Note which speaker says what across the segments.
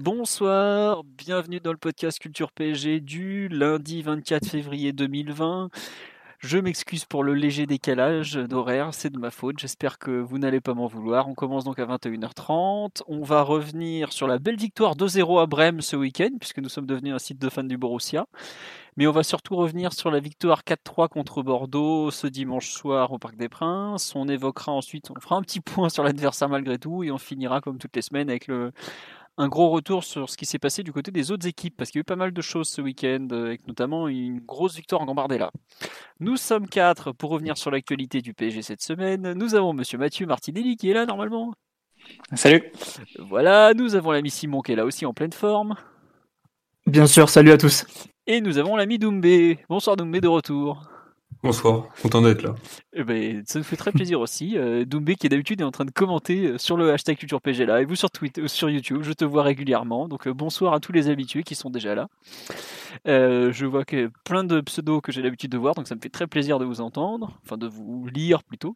Speaker 1: Bonsoir, bienvenue dans le podcast Culture PSG du lundi 24 février 2020. Je m'excuse pour le léger décalage d'horaire, c'est de ma faute, j'espère que vous n'allez pas m'en vouloir. On commence donc à 21h30, on va revenir sur la belle victoire 2-0 à Brême ce week-end, puisque nous sommes devenus un site de fans du Borussia. Mais on va surtout revenir sur la victoire 4-3 contre Bordeaux ce dimanche soir au Parc des Princes. On évoquera ensuite, on fera un petit point sur l'adversaire malgré tout, et on finira comme toutes les semaines avec le, un gros retour sur ce qui s'est passé du côté des autres équipes, parce qu'il y a eu pas mal de choses ce week-end, avec notamment une grosse victoire en Gambardella. Nous sommes quatre pour revenir sur l'actualité du PSG cette semaine. Nous avons Monsieur Mathieu Martinelli qui est là normalement.
Speaker 2: Salut.
Speaker 1: Voilà, nous avons l'ami Simon qui est là aussi en pleine forme.
Speaker 2: Bien sûr, salut à tous.
Speaker 1: Et nous avons l'ami Doumbé. Bonsoir Doumbé de retour.
Speaker 3: Bonsoir, content d'être là.
Speaker 1: Eh ben, ça nous fait très plaisir aussi. Euh, Doumbé qui d'habitude est en train de commenter euh, sur le hashtag Culture PG là et vous sur Twitter, euh, sur YouTube, je te vois régulièrement. Donc bonsoir à tous les habitués qui sont déjà là. je vois que plein de pseudos que j'ai l'habitude de voir, donc ça me fait très plaisir de vous entendre, enfin de vous lire plutôt.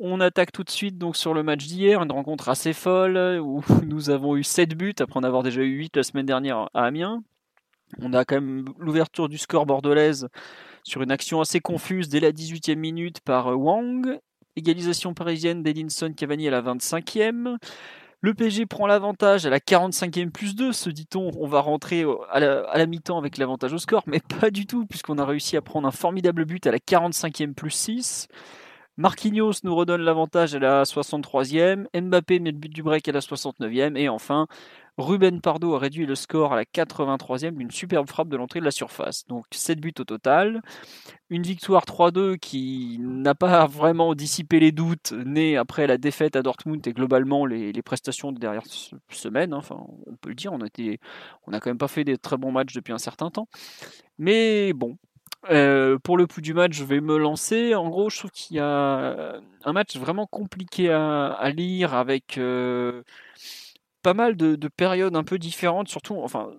Speaker 1: On attaque tout de suite donc sur le match d'hier, une rencontre assez folle où nous avons eu 7 buts après en avoir déjà eu 8 la semaine dernière à Amiens. On a quand même l'ouverture du score bordelaise sur une action assez confuse dès la 18e minute par Wang. Égalisation parisienne d'Edinson Cavani à la 25e. Le PSG prend l'avantage à la 45e plus 2, se dit-on, on va rentrer à la, mi-temps avec l'avantage au score, mais pas du tout, puisqu'on a réussi à prendre un formidable but à la 45e plus 6. Marquinhos nous redonne l'avantage à la 63e, Mbappé met le but du break à la 69e, et enfin, Ruben Pardo a réduit le score à la 83e d'une superbe frappe de l'entrée de la surface. Donc 7 buts au total. Une victoire 3-2 qui n'a pas vraiment dissipé les doutes nés après la défaite à Dortmund et globalement les, prestations de dernière semaine. Hein. Enfin, on peut le dire, on a, on a quand même pas fait des très bons matchs depuis un certain temps. Mais bon, euh, pour le pouls du match, je vais me lancer. En gros, je trouve qu'il y a un match vraiment compliqué à, lire avec euh, pas mal de, périodes un peu différentes, surtout, enfin,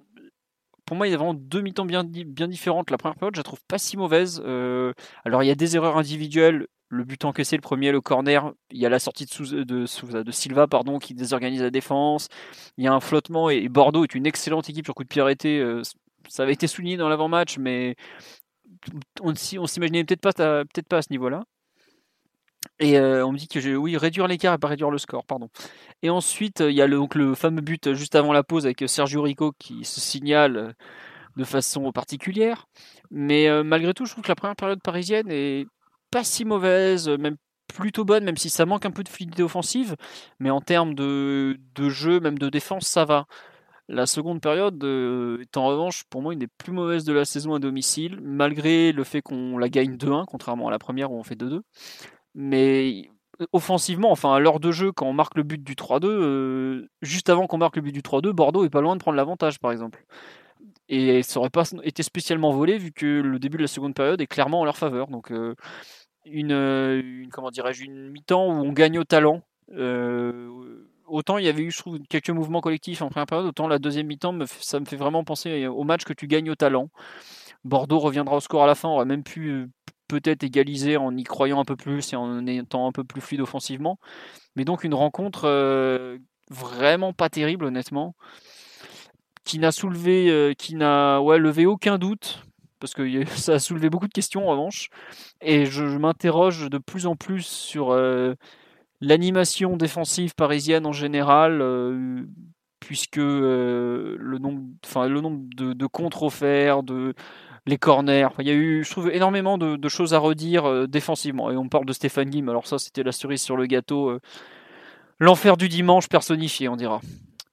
Speaker 1: pour moi, il y a vraiment deux mi-temps bien, bien différentes. La première période, je la trouve pas si mauvaise. Euh, alors, il y a des erreurs individuelles. Le but encaissé, le premier, le corner. Il y a la sortie de, de, de Silva pardon, qui désorganise la défense. Il y a un flottement et, Bordeaux est une excellente équipe sur coup de pied arrêté. Euh, ça avait été souligné dans l'avant-match, mais on, on s'imaginait peut-être pas, peut-être pas à ce niveau-là. Et euh, on me dit que oui réduire l'écart et pas réduire le score, pardon. Et ensuite il y a le, donc le fameux but juste avant la pause avec Sergio Rico qui se signale de façon particulière. Mais euh, malgré tout, je trouve que la première période parisienne est pas si mauvaise, même plutôt bonne, même si ça manque un peu de fluidité offensive. Mais en termes de, jeu, même de défense, ça va. La seconde période euh, est en revanche pour moi une des plus mauvaises de la saison à domicile, malgré le fait qu'on la gagne 2-1, contrairement à la première où on fait 2-2. Mais offensivement, enfin à l'heure de jeu, quand on marque le but du 3-2, euh, juste avant qu'on marque le but du 3-2, Bordeaux est pas loin de prendre l'avantage, par exemple. Et ça aurait pas été spécialement volé vu que le début de la seconde période est clairement en leur faveur. Donc euh, une, comment dirais-je, une mi-temps où on gagne au talent. Euh, autant il y avait eu, je trouve, quelques mouvements collectifs en première période, autant la deuxième mi-temps, ça me fait vraiment penser au match que tu gagnes au talent. Bordeaux reviendra au score à la fin, on aurait même pu peut-être égaliser en y croyant un peu plus et en étant un peu plus fluide offensivement. Mais donc une rencontre euh, vraiment pas terrible honnêtement, qui n'a soulevé, euh, qui n'a ouais, levé aucun doute, parce que ça a soulevé beaucoup de questions en revanche. Et je, m'interroge de plus en plus sur euh, l'animation défensive parisienne en général, puisque le nombre, enfin, le nombre de, de contre offerts, de les corners. il y a eu, je trouve, énormément de, choses à redire euh, défensivement. Et on parle de Stéphane Guim. Alors ça, c'était la cerise sur le gâteau. Euh, l'enfer du dimanche personnifié, on dira.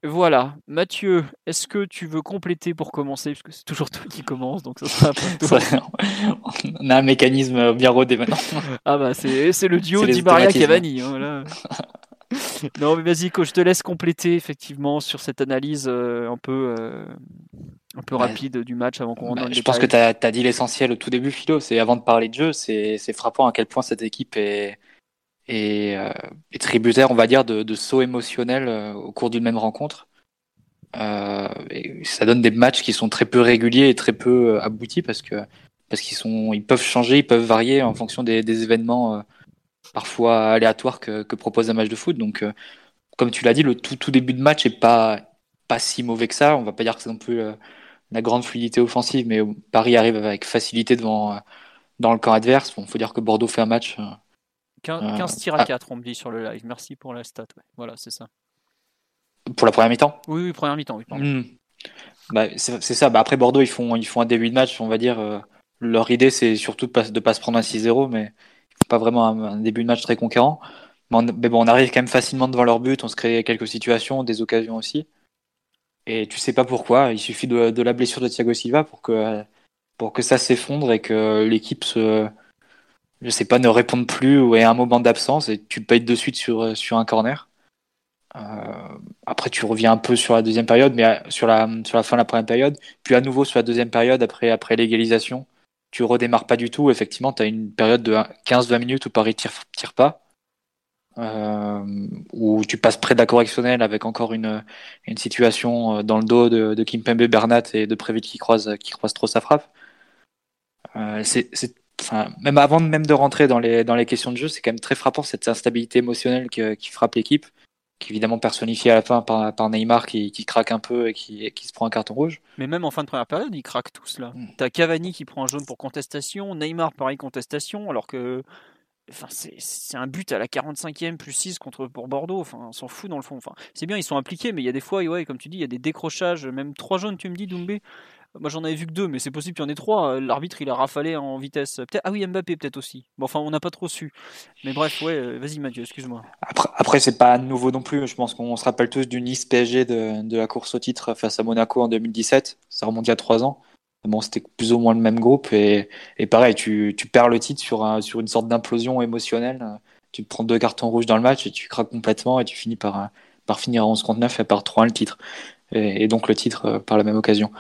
Speaker 1: Voilà, Mathieu, est-ce que tu veux compléter pour commencer? Parce que c'est toujours toi qui commence, donc ça sera toi.
Speaker 2: On a un mécanisme bien rodé maintenant.
Speaker 1: Ah bah c'est le duo Di Maria Cavani. Hein, non mais vas-y, je te laisse compléter effectivement sur cette analyse euh, un peu euh, un peu rapide du match avant qu'on
Speaker 2: bah, Je pense que tu as, dit l'essentiel au tout début, Philo. C'est avant de parler de jeu, c'est frappant à quel point cette équipe est, est, euh, tributaire, on va dire, de, de sauts émotionnels au cours d'une même rencontre. et ça donne des matchs qui sont très peu réguliers et très peu aboutis parce que parce qu'ils sont, ils peuvent changer, ils peuvent varier en fonction des, des événements parfois aléatoire que, propose un match de foot. Donc, euh, comme tu l'as dit, le tout, tout, début de match est pas, pas si mauvais que ça. On va pas dire que c'est non plus euh, la grande fluidité offensive, mais Paris arrive avec facilité devant, euh, dans le camp adverse. Il faut dire que Bordeaux fait un match.
Speaker 1: 15, tirs à 4, on me dit sur le live. Merci pour la stat. Voilà, c'est ça.
Speaker 2: Pour la première mi-temps?
Speaker 1: Oui, oui, première mi-temps. Oui, hmm.
Speaker 2: bah, c'est ça. Bah, après Bordeaux, ils font, ils font un début de match, on va dire. leur idée, c'est surtout de ne pas, pas, se prendre un 6-0, mais pas vraiment un, début de match très conquérant. Mais bon, on arrive quand même facilement devant leur but, on se crée quelques situations, des occasions aussi. Et tu sais pas pourquoi, il suffit de, la blessure de Thiago Silva pour que, pour que ça s'effondre et que l'équipe se, je sais pas, ne réponde plus ou ait un moment d'absence et tu payes de suite sur, sur un corner. Euh, après, tu reviens un peu sur la deuxième période, mais sur la, sur la fin de la première période, puis à nouveau sur la deuxième période après, après l'égalisation tu redémarres pas du tout. Effectivement, tu as une période de 15-20 minutes où Paris tire, tire pas. Euh, où tu passes près de la correctionnelle avec encore une, une situation euh, dans le dos de, de Kimpembe, Bernat et de Préville qui croise, qui trop sa frappe. Euh, c'est, même avant même de rentrer dans les, dans les questions de jeu, c'est quand même très frappant cette instabilité émotionnelle qui frappe l'équipe, qui est évidemment personnifiée à la fin par, par Neymar qui, qui, craque un peu et qui, qui se prend un carton rouge.
Speaker 1: Mais même en fin de première période, ils craquent tous là. Mm. T'as Cavani qui prend un jaune pour contestation, Neymar pareil contestation, alors que Enfin, c'est un but à la 45e plus 6 contre pour Bordeaux. Enfin, on s'en fout dans le fond. Enfin, c'est bien, ils sont impliqués, mais il y a des fois, ouais, comme tu dis, il y a des décrochages, même trois jaunes, tu me dis, Doumbé. Moi, j'en avais vu que deux, mais c'est possible qu'il y en ait trois. L'arbitre, il a rafalé en vitesse. ah oui, Mbappé peut-être aussi. Bon, enfin, on n'a pas trop su. Mais bref, ouais, euh, vas-y, Mathieu, excuse-moi.
Speaker 2: Après, après c'est pas nouveau non plus. Je pense qu'on se rappelle tous du Nice PSG de, la course au titre face à Monaco en 2017. Ça remonte il y a trois ans. Bon, c'était plus ou moins le même groupe. Et, et pareil, tu, tu, perds le titre sur, un, sur une sorte d'implosion émotionnelle. Tu prends deux cartons rouges dans le match et tu craques complètement et tu finis par, par finir à 11 contre 9 et par 3-1 le titre. Et, et, donc le titre euh, par la même occasion.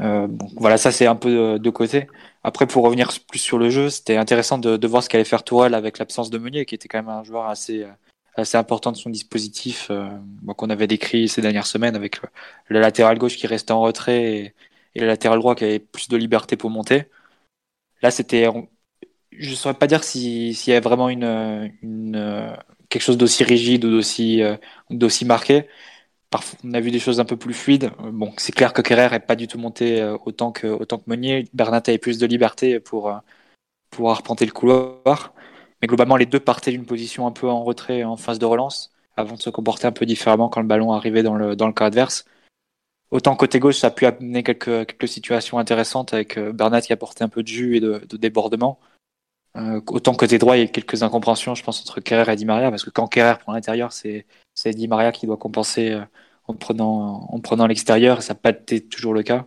Speaker 2: Euh, voilà, ça c'est un peu de, côté. Après, pour revenir plus sur le jeu, c'était intéressant de, voir ce qu'allait faire Tourelle avec l'absence de Meunier, qui était quand même un joueur assez, assez important de son dispositif, euh, qu'on avait décrit ces dernières semaines avec le, latéral gauche qui restait en retrait et, le latéral droit qui avait plus de liberté pour monter. Là, c'était, je ne saurais pas dire s'il y avait vraiment une, quelque chose d'aussi rigide ou d'aussi marqué on a vu des choses un peu plus fluides. Euh, bon, c'est clair que Kerrer n'est pas du tout monté euh, autant que, autant que Meunier. Bernat avait plus de liberté pour euh, pouvoir arpenter le couloir. Mais globalement, les deux partaient d'une position un peu en retrait en phase de relance avant de se comporter un peu différemment quand le ballon arrivait dans le, dans le cas adverse. Autant côté gauche, ça a pu amener quelques, quelques situations intéressantes avec Bernat qui apportait un peu de jus et de, débordement. autant côté droit, il y a quelques incompréhensions, je pense, entre Kerrer et Di Maria, parce que quand Kerrer prend l'intérieur, c'est Di Maria qui doit compenser en prenant, en prenant l'extérieur. Ça n'a pas été toujours le cas.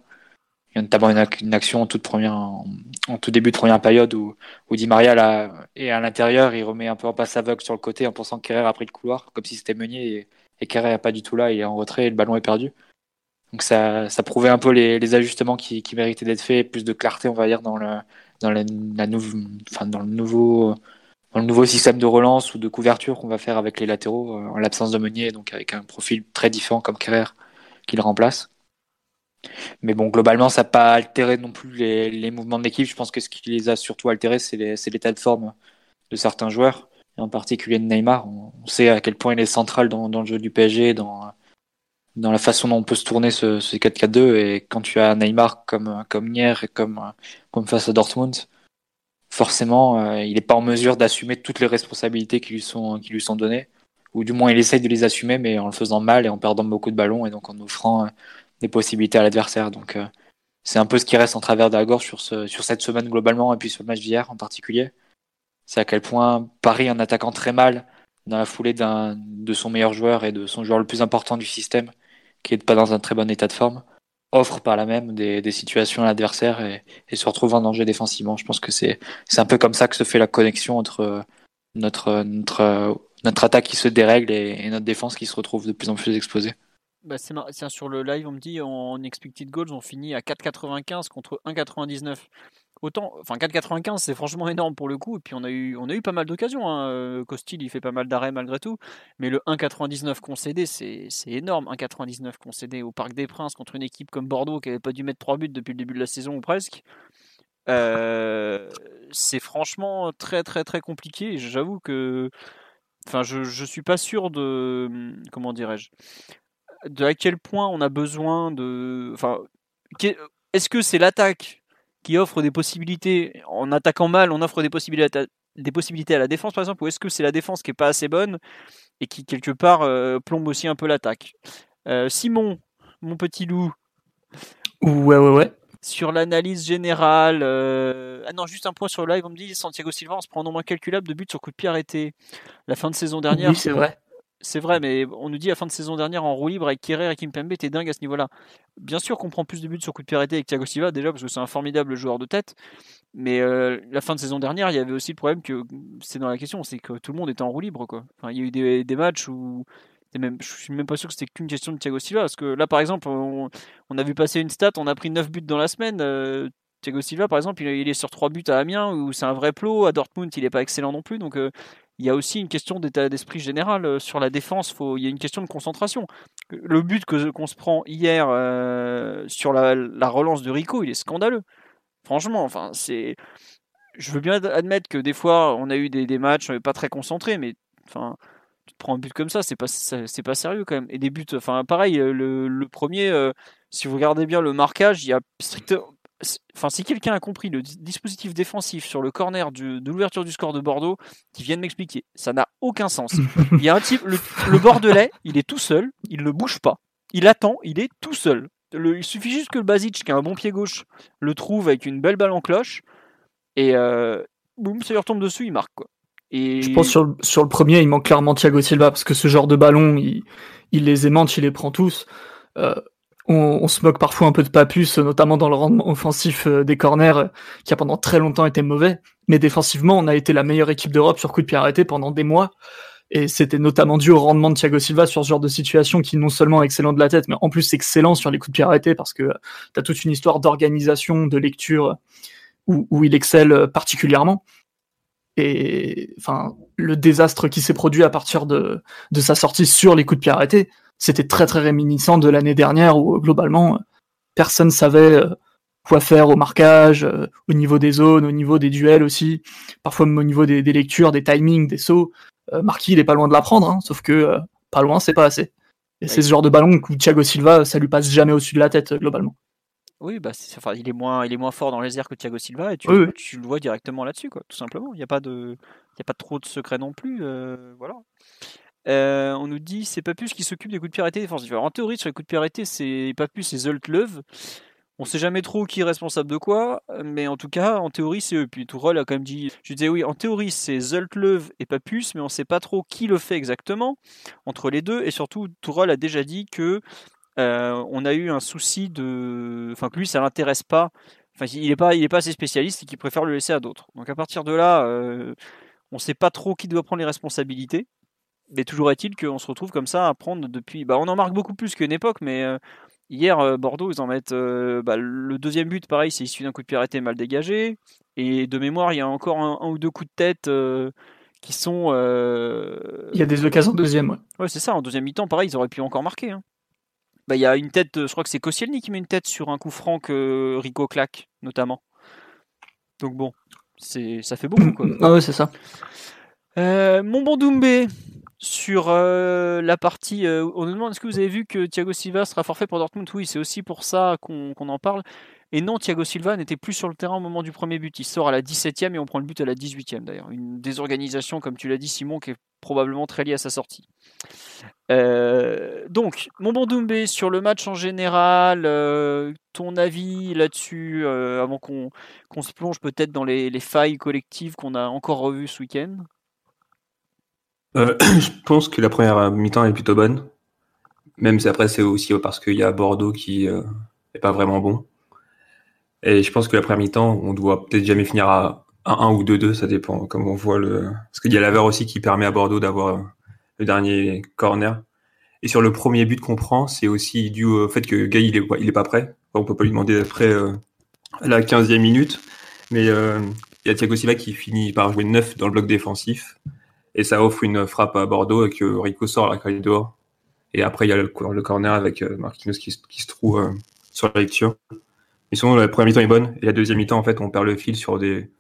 Speaker 2: Il y a notamment une, action en, en, tout début de première période où, où Di Maria là, est à l'intérieur, il remet un peu en passe aveugle sur le côté en pensant que a pris le couloir, comme si c'était Meunier, et, et n'est pas du tout là, il est en retrait et le ballon est perdu. Donc ça, ça prouvait un peu les, ajustements qui, méritaient d'être faits, plus de clarté, on va dire, dans le, dans la enfin, dans le nouveau dans le nouveau système de relance ou de couverture qu'on va faire avec les latéraux euh, en l'absence de Meunier, donc avec un profil très différent comme Kerrer qui le remplace. Mais bon, globalement, ça n'a pas altéré non plus les, les mouvements de l'équipe. Je pense que ce qui les a surtout altérés, c'est l'état de forme de certains joueurs, et en particulier de Neymar. On, sait à quel point il est central dans, dans le jeu du PSG, dans, dans la façon dont on peut se tourner ce, ce 4-4-2. Et quand tu as Neymar comme, comme hier et comme, comme face à Dortmund, forcément, euh, il n'est pas en mesure d'assumer toutes les responsabilités qui lui sont qui lui sont données, ou du moins il essaye de les assumer, mais en le faisant mal et en perdant beaucoup de ballons et donc en offrant euh, des possibilités à l'adversaire. Donc euh, c'est un peu ce qui reste en travers de la gorge sur ce, sur cette semaine globalement et puis sur le match d'hier en particulier. C'est à quel point Paris, en attaquant très mal dans la foulée de son meilleur joueur et de son joueur le plus important du système, qui est pas dans un très bon état de forme, offre par la même des, des situations à l'adversaire et, se retrouve en danger défensivement. Je pense que c'est un peu comme ça que se fait la connexion entre notre, notre, notre attaque qui se dérègle et, notre défense qui se retrouve de plus en plus exposée.
Speaker 1: Bah c'est sur le live, on me dit en expected goals, on finit à 4,95 contre 1,99. Autant, enfin 4,95 c'est franchement énorme pour le coup. Et puis on a eu, on a eu pas mal d'occasions. Hein. Euh, Costil il fait pas mal d'arrêts malgré tout. Mais le 1,99 concédé c'est énorme. 1,99 concédé au Parc des Princes contre une équipe comme Bordeaux qui avait pas dû mettre 3 buts depuis le début de la saison ou presque. Euh, c'est franchement très très très compliqué. J'avoue que, enfin je, je suis pas sûr de, comment dirais-je, de à quel point on a besoin de, enfin, est-ce que c'est l'attaque qui offre des possibilités, en attaquant mal, on offre des possibilités à, des possibilités à la défense par exemple, ou est-ce que c'est la défense qui est pas assez bonne et qui quelque part euh, plombe aussi un peu l'attaque? Euh, Simon, mon petit loup.
Speaker 4: Ouais, ouais, ouais.
Speaker 1: Sur l'analyse générale, euh... ah non, juste un point sur le live, on me dit Santiago Silva, on se prend un nombre incalculable de buts sur coup de pied arrêté. La fin de saison dernière.
Speaker 4: Oui, c'est vrai.
Speaker 1: C'est vrai, mais on nous dit à la fin de saison dernière en roue libre avec Kerrer et Kimpembe, t'es dingue à ce niveau-là. Bien sûr qu'on prend plus de buts sur coup de pied avec Thiago Silva, déjà parce que c'est un formidable joueur de tête. Mais euh, la fin de saison dernière, il y avait aussi le problème que c'est dans la question, c'est que tout le monde était en roue libre. Quoi. Enfin, il y a eu des, matchs où même, je suis même pas sûr que c'était qu'une question de Thiago Silva. Parce que là, par exemple, on, a vu passer une stat, on a pris 9 buts dans la semaine. Euh, Thiago Silva, par exemple, il, est sur 3 buts à Amiens, où c'est un vrai plot. À Dortmund, il est pas excellent non plus. Donc, euh, il y a aussi une question d'état d'esprit général euh, sur la défense. Il y a une question de concentration. Le but que qu'on se prend hier euh, sur la, relance de Rico, il est scandaleux. Franchement, enfin, c'est. Je veux bien admettre que des fois, on a eu des, matchs pas très concentrés, mais enfin, tu prends un but comme ça, c'est pas c'est pas sérieux quand même. Et des buts, enfin, pareil, le, le premier, euh, si vous regardez bien le marquage, il y a strictement Enfin, si quelqu'un a compris le dispositif défensif sur le corner de l'ouverture du score de Bordeaux, qui vienne m'expliquer. Ça n'a aucun sens. Il y a un type, le, Bordelais, il est tout seul, il ne bouge pas. Il attend, il est tout seul. il suffit juste que le Basic, qui a un bon pied gauche, le trouve avec une belle balle en cloche, et euh, boum, ça lui retombe dessus, il marque quoi.
Speaker 4: Et... Je pense sur le, sur le premier, il manque clairement Thiago Silva parce que ce genre de ballon, il, il les aimante, il les prend tous. Euh, on, se moque parfois un peu de Papus, notamment dans le rendement offensif euh, des corners, euh, qui a pendant très longtemps été mauvais. Mais défensivement, on a été la meilleure équipe d'Europe sur coup de pied arrêté pendant des mois. Et c'était notamment dû au rendement de Thiago Silva sur ce genre de situation qui non seulement excellent de la tête, mais en plus excellent sur les coups de pied arrêtés parce que tu as toute une histoire d'organisation, de lecture où, où, il excelle particulièrement. Et enfin, le désastre qui s'est produit à partir de, de sa sortie sur les coups de pied arrêtés, c'était très très réminiscent de l'année dernière où globalement personne savait euh, quoi faire au marquage, euh, au niveau des zones, au niveau des duels aussi, parfois même au niveau des, lectures, des timings, des sauts. Euh, Marquis, il est pas loin de l'apprendre, hein, sauf que pas loin, c'est pas assez. Et c'est ce genre de ballon où Thiago Silva, ça lui passe jamais au-dessus de la tête globalement.
Speaker 1: Oui, bah, enfin, il est moins, il est moins fort dans les airs que Thiago Silva et tu, tu le vois directement là-dessus, quoi, tout simplement. Il n'y a pas de, il y a pas trop de secret non plus, voilà. Euh, on nous dit c'est Papus qui s'occupe des coups de pied arrêtés en théorie, sur les coups de pied c'est Papus et Zoltlöv. On sait jamais trop qui est responsable de quoi, mais en tout cas, en théorie, c'est eux. Puis Tourol a quand même dit, je disais oui, en théorie, c'est Zoltlöv et Papus, mais on sait pas trop qui le fait exactement entre les deux. Et surtout, Tourol a déjà dit que euh, on a eu un souci de, enfin que lui, ça l'intéresse pas. Enfin, il est pas, pas assez spécialiste et qu'il préfère le laisser à d'autres. Donc à partir de là, euh, on sait pas trop qui doit prendre les responsabilités mais toujours est-il qu'on se retrouve comme ça à prendre depuis. Bah, on en marque beaucoup plus qu'une époque, mais euh, hier, euh, Bordeaux, ils en mettent. Euh, bah, le deuxième but, pareil, c'est issu d'un coup de pied arrêté mal dégagé. Et de mémoire, il y a encore un, ou deux coups de tête qui sont.
Speaker 4: Il y a des occasions deuxième, ouais.
Speaker 1: Ouais, c'est ça. En deuxième mi-temps, pareil, ils auraient pu encore marquer. Hein. Bah, il y a une tête, je crois que c'est Koscielny qui met une tête sur un coup franc que Rico claque, notamment. Donc bon, ça fait beaucoup, quoi.
Speaker 4: ah ouais, c'est ça.
Speaker 1: mon bon Doumbé, sur euh, la partie, euh, on nous demande est-ce que vous avez vu que Thiago Silva sera forfait pour Dortmund? Oui, c'est aussi pour ça qu'on en parle. Et non, Thiago Silva n'était plus sur le terrain au moment du premier but. Il sort à la 17e et on prend le but à la 18e d'ailleurs. Une désorganisation, comme tu l'as dit, Simon, qui est probablement très liée à sa sortie. Euh, donc, mon bon Doumbé, sur le match en général, ton avis là-dessus, avant qu'on se plonge peut-être dans les, les failles collectives qu'on a encore revues ce week-end?
Speaker 3: Euh, je pense que la première mi-temps est plutôt bonne. Même si après, c'est aussi parce qu'il y a Bordeaux qui n'est est pas vraiment bon. Et je pense que la première mi-temps, on doit peut-être jamais finir à 1-1 ou 2-2, ça dépend, comme on voit le. Parce qu'il y a l'aveur aussi qui permet à Bordeaux d'avoir le dernier corner. Et sur le premier but qu'on prend, c'est aussi dû au fait que Gay, il est, pas prêt. On peut pas lui demander après euh, la 15e minute. Mais euh, il y a Thiago Silva qui finit par jouer 9 dans le bloc défensif. Et ça offre une frappe à Bordeaux et que Rico sort la craque dehors. Et après, il y a le, corner avec euh, Marquinhos qui, qui, se trouve euh, sur la lecture. Mais sinon, la première mi-temps est bonne. Et la deuxième mi-temps, en fait, on perd le fil sur des,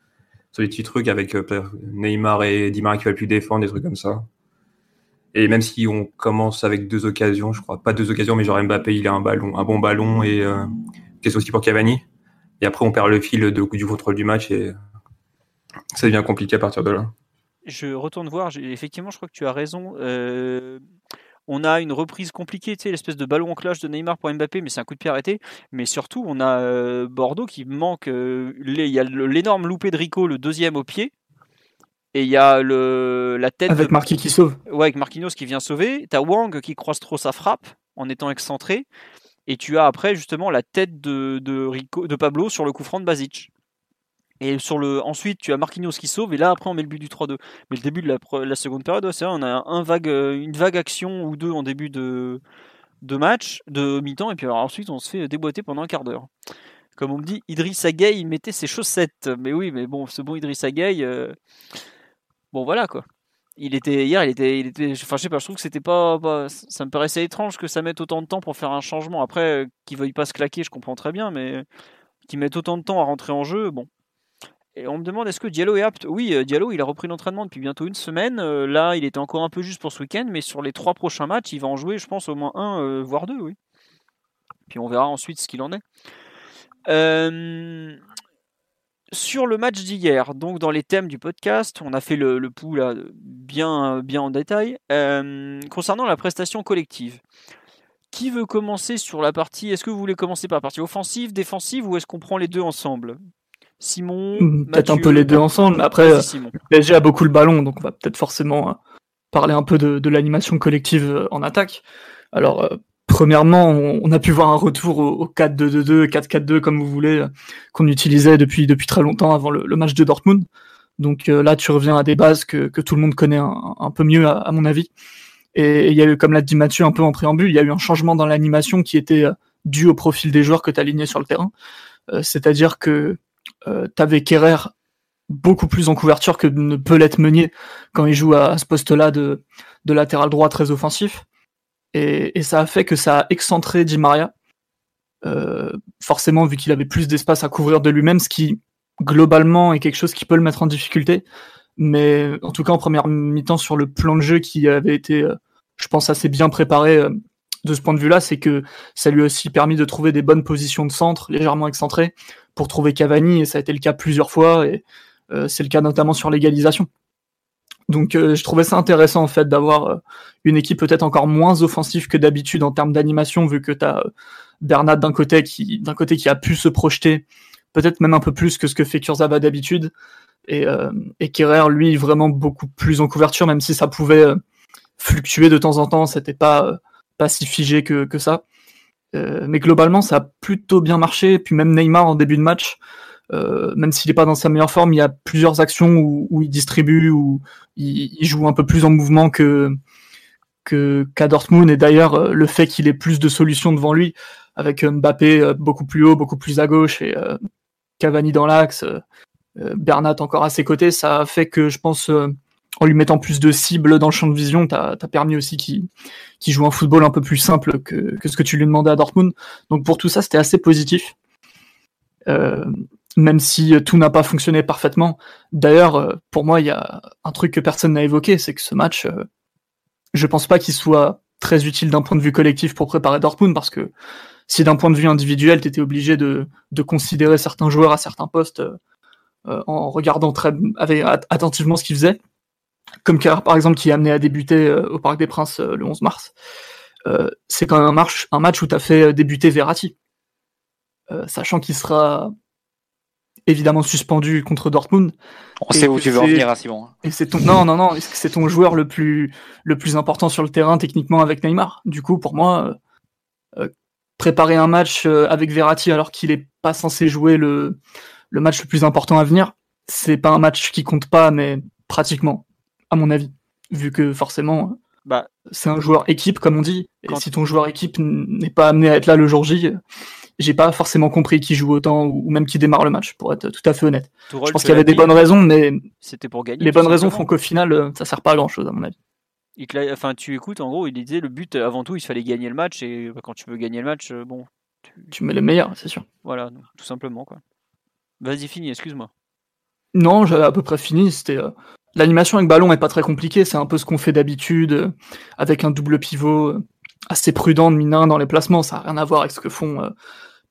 Speaker 3: sur des petits trucs avec euh, Neymar et Di Maria qui va plus défendre, des trucs comme ça. Et même si on commence avec deux occasions, je crois pas deux occasions, mais genre Mbappé, il a un ballon, un bon ballon et euh, qu'est-ce aussi pour Cavani. Et après, on perd le fil du contrôle du match et ça devient compliqué à partir de là.
Speaker 1: Je retourne voir. Effectivement, je crois que tu as raison. Euh, on a une reprise compliquée, tu sais, l'espèce de ballon en clash de Neymar pour Mbappé, mais c'est un coup de pied arrêté. Mais surtout, on a euh, Bordeaux qui manque. Euh, il y a l'énorme loupé de Rico, le deuxième au pied. Et il y a le, la tête.
Speaker 4: Avec
Speaker 1: de...
Speaker 4: qui sauve.
Speaker 1: Ouais, avec Marquinhos qui vient sauver. T'as Wang qui croise trop sa frappe en étant excentré. Et tu as après justement la tête de, de, Rico, de Pablo sur le coup franc de Basic. Et sur le, ensuite, tu as Marquinhos qui sauve, et là, après, on met le but du 3-2. Mais le début de la, seconde période, c'est vrai, on a un vague, une vague action ou deux en début de, match, de mi-temps, et puis ensuite, on se fait déboîter pendant un quart d'heure. Comme on me dit, Idriss Gueye, il mettait ses chaussettes. Mais oui, mais bon, ce bon Idriss Gueye, euh... bon, voilà, quoi. Il était, hier, il était, il était, enfin, je sais pas, je trouve que c'était pas, ça me paraissait étrange que ça mette autant de temps pour faire un changement. Après, qu'il veuille pas se claquer, je comprends très bien, mais qu'il mette autant de temps à rentrer en jeu, bon, on me demande est-ce que Diallo est apte? Oui, euh, Diallo, il a repris l'entraînement depuis bientôt une semaine. Euh, là, il était encore un peu juste pour ce week-end, mais sur les trois prochains matchs, il va en jouer, je pense, au moins un, euh, voire deux, oui. Puis on verra ensuite ce qu'il en est. sur le match d'hier, donc dans les thèmes du podcast, on a fait le, pouls bien, bien en détail. concernant la prestation collective, qui veut commencer sur la partie Est-ce que vous voulez commencer par la partie offensive, défensive, ou est-ce qu'on prend les deux ensemble? Simon.
Speaker 4: Hmm, peut-être un peu les deux ensemble. Après, euh, le PSG a beaucoup le ballon, donc on va peut-être forcément euh, parler un peu de, l'animation collective euh, en attaque. Alors, premièrement, on, a pu voir un retour au, 4-2-2-2, 4-4-2, comme vous voulez, qu'on utilisait depuis, depuis très longtemps avant le, match de Dortmund. Donc là, tu reviens à des bases que, tout le monde connaît un, peu mieux, à, mon avis. Et il y a eu, comme l'a dit Mathieu un peu en préambule, il y a eu un changement dans l'animation qui était dû au profil des joueurs que tu alignais sur le terrain. C'est-à-dire que euh, t'avais Kerrer beaucoup plus en couverture que ne peut l'être Meunier quand il joue à, ce poste-là de, latéral droit très offensif. Et, ça a fait que ça a excentré Di Maria, euh, forcément vu qu'il avait plus d'espace à couvrir de lui-même, ce qui globalement est quelque chose qui peut le mettre en difficulté. Mais en tout cas en première mi-temps sur le plan de jeu qui avait été, euh, je pense, assez bien préparé de ce point de vue-là, c'est que ça lui a aussi permis de trouver des bonnes positions de centre, légèrement excentrées, pour trouver Cavani, et ça a été le cas plusieurs fois, et euh, c'est le cas notamment sur l'égalisation. Donc euh, je trouvais ça intéressant en fait d'avoir euh, une équipe peut-être encore moins offensive que d'habitude en termes d'animation, vu que tu as Bernat d'un côté qui d'un côté qui a pu se projeter, peut-être même un peu plus que ce que fait Kurzawa d'habitude, et, et Kerrer lui vraiment beaucoup plus en couverture, même si ça pouvait fluctuer de temps en temps, c'était pas pas si figé que, que ça. Euh, mais globalement, ça a plutôt bien marché. Et puis même Neymar en début de match, euh, même s'il n'est pas dans sa meilleure forme, il y a plusieurs actions où, où il distribue, où il, joue un peu plus en mouvement que qu'à Dortmund. Et d'ailleurs, euh, le fait qu'il ait plus de solutions devant lui, avec Mbappé beaucoup plus haut, beaucoup plus à gauche, et Cavani dans l'axe, Bernat encore à ses côtés, ça fait que je pense en lui mettant plus de cibles dans le champ de vision, t'as as permis aussi qu'il joue un football un peu plus simple que, ce que tu lui demandais à Dortmund. Donc pour tout ça, c'était assez positif. Euh, même si tout n'a pas fonctionné parfaitement. D'ailleurs, euh, pour moi, il y a un truc que personne n'a évoqué, c'est que ce match, euh, je pense pas qu'il soit très utile d'un point de vue collectif pour préparer Dortmund, parce que si d'un point de vue individuel, tu étais obligé de, considérer certains joueurs à certains postes en regardant très attentivement ce qu'ils faisaient, comme par exemple qui est amené à débuter euh, au Parc des Princes euh, le 11 mars, euh, c'est quand même un, match, un match où tu as fait débuter Verratti, sachant qu'il sera évidemment suspendu contre Dortmund.
Speaker 2: On sait où tu veux en venir, hein, Simon.
Speaker 4: Et c'est ton non non non, c'est ton joueur le plus le plus important sur le terrain techniquement avec Neymar. Du coup, pour moi, euh, préparer un match avec Verratti alors qu'il est pas censé jouer le le match le plus important à venir, c'est pas un match qui compte pas, mais pratiquement, à mon avis, vu que forcément. Bah, c'est un joueur équipe, comme on dit. Et si ton joueur équipe n'est pas amené à être là le jour J, j'ai pas forcément compris qui joue autant ou même qui démarre le match, pour être tout à fait honnête. je pense qu'il y avait des bonnes raisons, mais
Speaker 1: c'était pour gagner.
Speaker 4: Les bonnes raisons font qu'au final, euh, ça sert pas à grand chose, à mon avis.
Speaker 1: enfin, tu écoutes, en gros, il disait le but avant tout, il fallait gagner le match et bah, quand tu veux gagner le match, euh, bon.
Speaker 4: Tu, mets le meilleur, c'est sûr.
Speaker 1: Voilà, tout simplement quoi. Vas-y, fini, excuse-moi.
Speaker 4: Non, j'avais à peu près fini. C'était euh, l'animation avec ballon est pas très compliquée. C'est un peu ce qu'on fait d'habitude avec un double pivot assez prudent de Minin dans les placements. Ça n'a rien à voir avec ce que font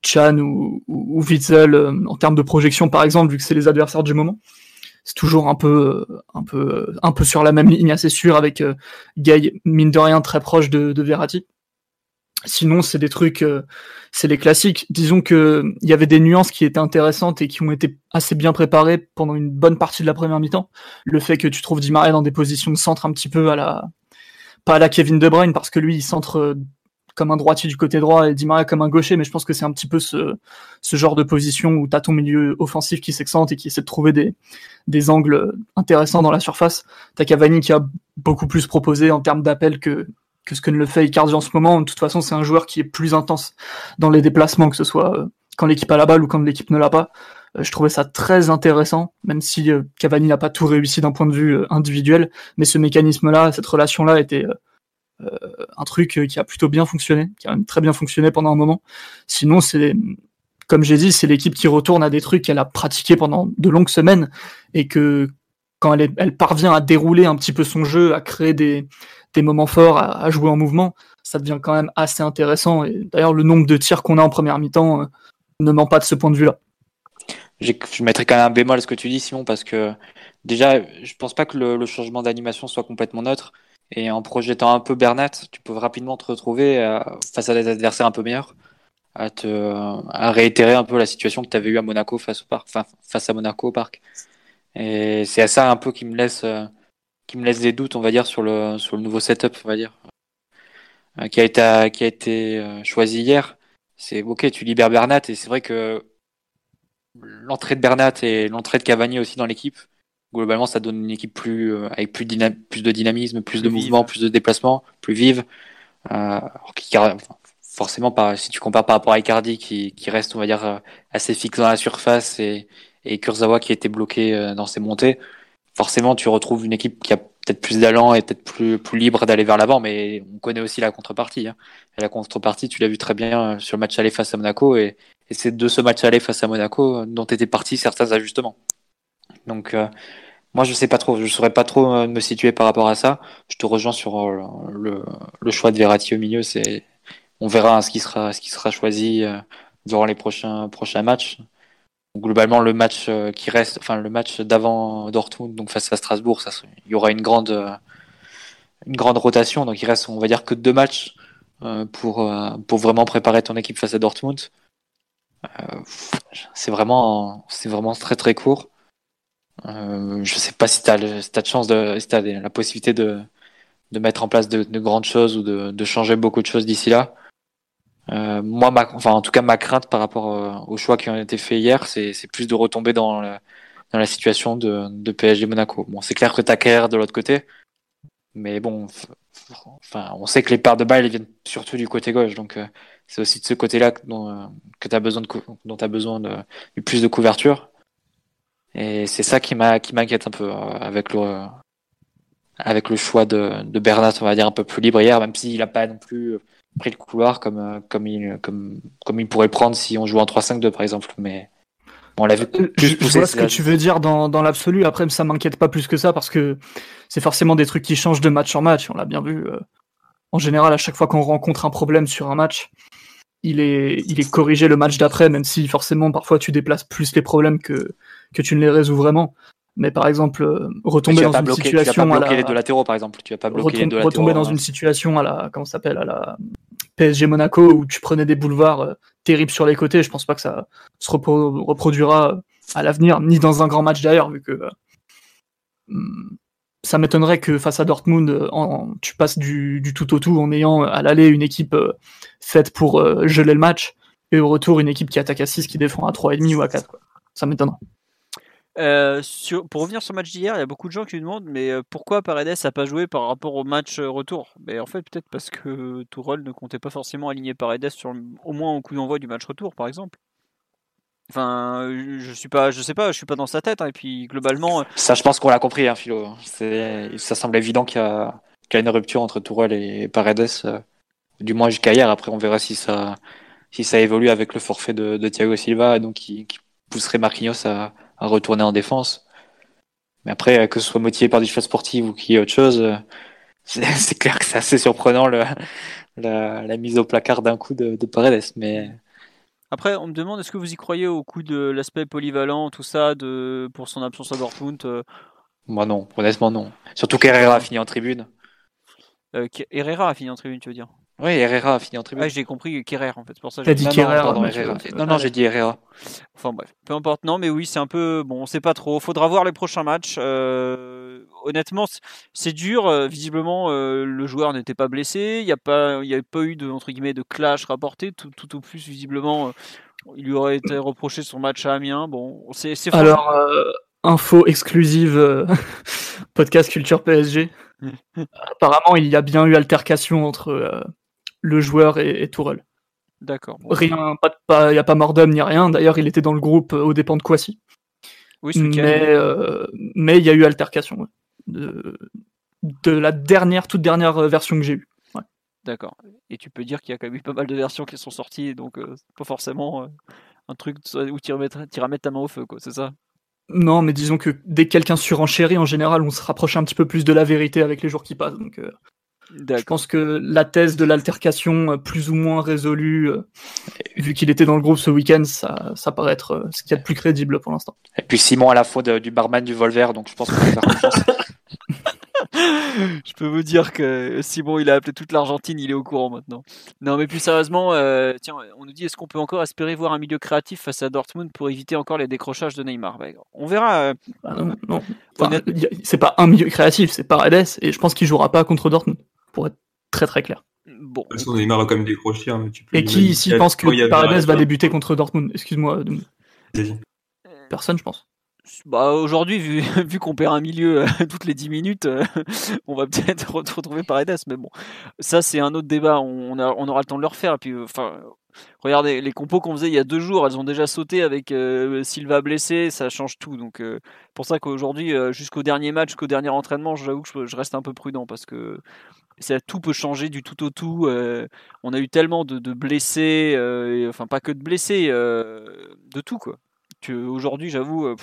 Speaker 4: Chan ou, ou, Witzel euh, en termes de projection par exemple vu que c'est les adversaires du moment c'est toujours un peu un peu un peu sur la même ligne assez sûr avec euh, Gay mine de rien très proche de, de Verratti sinon c'est des trucs euh, c'est les classiques disons que il y avait des nuances qui étaient intéressantes et qui ont été assez bien préparées pendant une bonne partie de la première mi-temps le fait que tu trouves Di Maria dans des positions de centre un petit peu à la pas à la Kevin De Bruyne parce que lui il centre comme un droitier du côté droit et Di comme un gaucher, mais je pense que c'est un petit peu ce, ce genre de position où tu as ton milieu offensif qui s'excente et qui essaie de trouver des, des angles intéressants dans la surface. T'as Cavani qui a beaucoup plus proposé en termes d'appel que, que ce que ne le fait Icardi en ce moment. De toute façon, c'est un joueur qui est plus intense dans les déplacements, que ce soit euh, quand l'équipe a la balle ou quand l'équipe ne l'a pas. Euh, je trouvais ça très intéressant, même si euh, Cavani n'a pas tout réussi d'un point de vue individuel, mais ce mécanisme-là, cette relation-là était un truc qui a plutôt bien fonctionné, qui a même très bien fonctionné pendant un moment. Sinon, c'est comme j'ai dit, c'est l'équipe qui retourne à des trucs qu'elle a pratiqué pendant de longues semaines et que quand elle, parvient à dérouler un petit peu son jeu, à créer des, des moments forts, à, jouer en mouvement, ça devient quand même assez intéressant. D'ailleurs, le nombre de tirs qu'on a en première mi-temps euh, ne ment pas de ce point de vue-là.
Speaker 2: Je mettrais quand même un bémol à ce que tu dis, Simon, parce que déjà, je pense pas que le, changement d'animation soit complètement neutre. Et en projetant un peu Bernat, tu peux rapidement te retrouver euh, face à des adversaires un peu meilleurs, à, réitérer un peu la situation que tu avais eu à Monaco face, au parc, face à Monaco au parc. Et c'est à ça un peu qui me laisse, euh, qui me laisse des doutes, on va dire, sur le, sur le nouveau setup, on va dire, euh, qui a été, qui a été choisi hier. C'est ok, tu libères Bernat et c'est vrai que l'entrée de Bernat et l'entrée de Cavani aussi dans l'équipe, globalement, ça donne une équipe plus euh, avec plus, plus de dynamisme, plus, de mouvement, plus de déplacement, plus vive. Euh, forcément, par, si tu compares par rapport à Icardi, qui, qui reste, on va dire, euh, assez fixe dans la surface, et, et Kurzawa qui était bloqué euh, dans ses montées, forcément, tu retrouves une équipe qui a peut-être plus d'allant et peut-être plus, plus libre d'aller vers l'avant, mais on connaît aussi la contrepartie. Hein. Et la contrepartie, tu l'as vu très bien sur le match aller face à Monaco, et, et c'est de ce match aller face à Monaco dont étaient partis certains ajustements. Donc, euh, moi, je sais pas trop. Je saurais pas trop euh, me situer par rapport à ça. Je te rejoins sur euh, le, le choix de Verratti au milieu. C'est, on verra ce qui sera, ce qui sera choisi durant les prochains, prochains matchs. Globalement, le match qui reste, enfin le match d'avant Dortmund, donc face à Strasbourg, il y aura une grande, une grande rotation. Donc il reste, on va dire que deux matchs pour pour vraiment préparer ton équipe face à Dortmund. c'est vraiment, c'est vraiment très très court. Euh, je sais pas si tu as, de chance, de, si as la possibilité de, de mettre en place de, de grandes choses ou de, changer beaucoup de choses d'ici là. Euh, moi, ma, enfin, en tout cas, ma crainte par rapport euh, aux choix qui ont été faits hier, c'est plus de retomber dans, le, dans la situation de, de PSG Monaco. Bon, c'est clair que tu as de l'autre côté, mais bon, enfin, on sait que les parts de balles viennent surtout du côté gauche, donc euh, c'est aussi de ce côté-là dont, euh, que tu as besoin de, dont as besoin de, de plus de couverture. Et c'est ça qui m'inquiète un peu euh, avec le avec le choix de, de Bernat, on va dire un peu plus libre hier, même s'il n'a pas non plus pris le couloir comme euh, comme il comme comme il pourrait prendre si on joue en 3-5-2 par exemple. Mais
Speaker 4: on l'a vu euh, plus Je vois ce que tu veux dire dans, dans l'absolu. Après, ça m'inquiète pas plus que ça parce que c'est forcément des trucs qui changent de match en match. On l'a bien vu. En général, à chaque fois qu'on rencontre un problème sur un match, il est, il est corrigé le match d'après, même si forcément parfois tu déplaces plus les problèmes que, que tu ne les résous vraiment. Mais par exemple, euh, retomber dans une situation tu
Speaker 2: vas pas les deux latéraux par exemple, tu vas pas bloquer les deux
Speaker 4: retomber dans une situation à la comment s'appelle à la PSG Monaco où tu prenais des boulevards euh, terribles sur les côtés, je pense pas que ça se reproduira à l'avenir, ni dans un grand match d'ailleurs, vu que euh, hmm, ça m'étonnerait que face à Dortmund, euh, en, tu passes du, du, tout au tout en ayant à l'aller une équipe faite pour geler le match et au retour une équipe qui attaque à 6 qui défend à 3,5 ou à 4. Quoi. Ça m'étonnerait.
Speaker 1: Euh, pour revenir sur le match d'hier, il y a beaucoup de gens qui me demandent mais euh, pourquoi Paredes n'a pas joué par rapport au match euh, retour? Mais En fait, peut-être parce que Tourelle ne comptait pas forcément aligner Paredes sur, au moins au coup d'envoi du match retour, par exemple. Enfin, je suis pas, je sais pas, je suis pas dans sa tête. Hein, et puis globalement,
Speaker 2: ça, je pense qu'on l'a compris, hein, Philo. Ça semble évident qu'il y, a, une rupture entre Tourelle et Paredes, du moins jusqu'à hier. Après, on verra si ça, évolue avec le forfait de, Thiago Silva, donc qui pousserait Marquinhos à, à retourner en défense. Mais après, que ce soit motivé par des choses sportives ou qui est autre chose, euh, c'est clair que c'est assez surprenant le, la, mise au placard d'un coup de, de, Paredes. Mais
Speaker 1: après, on me demande est-ce que vous y croyez au coup de l'aspect polyvalent, tout ça, de pour son absence à Dortmund euh?
Speaker 2: Moi non, honnêtement non. Surtout qu'Herrera a fini en tribune.
Speaker 1: Euh, Herrera a fini en tribune, tu veux dire?
Speaker 2: Oui, Herrera a fini en tribune.
Speaker 1: Ah, j'ai compris Kerrer en fait. C'est pour ça.
Speaker 4: T'as dit Kerrer.
Speaker 2: Non, non, j'ai dit Herrera.
Speaker 1: Enfin bref, peu importe. Non, mais oui, c'est un peu bon. On sait pas trop. Faudra voir les prochains matchs. Euh... Honnêtement, c'est dur. Euh, visiblement, euh, le joueur n'était pas blessé. Il n'y a pas, il y a pas eu de entre guillemets de clash rapporté. Tout, tout au plus, visiblement, euh, il lui aurait été reproché son match à Amiens. Bon, c'est.
Speaker 4: Alors, info exclusive podcast Culture PSG. Apparemment, il y a bien eu altercation entre le joueur et, et Tourelle.
Speaker 1: D'accord.
Speaker 4: Rien, pas, il n'y a pas mort d'homme ni rien. D'ailleurs, il était dans le groupe euh, aux dépens de Kwasi.
Speaker 1: Oui,
Speaker 4: mais euh, mais il y a eu altercation de, de, la dernière, toute dernière euh, version que j'ai eue.
Speaker 1: D'accord. Et tu peux dire qu'il y a quand même eu pas mal de versions qui sont sorties, donc pas forcément un truc où tu vas mettre ta main au feu, quoi. C'est ça?
Speaker 4: Non, mais disons que dès que quelqu'un surenchérit, en général, on se rapproche un petit peu plus de la vérité avec les jours qui passent. Donc, je pense que la thèse de l'altercation euh, plus ou moins résolue, euh, vu qu'il était dans le groupe ce week-end, ça, ça paraît être euh, ce qu'il y a de plus crédible pour l'instant.
Speaker 2: Et puis Simon à la fois du barman du Volver, donc je pense qu'on peut faire confiance.
Speaker 1: je peux vous dire que Simon, il a appelé toute l'Argentine, il est au courant maintenant. Non, mais plus sérieusement, tiens, on nous dit est-ce qu'on peut encore espérer voir un milieu créatif face à Dortmund pour éviter encore les décrochages de Neymar? Ben, On verra.
Speaker 4: Ah non, non. c'est pas un milieu créatif, c'est Paredes, et je pense qu'il jouera pas contre Dortmund pour être très très clair.
Speaker 1: Bon.
Speaker 3: De toute façon, Neymar va quand même décrocher. Hein,
Speaker 4: Et qui ici pense que Paredes va débuter contre Dortmund Excuse-moi. Personne, je pense.
Speaker 1: Bah aujourd'hui, vu, vu qu'on perd un milieu euh, toutes les 10 minutes, euh, on va peut-être retrouver Paredes, mais bon, ça c'est un autre débat. On, a, on, aura le temps de le refaire. Et puis, euh, enfin, regardez les compos qu'on faisait il y a deux jours, elles ont déjà sauté avec Silva blessé, ça change tout. Donc, pour ça qu'aujourd'hui, jusqu'au dernier match, jusqu'au dernier entraînement, j'avoue que je, reste un peu prudent parce que ça, tout peut changer du tout au tout. on a eu tellement de, blessés, enfin pas que de blessés, de tout quoi. Aujourd'hui, j'avoue.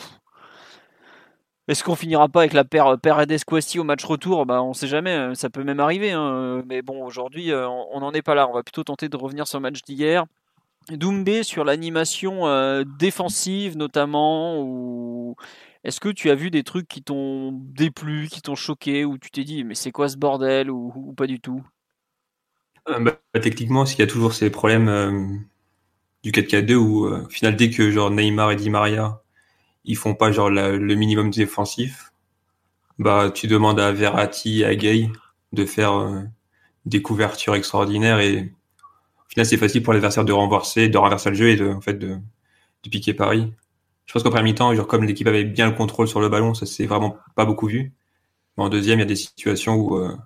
Speaker 1: Est-ce qu'on finira pas avec la paire Paredes Questi au match retour? Bah on sait jamais, hein, ça peut même arriver. Hein. Mais bon, aujourd'hui, euh, on n'en est pas là. On va plutôt tenter de revenir sur le match d'hier. Doumbé sur l'animation euh, défensive notamment. Ou est-ce que tu as vu des trucs qui t'ont déplu, qui t'ont choqué, ou tu t'es dit mais c'est quoi ce bordel ou, pas du tout?
Speaker 3: Euh, bah, Techniquement, s'il y a toujours ces problèmes du 4-4-2 où au final dès que Neymar et Di Maria ils font pas le minimum défensif, bah tu demandes à Verratti, à Gay de faire euh, des couvertures extraordinaires et au final c'est facile pour l'adversaire de renverser, de renverser le jeu et en fait de piquer Paris. Je pense qu'en premier mi-temps, comme l'équipe avait bien le contrôle sur le ballon, ça s'est vraiment pas beaucoup vu. Mais en deuxième, il y a des situations où euh,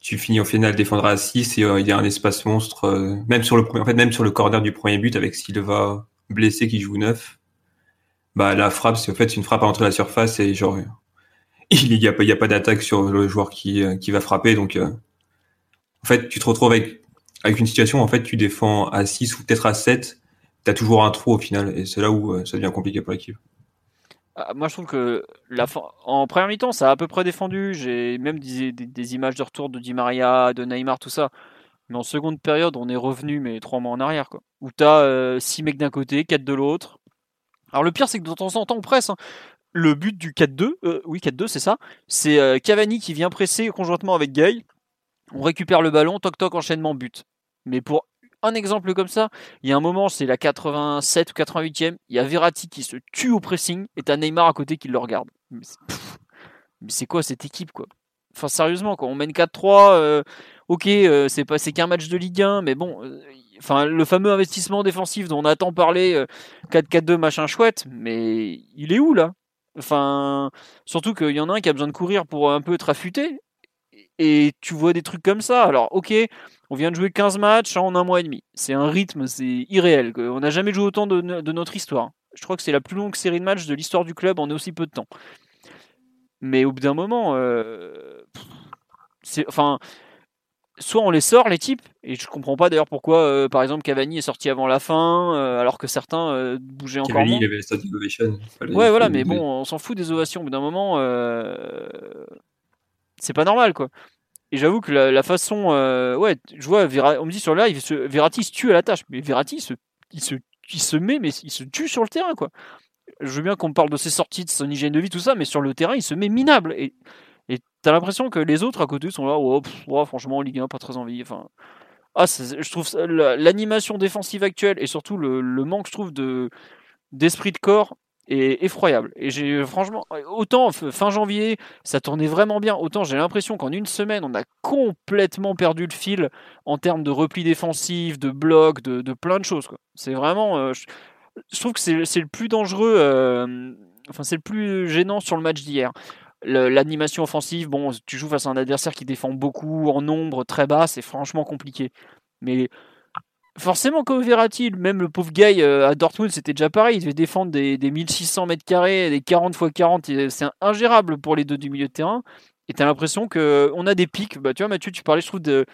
Speaker 3: tu finis au final défendre à 6 et euh, il y a un espace monstre, même sur le premier, en fait même sur le corner du premier but avec Silva blessé qui joue neuf bah la frappe c'est en fait une frappe à l'entrée de la surface et genre il y a pas il y a pas d'attaque sur le joueur qui euh, qui va frapper donc euh, en fait tu te retrouves avec avec une situation en fait tu défends à 6 ou peut-être à 7 tu as toujours un trou au final et c'est là où euh, ça devient compliqué pour l'équipe.
Speaker 1: Ah, moi, je trouve que la en première mi-temps, ça a à peu près défendu. J'ai même des, des, images de retour de Di Maria, de Neymar, tout ça. Mais en seconde période, on est revenu, mais trois mois en arrière, quoi. Où t'as 6 mecs d'un côté, 4 de l'autre. Alors le pire, c'est que de temps en temps, on presse. Hein. Le but du 4-2, euh, oui 4-2 c'est ça, c'est euh, Cavani qui vient presser conjointement avec Gay. On récupère le ballon, toc toc, enchaînement, but. Mais pour un exemple comme ça. Il y a un moment, c'est la 87 ou 88e, il y a Verratti qui se tue au pressing et t'as Neymar à côté qui le regarde. Mais c'est quoi cette équipe quoi? Enfin sérieusement, quand on mène 4-3, euh, ok, euh, c'est pas c'est qu'un match de Ligue 1, mais bon, euh, enfin le fameux investissement défensif dont on a tant parlé, 4-4-2 machin chouette, mais il est où là? Enfin, surtout qu'il y en a un qui a besoin de courir pour un peu être affûté. Et tu vois des trucs comme ça. Alors, ok, on vient de jouer 15 matchs en un mois et demi. C'est un rythme, c'est irréel. On n'a jamais joué autant de, notre histoire. Je crois que c'est la plus longue série de matchs de l'histoire du club en aussi peu de temps. Mais au bout d'un moment, euh, c'est, enfin, soit on les sort les types, et je comprends pas d'ailleurs pourquoi, euh, par exemple, Cavani est sorti avant la fin, euh, alors que certains bougeaient encore
Speaker 3: Cavani, il avait.
Speaker 1: Ouais, voilà, mais bon, on s'en fout des ovations. Au bout d'un moment, c'est pas normal, quoi. Et j'avoue que la, façon, euh, ouais, je vois, on me dit sur le live, Verratti se tue à la tâche, mais Verratti, se, il, se, il se met, mais il se tue sur le terrain, quoi. Je veux bien qu'on parle de ses sorties, de son hygiène de vie, tout ça, mais sur le terrain, il se met minable. Et t'as l'impression que les autres à côté sont là, oh, oh franchement, Ligue 1, pas très envie. Enfin, ah, je trouve l'animation défensive actuelle et surtout le, le manque, je trouve, de d'esprit de corps est effroyable. Et j'ai franchement, autant fin janvier, ça tournait vraiment bien, autant j'ai l'impression qu'en une semaine, on a complètement perdu le fil en termes de repli défensif, de bloc, de, plein de choses. C'est vraiment, euh, je, trouve que c'est le plus dangereux, euh, enfin c'est le plus gênant sur le match d'hier. L'animation offensive, bon, tu joues face à un adversaire qui défend beaucoup en nombre très bas, c'est franchement compliqué. Mais forcément, quand Verratti, même le pauvre gars euh, à Dortmund, c'était déjà pareil. Il devait défendre des, 1600 mètres carrés, des 40 x 40. C'est ingérable pour les deux du milieu de terrain. Et tu as l'impression qu'on a des pics. Bah, tu vois, Mathieu, tu parlais, je trouve, de,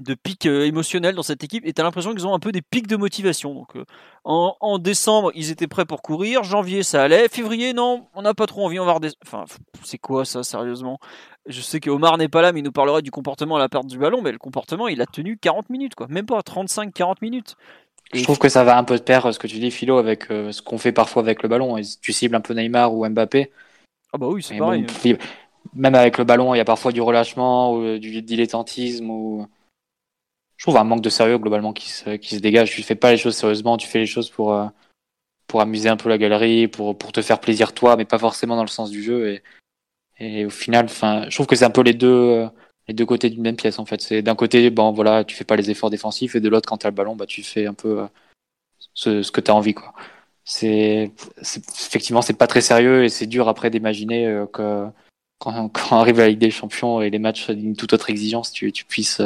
Speaker 1: de pics euh, émotionnels dans cette équipe et tu as l'impression qu'ils ont un peu des pics de motivation. Donc, euh, en, décembre, ils étaient prêts pour courir. Janvier, ça allait. Février, non, on n'a pas trop envie. On va Enfin, c'est quoi ça, sérieusement? Je sais que Omar n'est pas là, mais il nous parlera du comportement à la perte du ballon. Mais le comportement, il a tenu 40 minutes, quoi. Même pas 35-40 minutes.
Speaker 2: Je trouve que ça va un peu de pair, ce que tu dis, Philo, avec euh, ce qu'on fait parfois avec le ballon. Tu cibles un peu Neymar ou Mbappé.
Speaker 1: Ah bah oui, c'est pareil.
Speaker 2: même avec le ballon, il y a parfois du relâchement ou du dilettantisme ou je trouve un manque de sérieux globalement qui se, qui se dégage. Tu fais pas les choses sérieusement, tu fais les choses pour, euh, pour amuser un peu la galerie, pour, pour te faire plaisir toi, mais pas forcément dans le sens du jeu. Et, et au final, enfin, je trouve que c'est un peu les deux, euh, les deux côtés d'une même pièce en fait. C'est d'un côté, bon voilà, tu fais pas les efforts défensifs, et de l'autre, quand tu as le ballon, bah tu fais un peu euh, ce, ce que tu as envie quoi. C'est effectivement c'est pas très sérieux et c'est dur après d'imaginer que quand, quand arrive la Ligue des Champions et les matchs d'une toute autre exigence, tu, tu puisses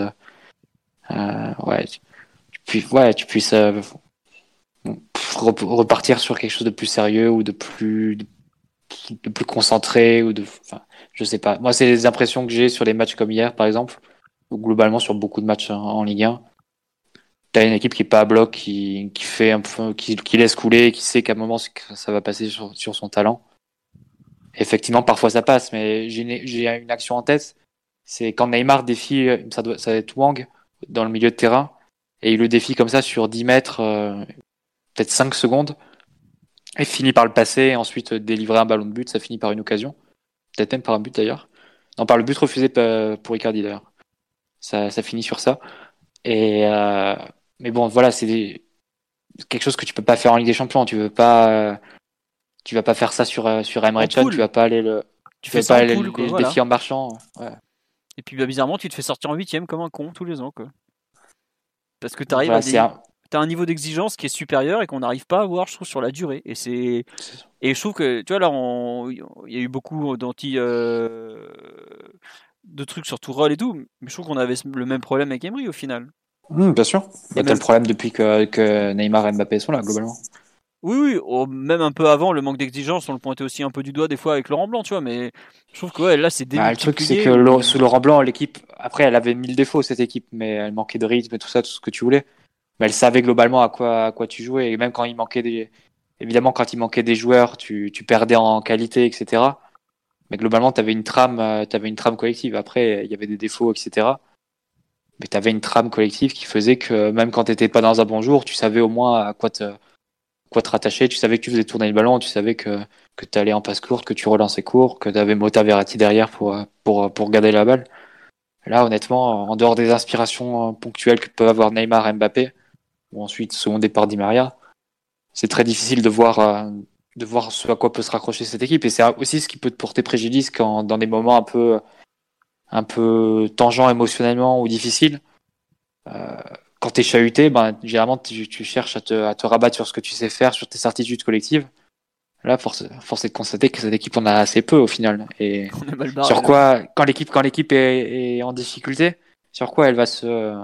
Speaker 2: ouais, tu, puisses, ouais, tu puisses euh, repartir sur quelque chose de plus sérieux ou de plus de plus concentré ou de enfin, je sais pas. Moi c'est les impressions que j'ai sur les matchs comme hier par exemple. Ou globalement sur beaucoup de matchs en, Ligue 1 t'as une équipe qui est pas à bloc qui, qui fait un peu qui, laisse couler qui sait qu'à un moment ça va passer sur, sur son talent. Effectivement parfois ça passe mais j'ai une action en tête. C'est quand Neymar défie ça doit ça doit être Wang dans le milieu de terrain et il le défie comme ça sur 10 mètres, euh, peut-être 5 secondes, et finit par le passer et ensuite délivrer un ballon de but. Ça finit par une occasion, peut-être même par un but d'ailleurs. Non, par le but refusé pour Icardi d'ailleurs. Ça, ça finit sur ça. Et euh, mais bon, voilà, c'est quelque chose que tu peux pas faire en Ligue des Champions. Tu veux pas, tu vas pas faire ça sur euh, sur Emre Can. Tu vas pas aller le, tu, fais pas aller le, défi en marchant. Ouais.
Speaker 1: Et puis bah, bizarrement, tu te fais sortir en huitième comme un con tous les ans. Quoi. Parce que tu arrives à T'as un niveau d'exigence qui est supérieur et qu'on n'arrive pas à voir, je trouve, sur la durée. Et c'est et je trouve que tu vois là, il y a eu beaucoup d'anti euh, de trucs sur tout rôle et tout, mais je trouve qu'on avait le même problème avec Emery au final.
Speaker 2: Mmh, bien sûr. Il y a même... le problème depuis que, que Neymar et Mbappé sont là globalement.
Speaker 1: Oui, oui, oh, même un peu avant, le manque d'exigence, on le pointait aussi un peu du doigt des fois avec Laurent Blanc, tu vois, mais je trouve que ouais, là c'est
Speaker 2: bah, Le truc, c'est que sous Laurent Blanc, l'équipe, après, elle avait mille défauts, cette équipe, mais elle manquait de rythme et tout ça, tout ce que tu voulais. Mais elle savait globalement à quoi, à quoi tu jouais, et même quand il manquait des. Évidemment, quand il manquait des joueurs, tu, tu perdais en qualité, etc. Mais globalement, tu avais une trame, euh, avais une trame collective. Après, il y avait des défauts, etc. Mais tu avais une trame collective qui faisait que même quand tu n'étais pas dans un bon jour, tu savais au moins à quoi te, quoi te rattacher. Tu savais que tu faisais tourner le ballon, tu savais que, que tu allais en passe courte, que tu relançais court, que tu avais Mota Verratti derrière pour, pour, pour garder la balle. Là, honnêtement, en dehors des inspirations ponctuelles que peuvent avoir Neymar Mbappé, ou ensuite second départ Di Maria, c'est très difficile de voir, de voir ce à quoi peut se raccrocher cette équipe. Et c'est aussi ce qui peut te porter préjudice quand, dans des moments un peu, un peu tangents émotionnellement ou difficiles. Euh, quand tu es chahuté, ben, généralement, tu, tu cherches à te, à te, rabattre sur ce que tu sais faire, sur tes certitudes collectives. Là, force, force est de constater que cette équipe en a assez peu au final. Et barré, sur quoi, quand l'équipe, quand l'équipe est, est, en difficulté, sur quoi elle va se,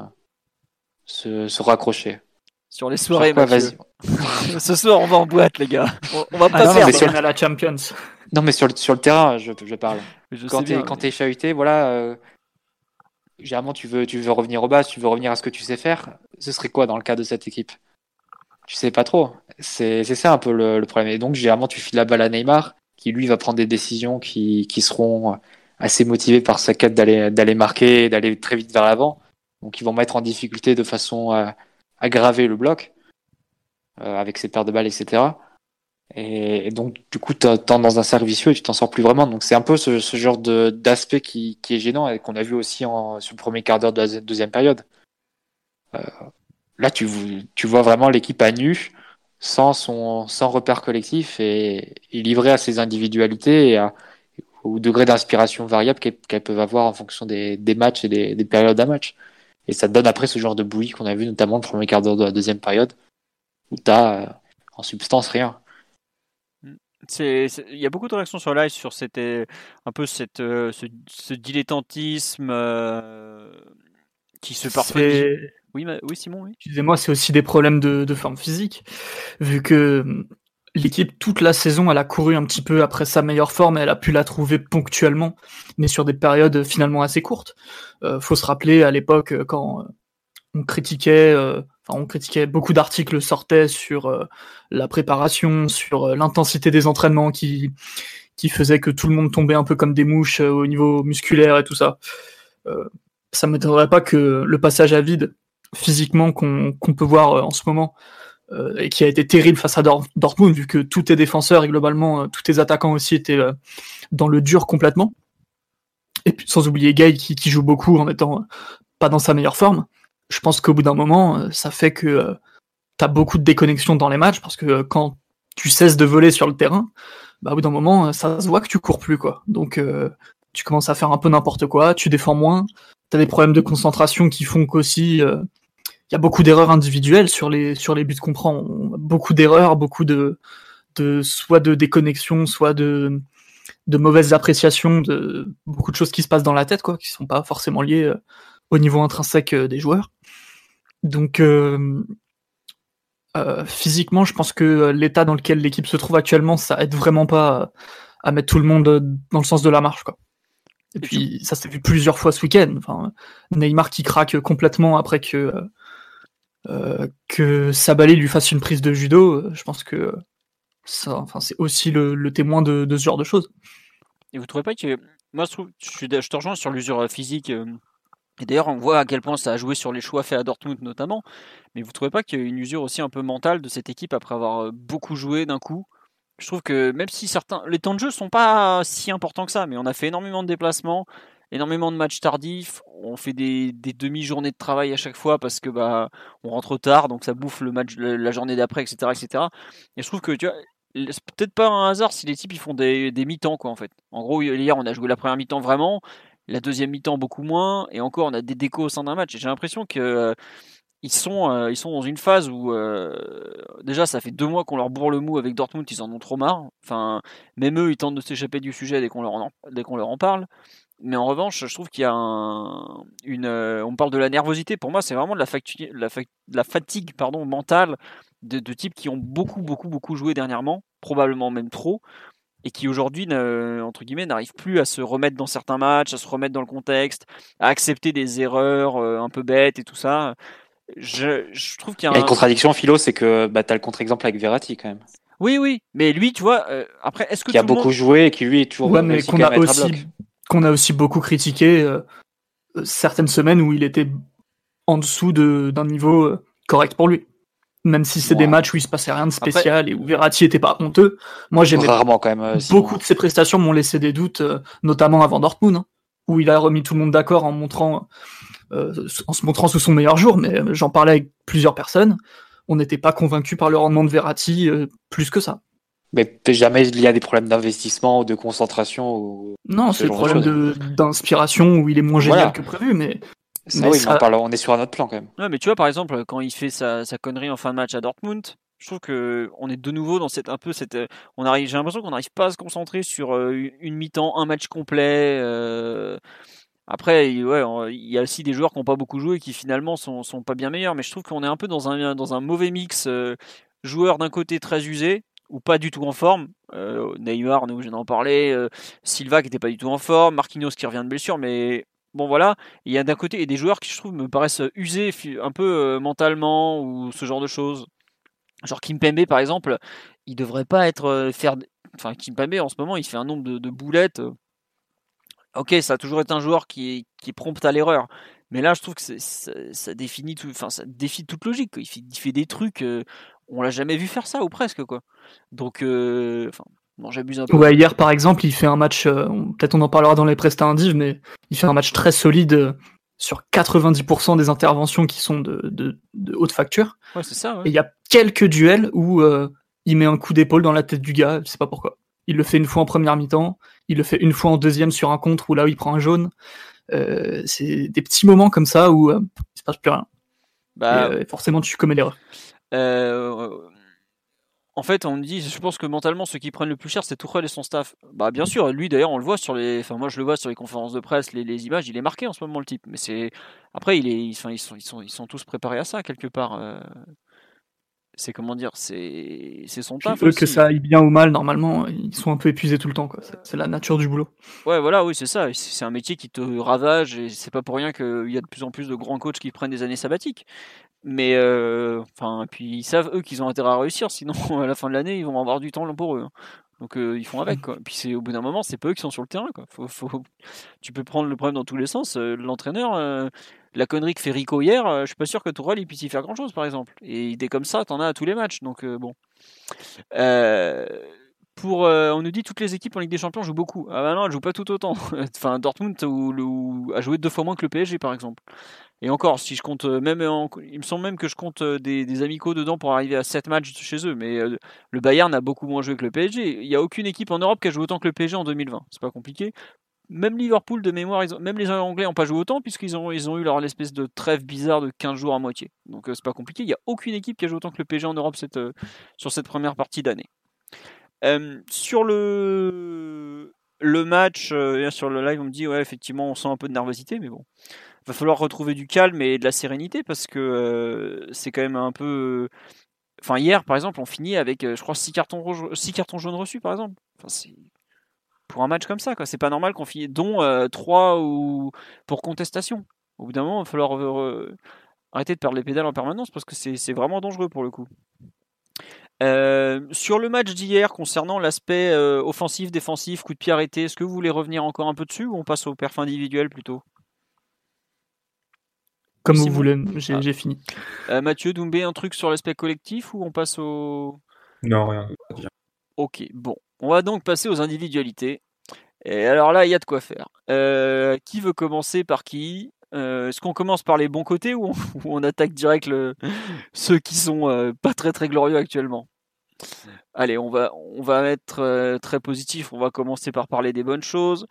Speaker 2: se, se raccrocher?
Speaker 1: Sur les soirées, quoi, Ce soir, on va en boîte, les gars. On, on va pas
Speaker 4: ah sur le... la Champions.
Speaker 2: Non, mais sur le, sur le terrain, je, je parle. Je quand tu es, mais... chahuté, voilà. Euh, généralement, tu veux, tu veux revenir au bas, tu veux revenir à ce que tu sais faire. Ce serait quoi dans le cas de cette équipe? Tu sais pas trop. C'est ça un peu le, problème. Et donc, généralement, tu files la balle à Neymar, qui lui va prendre des décisions qui, qui seront assez motivées par sa quête d'aller marquer, d'aller très vite vers l'avant. Donc, ils vont mettre en difficulté de façon à aggraver le bloc euh, avec ses paires de balles, etc. Et, donc, du coup, tu dans un cercle vicieux et tu t'en sors plus vraiment. Donc, c'est un peu ce, genre d'aspect qui, est gênant et qu'on a vu aussi en, sur le premier quart d'heure de la deuxième période. Euh, là, tu, tu vois vraiment l'équipe à nu, sans, son, sans repère collectif et, et livrée à ses individualités et au degré d'inspiration variable qu'elles qu peuvent avoir en fonction des, matchs et des, des périodes d'un match. Et ça donne après ce genre de bouillie qu'on a vu notamment le premier quart d'heure de la deuxième période, où tu as en substance rien
Speaker 1: il y a beaucoup de réactions sur live sur cette, un peu cette, euh, ce, ce, dilettantisme euh, qui se parfait. Oui, oui, Simon, oui.
Speaker 4: Excusez-moi, c'est aussi des problèmes de, de, forme physique, vu que hum, l'équipe toute la saison, elle a couru un petit peu après sa meilleure forme, et elle a pu la trouver ponctuellement, mais sur des périodes finalement assez courtes. Euh, faut se rappeler à l'époque euh, quand on critiquait euh, On critiquait beaucoup d'articles sortaient sur euh, la préparation, sur euh, l'intensité des entraînements qui qui faisait que tout le monde tombait un peu comme des mouches euh, au niveau musculaire et tout ça. ça m'étonnerait pas que le passage à vide physiquement qu'on peut voir en ce moment et qui a été terrible face à Dortmund vu que tous tes défenseurs et globalement tous tes attaquants aussi étaient dans le dur complètement. Et puis sans oublier Guy qui, qui joue beaucoup en étant pas dans sa meilleure forme je pense qu'au bout d'un moment, euh, ça fait que euh, tu as beaucoup de déconnexion dans les matchs parce que euh, quand tu cesses de voler sur le terrain, bah, au bout d'un moment, ça se voit que tu cours plus, quoi. Donc, tu commences à faire un peu n'importe quoi, tu défends moins, tu as des problèmes de concentration qui font qu'aussi, il y a beaucoup d'erreurs individuelles sur les, sur les buts qu'on prend. Beaucoup d'erreurs, beaucoup de, de, soit de déconnexion, soit de, de mauvaises appréciations, de beaucoup de choses qui se passent dans la tête, quoi, qui sont pas forcément liées au niveau intrinsèque des joueurs. Donc euh, euh, physiquement, je pense que l'état dans lequel l'équipe se trouve actuellement, ça aide vraiment pas à mettre tout le monde dans le sens de la marche, quoi. Et, puis ça s'est vu plusieurs fois ce week-end. Enfin, Neymar qui craque complètement après que euh, que Sabalé lui fasse une prise de judo. Je pense que ça, enfin, c'est aussi le, le témoin de, de, ce genre de choses.
Speaker 1: Et vous trouvez pas que moi je trouve, je, je te rejoins sur l'usure physique. Et d'ailleurs, on voit à quel point ça a joué sur les choix faits à Dortmund notamment. Mais vous trouvez pas qu'il y a une usure aussi un peu mentale de cette équipe après avoir euh, beaucoup joué d'un coup? Je trouve que même si certains, les temps de jeu sont pas si importants que ça, mais on a fait énormément de déplacements, énormément de matchs tardifs, on fait des, demi-journées de travail à chaque fois parce que bah on rentre tard, donc ça bouffe le match la journée d'après, etc., etc. Et je trouve que tu vois, c'est peut-être pas un hasard si les types font des, des mi-temps quoi en fait. En gros hier on a joué la première mi-temps vraiment, la deuxième mi-temps beaucoup moins, et encore on a des décos au sein d'un match. J'ai l'impression que euh, euh, sont dans une phase où euh, déjà ça fait deux mois qu'on leur bourre le mou avec Dortmund, ils en ont trop marre. Enfin, même eux ils tentent de s'échapper du sujet dès qu'on leur en, parle. Mais en revanche, je trouve qu'il y a un, une, on parle de la nervosité. Pour moi, c'est vraiment de la, la fatigue pardon, mentale de, de types qui ont beaucoup, beaucoup, beaucoup joué dernièrement, probablement même trop, et qui aujourd'hui, entre guillemets, n'arrive plus à se remettre dans certains matchs, à se remettre dans le contexte, à accepter des erreurs euh, un peu bêtes et tout ça. Je, je trouve qu'il y a,
Speaker 2: il y a une contradiction, Philo, c'est que bah, tu as le contre-exemple avec Verratti quand même.
Speaker 1: Oui, oui, mais lui, tu vois, euh, après, est-ce que.
Speaker 2: Qui a beaucoup
Speaker 1: monde...
Speaker 2: joué et qui lui est toujours.
Speaker 4: Ouais, mais qu'on a, aussi, qu'on a aussi beaucoup critiqué euh, certaines semaines où il était en dessous de, d'un niveau correct pour lui même si c'est ouais. des matchs où il se passait rien de spécial Après, et où Verratti était pas honteux. Moi, j'aimais
Speaker 2: rarement quand même.
Speaker 4: Euh, beaucoup de ses prestations m'ont laissé des doutes, euh, notamment avant Dortmund. Hein. où il a remis tout le monde d'accord en montrant, euh, en se montrant sous son meilleur jour, mais j'en parlais avec plusieurs personnes. On n'était pas convaincu par le rendement de Verratti plus que ça.
Speaker 2: Mais jamais il y a des problèmes d'investissement ou de concentration ou...
Speaker 4: Non, c'est le problème d'inspiration où il est moins génial que prévu, mais.
Speaker 2: Oui, on, est sur un autre plan quand même.
Speaker 1: Ouais, mais tu vois, par exemple, quand il fait sa, sa connerie en fin de match à Dortmund, je trouve que on est de nouveau dans cette un peu cette on arrive j'ai l'impression qu'on n'arrive pas à se concentrer sur euh, une mi-temps un match complet euh. après ouais il y a aussi des joueurs qui n'ont pas beaucoup joué et qui finalement sont, sont pas bien meilleurs mais je trouve qu'on est un peu dans un dans un mauvais mix euh, joueurs d'un côté très usés ou pas du tout en forme Neymar on est obligé d'en parler Silva qui était pas du tout en forme Marquinhos qui revient de blessure mais bon voilà, il y a d'un côté des joueurs qui je trouve me paraissent usés un peu mentalement ou ce genre de choses. Genre Kimpembe par exemple, il devrait pas être euh, faire. Enfin Kimpembe en ce moment il fait un nombre de, boulettes. Euh. Ok, ça a toujours été un joueur qui est, qui prompt à l'erreur. Mais là, je trouve que ça, définit tout, enfin, ça défie toute logique. Il fait, des trucs, euh, on l'a jamais vu faire ça ou presque quoi. Donc, enfin, bon, j'abuse un peu.
Speaker 4: Ouais, hier par exemple, il fait un match. Peut-être on en parlera dans les prestats indives, mais il fait un match très solide sur 90% des interventions qui sont de, de, de haute facture.
Speaker 1: Ouais, c'est ça.
Speaker 4: Et il y a quelques duels où euh, il met un coup d'épaule dans la tête du gars, je sais pas pourquoi. Il le fait une fois en première mi-temps, il le fait une fois en deuxième sur un contre où là où il prend un jaune. Euh, c'est des petits moments comme ça où euh, il se passe plus rien. Bah, et, forcément, tu commets l'erreur.
Speaker 1: En fait, on dit, je pense que mentalement, ceux qui prennent le plus cher, c'est Tuchel et son staff. Bah, bien sûr, lui d'ailleurs, on le voit sur les, enfin moi je le vois sur les conférences de presse, les, images, il est marqué en ce moment le type. Mais c'est, après, il est, enfin, ils sont, ils sont, ils sont tous préparés à ça quelque part. Euh. C'est comment dire, c'est, c'est son taf.
Speaker 4: Eux, que ça aille bien ou mal, normalement, ils sont un peu épuisés tout le temps. Quoi. C'est la nature du boulot.
Speaker 1: Ouais, voilà, oui, c'est ça. C'est un métier qui te ravage et c'est pas pour rien qu'il y a de plus en plus de grands coachs qui prennent des années sabbatiques. Mais euh, enfin, puis ils savent eux qu'ils ont intérêt à réussir, sinon à la fin de l'année ils vont avoir du temps pour eux. Hein. Donc euh, ils font avec. Quoi. Puis c'est au bout d'un moment, c'est pas eux qui sont sur le terrain. Quoi. Faut. Tu peux prendre le problème dans tous les sens. Euh, l'entraîneur, la connerie que fait Rico hier, je suis pas sûr que Tourelle il puisse y faire grand chose, par exemple. Et idée comme ça, t'en as à tous les matchs. Donc bon. pour, on nous dit toutes les équipes en Ligue des Champions jouent beaucoup. Ah bah non, elles jouent pas tout autant. enfin Dortmund a joué deux fois moins que le PSG par exemple. Et encore, si je compte euh, même, il me semble même que je compte euh, des, amicaux dedans pour arriver à 7 matchs chez eux. Mais euh, le Bayern a beaucoup moins joué que le PSG. Il n'y a aucune équipe en Europe qui a joué autant que le PSG en 2020. C'est pas compliqué. Même Liverpool de mémoire, même les Anglais n'ont pas joué autant puisqu'ils ont, ils ont eu leur espèce de trêve bizarre de 15 jours à moitié. Donc c'est pas compliqué. Il n'y a aucune équipe qui a joué autant que le PSG en Europe sur cette première partie d'année. sur le le match, sur le live, on me dit ouais effectivement on sent un peu de nervosité, mais bon va falloir retrouver du calme et de la sérénité parce que euh, c'est quand même un peu. Enfin, hier, par exemple, on finit avec, euh, je crois, 6 cartons, cartons jaunes reçus, par exemple. Enfin, pour un match comme ça, quoi. C'est pas normal qu'on finisse, dont 3 euh, ou pour contestation. Au bout d'un moment, il va falloir arrêter de perdre les pédales en permanence parce que c'est vraiment dangereux pour le coup. sur le match d'hier, concernant l'aspect offensif, défensif, coup de pied arrêté, est-ce que vous voulez revenir encore un peu dessus ou on passe au perf individuel plutôt?
Speaker 4: Comme vous voulez, ah. j'ai fini.
Speaker 1: Euh, Mathieu, Doumbé, un truc sur l'aspect collectif ou on passe au.
Speaker 3: Non, rien.
Speaker 1: Ok, bon. On va donc passer aux individualités. Et alors là, il y a de quoi faire. Euh, qui veut commencer par qui? Euh, Est-ce qu'on commence par les bons côtés ou on, attaque direct le... ceux qui sont pas très très glorieux actuellement? Allez, on va, on va être très positif. On va commencer par parler des bonnes choses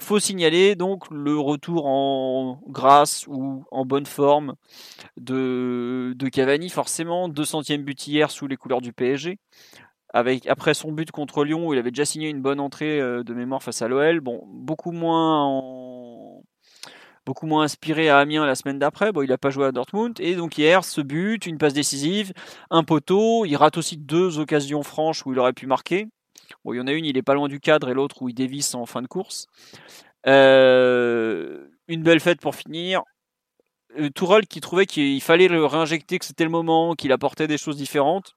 Speaker 1: faut signaler donc le retour en grâce ou en bonne forme de, Cavani, forcément. 200e but hier sous les couleurs du PSG. Après son but contre Lyon, où il avait déjà signé une bonne entrée euh, de mémoire face à l'OL. Bon, beaucoup moins beaucoup moins inspiré à Amiens la semaine d'après. Bon, il n'a pas joué à Dortmund. Et donc hier, ce but, une passe décisive, un poteau. Il rate aussi deux occasions franches où il aurait pu marquer. Bon, il y en a une, il est pas loin du cadre, et l'autre où il dévisse en fin de course. Euh, une belle fête pour finir. Euh, Tourelle qui trouvait qu'il fallait le réinjecter, que c'était le moment, qu'il apportait des choses différentes.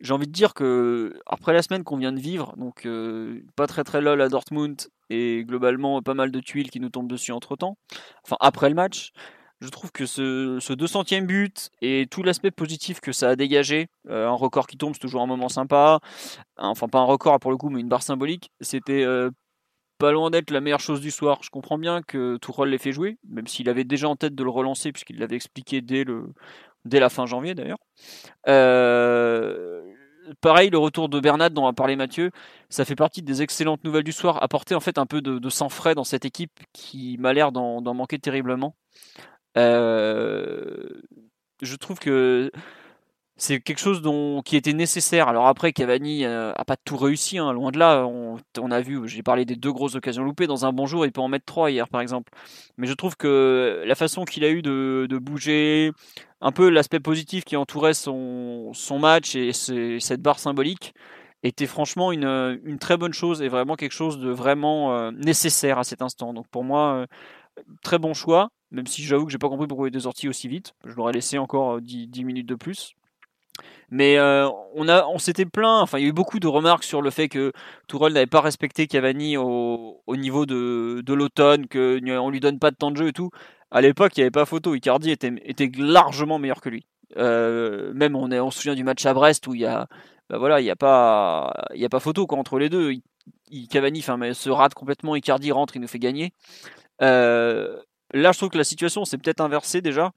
Speaker 1: J'ai envie de dire que après la semaine qu'on vient de vivre, donc euh, pas très très lol à Dortmund et globalement pas mal de tuiles qui nous tombent dessus entre temps, enfin après le match, je trouve que ce, ce 200e but et tout l'aspect positif que ça a dégagé, euh, un record qui tombe, c'est toujours un moment sympa. Enfin, pas un record pour le coup, mais une barre symbolique. C'était euh, pas loin d'être la meilleure chose du soir. Je comprends bien que Tourelle l'ait fait jouer, même s'il avait déjà en tête de le relancer, puisqu'il l'avait expliqué dès, le, dès la fin janvier d'ailleurs. Euh, pareil, le retour de Bernat dont a parlé Mathieu, ça fait partie des excellentes nouvelles du soir. Apporter en fait un peu de, sang frais dans cette équipe qui m'a l'air d'en manquer terriblement. Euh, je trouve que c'est quelque chose dont, qui était nécessaire. Alors après, Cavani euh, a pas tout réussi, hein, loin de là. On, a vu, j'ai parlé des deux grosses occasions loupées. Dans un bon jour, il peut en mettre trois hier, par exemple. Mais je trouve que la façon qu'il a eu de, bouger, un peu l'aspect positif qui entourait son, match et cette barre symbolique, était franchement une, une, très bonne chose et vraiment quelque chose de vraiment euh, nécessaire à cet instant. Donc pour moi, euh, très bon choix, même si j'avoue que j'ai pas compris pourquoi il était sorti aussi vite. Je l'aurais laissé encore 10, 10 minutes de plus. Mais euh, on, a, on s'était plaint, enfin il y a eu beaucoup de remarques sur le fait que Tourelle n'avait pas respecté Cavani au, au niveau de, de l'automne, qu'on lui donne pas de temps de jeu et tout. À l'époque, il n'y avait pas photo. Icardi était, était largement meilleur que lui. Euh, même on, est, on se souvient du match à Brest où il bah voilà, il n'y a pas, il a pas photo quoi, entre les deux. Il, Cavani, enfin, se rate complètement. Icardi rentre, il nous fait gagner. Euh, Là, je trouve que la situation s'est peut-être inversée déjà,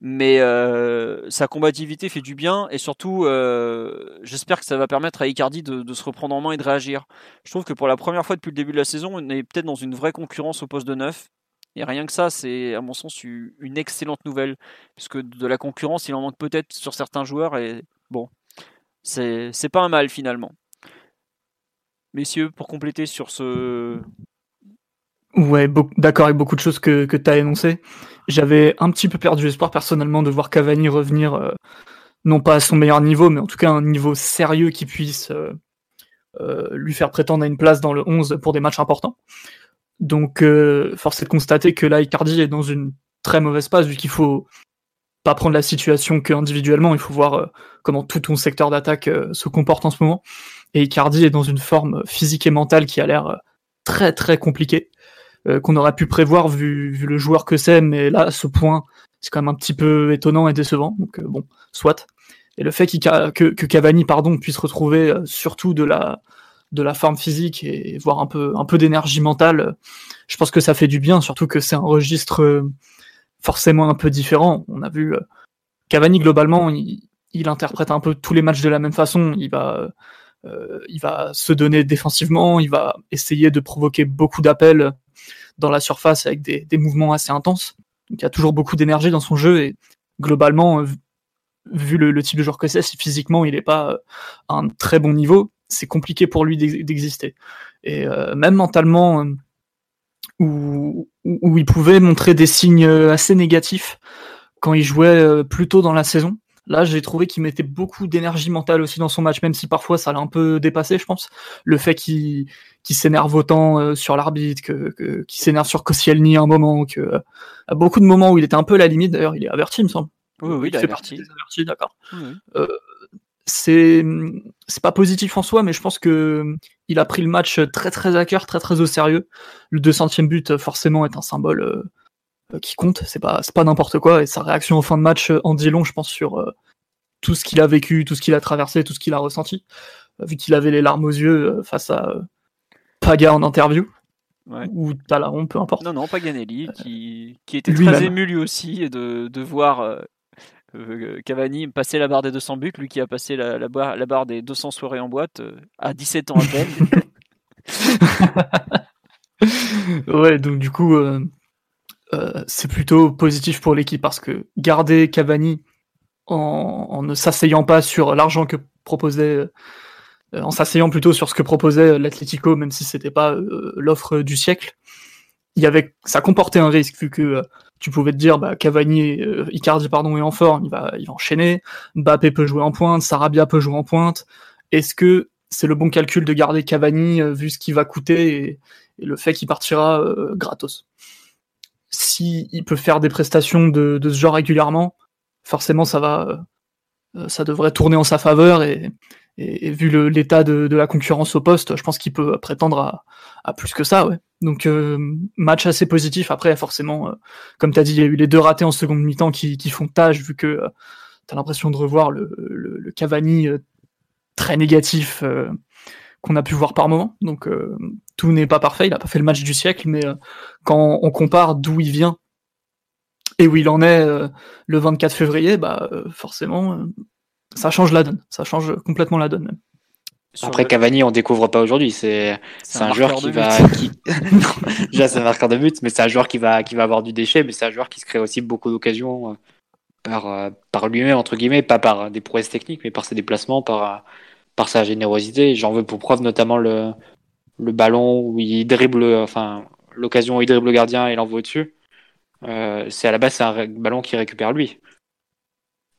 Speaker 1: mais euh, sa combativité fait du bien et surtout, euh, j'espère que ça va permettre à Icardi de, se reprendre en main et de réagir. Je trouve que pour la première fois depuis le début de la saison, on est peut-être dans une vraie concurrence au poste de neuf. Et rien que ça, c'est à mon sens une excellente nouvelle, puisque de la concurrence, il en manque peut-être sur certains joueurs et bon, c'est pas un mal finalement. Messieurs, pour compléter sur ce,
Speaker 4: Ouais, d'accord avec beaucoup de choses que, que tu as énoncées. J'avais un petit peu perdu espoir personnellement de voir Cavani revenir, euh, non pas à son meilleur niveau, mais en tout cas à un niveau sérieux qui puisse euh, euh, lui faire prétendre à une place dans le 11 pour des matchs importants. Donc, force est de constater que là, Icardi est dans une très mauvaise passe, vu qu'il faut pas prendre la situation que individuellement, il faut voir comment tout ton secteur d'attaque se comporte en ce moment. Et Icardi est dans une forme physique et mentale qui a l'air très très compliquée. Euh, qu'on aurait pu prévoir vu, vu le joueur que c'est, mais là, ce point, c'est quand même un petit peu étonnant et décevant. Donc euh, bon, soit. Et le fait que, que, Cavani pardon, puisse retrouver euh, surtout de la, de la forme physique et voir un peu, un peu d'énergie mentale, je pense que ça fait du bien, surtout que c'est un registre forcément un peu différent. On a vu Cavani globalement, il, il, interprète un peu tous les matchs de la même façon. Il va, il va se donner défensivement, il va essayer de provoquer beaucoup d'appels dans la surface avec des, mouvements assez intenses. Donc il y a toujours beaucoup d'énergie dans son jeu et globalement, euh, vu le, type de joueur que c'est, si physiquement il n'est pas euh, à un très bon niveau, c'est compliqué pour lui d'exister. Et euh, même mentalement, où, où, il pouvait montrer des signes assez négatifs quand il jouait plus tôt dans la saison, Là, j'ai trouvé qu'il mettait beaucoup d'énergie mentale aussi dans son match, même si parfois ça l'a un peu dépassé, je pense. Le fait qu'il s'énerve autant euh, sur l'arbitre, que, qu'il s'énerve sur Koscielny à un moment, que euh, à beaucoup de moments où il était un peu à la limite. D'ailleurs, il est averti, il me semble.
Speaker 1: Oui, oui, il,
Speaker 4: partie des avertis, d'accord. Euh, c'est c'est pas positif en soi, mais je pense que il a pris le match très très à cœur, très très au sérieux. Le 200e but, forcément, est un symbole euh, qui compte. C'est pas, pas n'importe quoi. Et sa réaction en fin de match euh, en dit long, je pense, sur euh, tout ce qu'il a vécu, tout ce qu'il a traversé, tout ce qu'il a ressenti. vu qu'il avait les larmes aux yeux face à Paga en interview. Ou Talaron, peu importe.
Speaker 1: Non, non, Paganelli, qui, qui était très ému lui aussi de, de voir Cavani passer la barre des 200 buts, lui qui a passé la, la, barre, la barre des 200 soirées en boîte à 17 ans à
Speaker 4: peine. ouais, donc du coup, euh, c'est plutôt positif pour l'équipe parce que garder Cavani en, ne s'asseyant pas sur l'argent que proposait, euh, en s'asseyant plutôt sur ce que proposait l'Atlético, même si c'était pas euh, l'offre du siècle, il y avait, ça comportait un risque vu que tu pouvais te dire, bah, Cavani, Icardi pardon est en forme, il va, il va enchaîner, Mbappé peut jouer en pointe, Sarabia peut jouer en pointe. Est-ce que c'est le bon calcul de garder Cavani vu ce qu'il va coûter et le fait qu'il partira gratos? S'il peut faire des prestations de, ce genre régulièrement, forcément ça va, euh, ça devrait tourner en sa faveur et, vu l'état de, la concurrence au poste, je pense qu'il peut prétendre à, plus que ça. Donc euh, match assez positif. Après, forcément, euh, comme tu as dit, il y a eu les deux ratés en seconde mi-temps qui, font tâche vu que tu as l'impression de revoir le, le, Cavani très négatif qu'on a pu voir par moment. Donc tout n'est pas parfait. Il a pas fait le match du siècle, mais quand on compare d'où il vient et où il en est le 24 février, bah forcément, ça change la donne. Ça change complètement la donne même.
Speaker 2: Après Cavani, on découvre pas aujourd'hui. C'est un, un joueur qui va. Qui... Déjà, c'est un marqueur de but, mais c'est un joueur qui va, qui va avoir du déchet, mais c'est un joueur qui se crée aussi beaucoup d'occasions euh, par, euh, par lui-même, entre guillemets, pas par des prouesses techniques, mais par ses déplacements, par, par sa générosité. J'en veux pour preuve notamment le, le ballon où il dribble, enfin, l'occasion où il dribble le gardien et l'envoie au-dessus. Euh, c'est à la base, c'est un ballon qui récupère lui.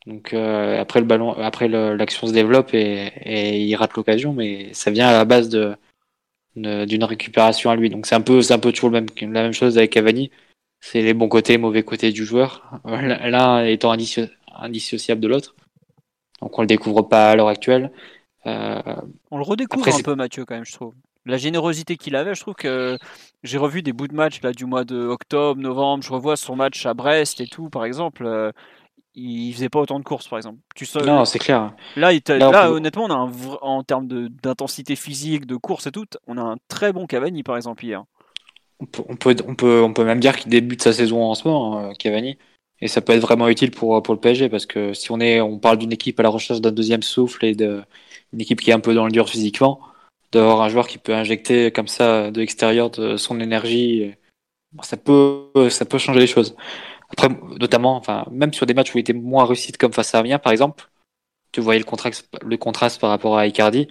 Speaker 2: Donc euh, après le ballon, après l'action se développe et, il rate l'occasion, mais ça vient à la base de d'une récupération à lui. Donc c'est un peu c'est un peu toujours le même, la même chose avec Cavani. C'est les bons côtés, mauvais côtés du joueur. L'un étant indissociable de l'autre. Donc on le découvre pas à l'heure actuelle.
Speaker 1: Euh, on le redécouvre un peu Mathieu quand même, je trouve. La générosité qu'il avait, je trouve que j'ai revu des bouts de match là du mois de octobre, novembre. Je revois son match à Brest et tout, par exemple. Euh, il faisait pas autant de courses par exemple.
Speaker 2: Tu non, c'est clair.
Speaker 1: Là, il là, honnêtement, on a un en termes d'intensité physique, de course et tout, on a un très bon Cavani par exemple hier.
Speaker 2: On peut, on peut, on peut, on peut même dire qu'il débute sa saison en ce moment, hein, Cavani. Et ça peut être vraiment utile pour, pour le PSG parce que si on est, on parle d'une équipe à la recherche d'un deuxième souffle et d'une équipe qui est un peu dans le dur physiquement, d'avoir un joueur qui peut injecter comme ça de l'extérieur de son énergie, ça peut, ça peut changer les choses. Après, notamment, enfin, même sur des matchs où il était moins réussi comme face à Amiens, par exemple, tu voyais le contraste, le contraste par rapport à Icardi.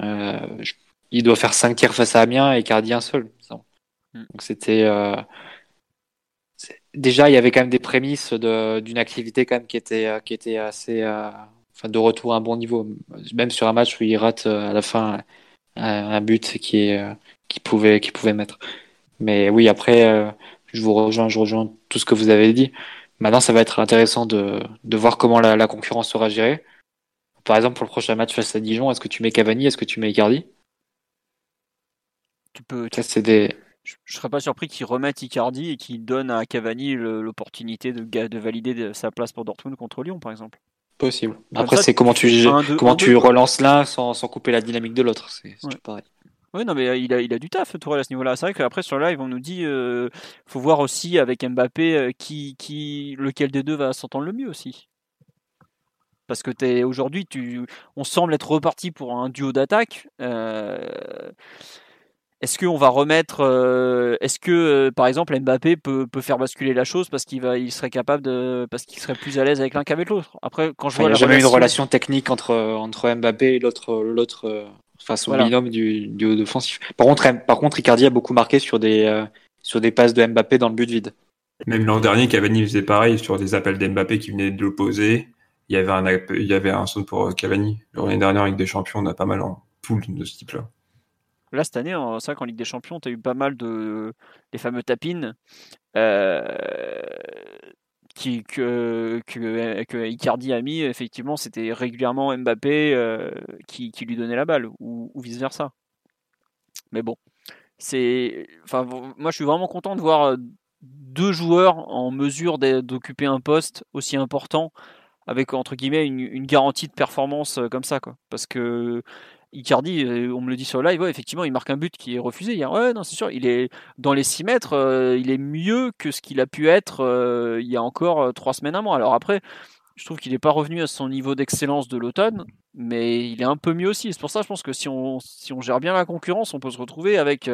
Speaker 2: Euh, il doit faire 5 tirs face à Amiens et Icardi un seul. Mm. Donc c'était euh, déjà il y avait quand même des prémices d'une activité quand même qui était euh, qui était assez enfin de retour à un bon niveau. Même sur un match où il rate à la fin un, but qui est qui pouvait qui pouvait mettre. Mais oui après je vous rejoins, je rejoins tout ce que vous avez dit. Maintenant, ça va être intéressant de, de voir comment la, la, concurrence sera gérée. Par exemple, pour le prochain match face à Dijon, est-ce que tu mets Cavani, est-ce que tu mets Icardi?
Speaker 1: Tu peux. Ça, des... Je, ne serais pas surpris qu'il remette Icardi et qu'il donne à Cavani l'opportunité de, de valider sa place pour Dortmund contre Lyon, par exemple.
Speaker 2: Possible. Après, c'est comment tu, comment tu relances l'un sans, sans couper la dynamique de l'autre. C'est pareil.
Speaker 1: Oui, non, mais euh, il a, il a du taf, Tourelle, à ce niveau-là. C'est vrai qu'après, sur le live, on nous dit euh, faut voir aussi avec Mbappé euh, qui, qui, lequel des deux va s'entendre le mieux aussi. Parce que es, aujourd'hui, on semble être reparti pour un duo d'attaque. Est-ce qu'on va remettre. est-ce que, par exemple, Mbappé peut, peut faire basculer la chose parce qu'il va, il serait capable de. parce qu'il serait plus à l'aise avec l'un qu'avec l'autre? Après, quand je vois.
Speaker 2: Il n'y a jamais eu une relation technique entre, entre Mbappé et l'autre. l'autre face au binôme du, du haut offensif. Par contre, par contre, Icardi a beaucoup marqué sur des, euh, sur des passes de Mbappé dans le but vide.
Speaker 3: Même l'an dernier, Cavani faisait pareil sur des appels d'Mbappé qui venaient de l'opposé. Il y avait un, il y avait un son pour Cavani. L'année dernière, avec des champions, on a pas mal en poule de ce type-là.
Speaker 1: Là, cette année, c'est vrai Ligue des Champions, tu as eu pas mal de. les fameux tapines. Euh, qui, que, que, Icardi a mis, effectivement, c'était régulièrement Mbappé euh, qui, lui donnait la balle, ou, vice-versa. Mais bon, c'est. Enfin, moi, je suis vraiment content de voir euh, deux joueurs en mesure d'occuper un poste aussi important avec entre guillemets une, une, garantie de performance comme ça quoi parce que Icardi, euh, on me le dit sur le live, effectivement, il marque un but qui est refusé hier. Ouais, non, c'est sûr, il est dans les 6 mètres, euh, il est mieux que ce qu'il a pu être euh, il y a encore 3 semaines, mois. Alors après, je trouve qu'il n'est pas revenu à son niveau d'excellence de l'automne, mais il est un peu mieux aussi. C'est pour ça, je pense que si on, gère bien la concurrence, on peut se retrouver avec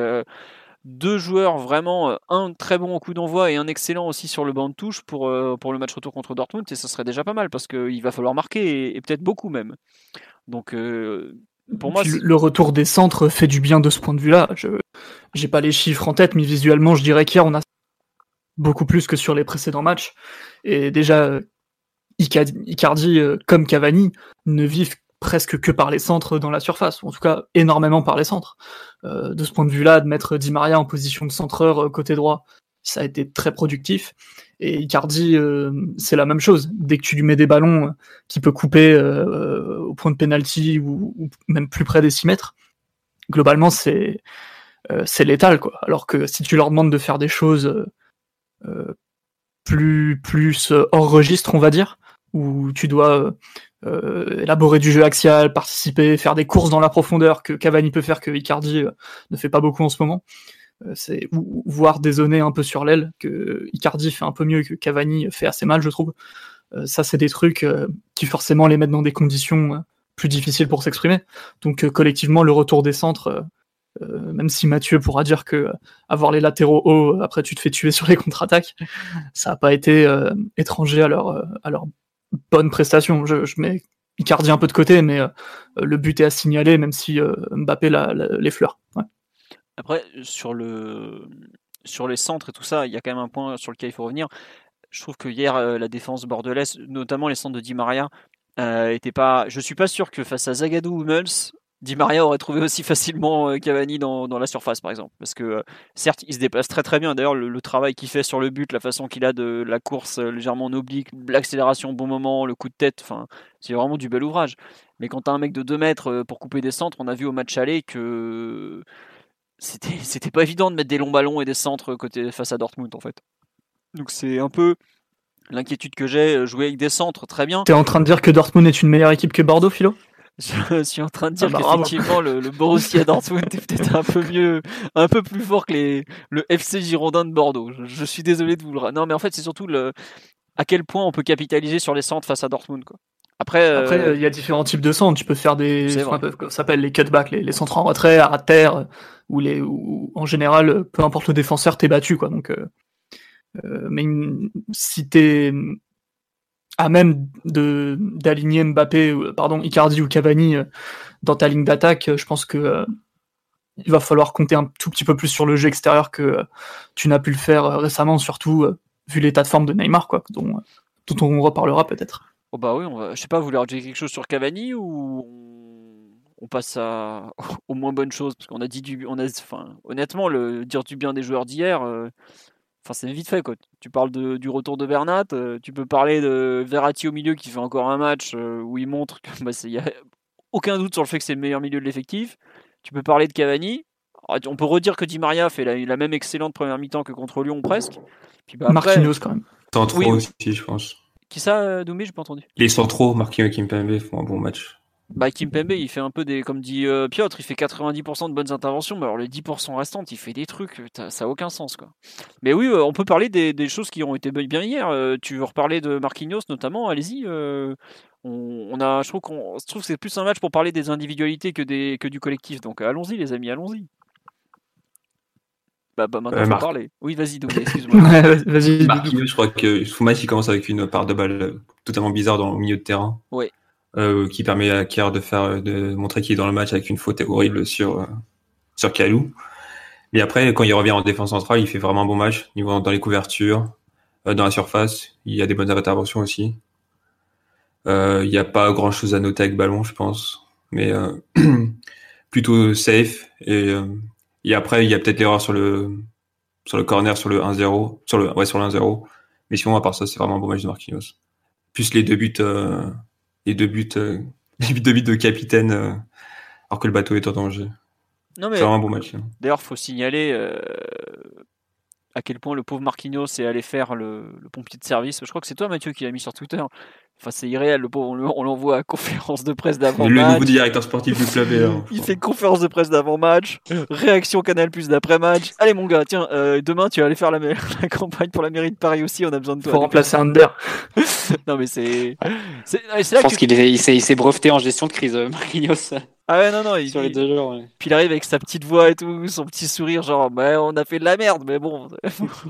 Speaker 1: deux joueurs vraiment, un très bon coup d'envoi et un excellent aussi sur le banc de touche pour, le match retour contre Dortmund, et ça serait déjà pas mal parce qu'il va falloir marquer, et, et peut-être beaucoup même. Donc
Speaker 4: pour moi, le retour des centres fait du bien de ce point de vue-là. Je j'ai pas les chiffres en tête, mais visuellement, je dirais qu'hier on a beaucoup plus que sur les précédents matchs. Et déjà, Icardi, euh, comme Cavani, ne vivent presque que par les centres dans la surface, ou en tout cas énormément par les centres. Euh, de ce point de vue-là, de mettre Di Maria en position de centreur euh, côté droit, ça a été très productif. Et Icardi, euh, c'est la même chose. Dès que tu lui mets des ballons qui peut couper euh, au point de penalty ou, même plus près des 6 mètres, globalement c'est euh, létal quoi. Alors que si tu leur demandes de faire des choses plus plus hors registre, on va dire, où tu dois euh, élaborer du jeu axial, participer, faire des courses dans la profondeur que Cavani peut faire que Icardi euh, ne fait pas beaucoup en ce moment. Euh, c'est ou, voir dézonner un peu sur l'aile que Icardi fait un peu mieux que Cavani fait assez mal, je trouve. ça, c'est des trucs qui forcément les mettent dans des conditions plus difficiles pour s'exprimer. Donc collectivement, le retour des centres, même si Mathieu pourra dire que avoir les latéraux hauts, après tu te fais tuer sur les contre-attaques, ça n'a pas été étranger à leur, à leur bonne prestation. Je, je, mets Icardi un peu de côté, mais euh, le but est à signaler, même si euh, Mbappé les fleurs.
Speaker 1: Après, sur, le, sur les centres et tout ça, il y a quand même un point sur lequel il faut revenir. Je trouve que hier, euh, la défense bordelaise, notamment les centres de Di Maria, était pas. Je suis pas sûr que face à Zagadou ou Muls, Di Maria aurait trouvé aussi facilement euh, Cavani dans, dans, la surface, par exemple. Parce que, euh, certes, il se déplace très très bien. D'ailleurs, le, travail qu'il fait sur le but, la façon qu'il a de la course euh, légèrement en oblique, l'accélération au bon moment, le coup de tête, enfin, c'est vraiment du bel ouvrage. Mais quand tu as un mec de 2 mètres pour couper des centres, on a vu au match aller que c'était, c'était pas évident de mettre des longs ballons et des centres côté, face à Dortmund, en fait. Donc c'est un peu l'inquiétude que j'ai. Jouer avec des centres, très bien.
Speaker 4: T'es en train de dire que Dortmund est une meilleure équipe que Bordeaux, Philo?
Speaker 1: Je suis en train de dire ah bah, qu'effectivement le, le, Borussia Dortmund est peut-être un peu mieux, un peu plus fort que les, le FC Girondin de Bordeaux. Je, suis désolé de vous le. Non, mais en fait, c'est surtout le à quel point on peut capitaliser sur les centres face à Dortmund. Quoi. Après,
Speaker 4: euh, Après, il y a différents types de centres. Tu peux faire des, ça s'appelle les cutbacks, les, les, centres en retrait, à terre, ou les, ou, en général, peu importe le défenseur, t'es battu, quoi. Donc, euh, euh, mais si t'es à même de d'aligner Mbappé, pardon, Icardi ou Cavani euh, dans ta ligne d'attaque, je pense que il va falloir compter un tout petit peu plus sur le jeu extérieur que tu n'as pu le faire récemment, surtout vu l'état de forme de Neymar, quoi, dont, dont on reparlera peut-être.
Speaker 1: Oh bah oui, on va, je sais pas, vous voulez rajouter quelque chose sur Cavani ou on passe à, aux moins bonnes choses parce qu'on a dit du, on a, enfin, honnêtement, le dire du bien des joueurs d'hier, Enfin, c'est vite fait, quoi. Tu parles de, du retour de Bernat, euh, tu peux parler de Verratti au milieu qui fait encore un match euh, où il montre qu'il bah, n'y a aucun doute sur le fait que c'est le meilleur milieu de l'effectif. Tu peux parler de Cavani. on peut redire que Di Maria fait la, même excellente première mi-temps que contre Lyon, presque.
Speaker 4: Puis bah, Marquinhos, quand même.
Speaker 3: Centraux aussi, je pense.
Speaker 1: Qui ça, euh, Doumé J'ai pas entendu.
Speaker 3: Les centraux, Marquinhos et Kimpembe font un bon match.
Speaker 1: Bah, Kimpembe, il fait un peu des, comme dit euh, Piotr, il fait 90% de bonnes interventions, mais alors les 10% restantes, il fait des trucs, ça n'a aucun sens, quoi. Mais oui, euh, on peut parler des, des, choses qui ont été bien hier. Euh, tu veux reparler de Marquinhos, notamment, allez-y. On, a, je trouve qu'on, trouve que c'est plus un match pour parler des individualités que des, que du collectif. Donc, allons-y, les amis, allons-y. Bah, bah maintenant, faut parler. Oui, vas-y, excuse-moi.
Speaker 4: vas-y.
Speaker 3: Marquinhos, je crois que ce match, il commence avec une part de balle totalement bizarre dans le milieu de terrain.
Speaker 1: Oui.
Speaker 3: Euh, qui permet à Kier de faire de montrer qu'il est dans le match avec une faute horrible sur euh, sur Kalou. Mais après, quand il revient en défense centrale, il fait vraiment un bon match niveau dans les couvertures, euh, dans la surface. Il y a des bonnes interventions aussi. il n'y a pas grand chose à noter avec ballon, je pense, mais plutôt safe. Et, et après, il y a peut-être l'erreur sur le sur le corner, sur le 1-0, sur le ouais sur le 1-0. Mais sinon, à part ça, c'est vraiment un bon match de Marquinhos. Plus les deux buts les deux buts, euh, les deux buts de capitaine, euh, alors que le bateau est en danger. Non mais, un bon match. Hein.
Speaker 1: D'ailleurs, faut signaler euh, à quel point le pauvre Marquinhos est allé faire le, pompier de service. Je crois que c'est toi, Mathieu, qui l'a mis sur Twitter. Enfin, c'est irréel, le pauvre. On l'envoie à conférence de presse d'avant-match.
Speaker 3: Le nouveau directeur sportif du club est.
Speaker 1: Il fait conférence de presse d'avant-match, réaction Canal Plus d'après-match. Allez, mon gars, tiens, demain, tu vas aller faire la, la, campagne pour la mairie de Paris aussi. On a besoin de toi.
Speaker 4: Faut remplacer Under.
Speaker 1: non, mais c'est.
Speaker 2: Je pense qu'il s'est breveté en gestion de crise, euh, Marquinhos.
Speaker 1: Ah ouais, non, non.
Speaker 2: Il, sur les deux jours,
Speaker 1: Puis il arrive avec sa petite voix et tout, son petit sourire, genre, bah, on a fait de la merde, mais bon,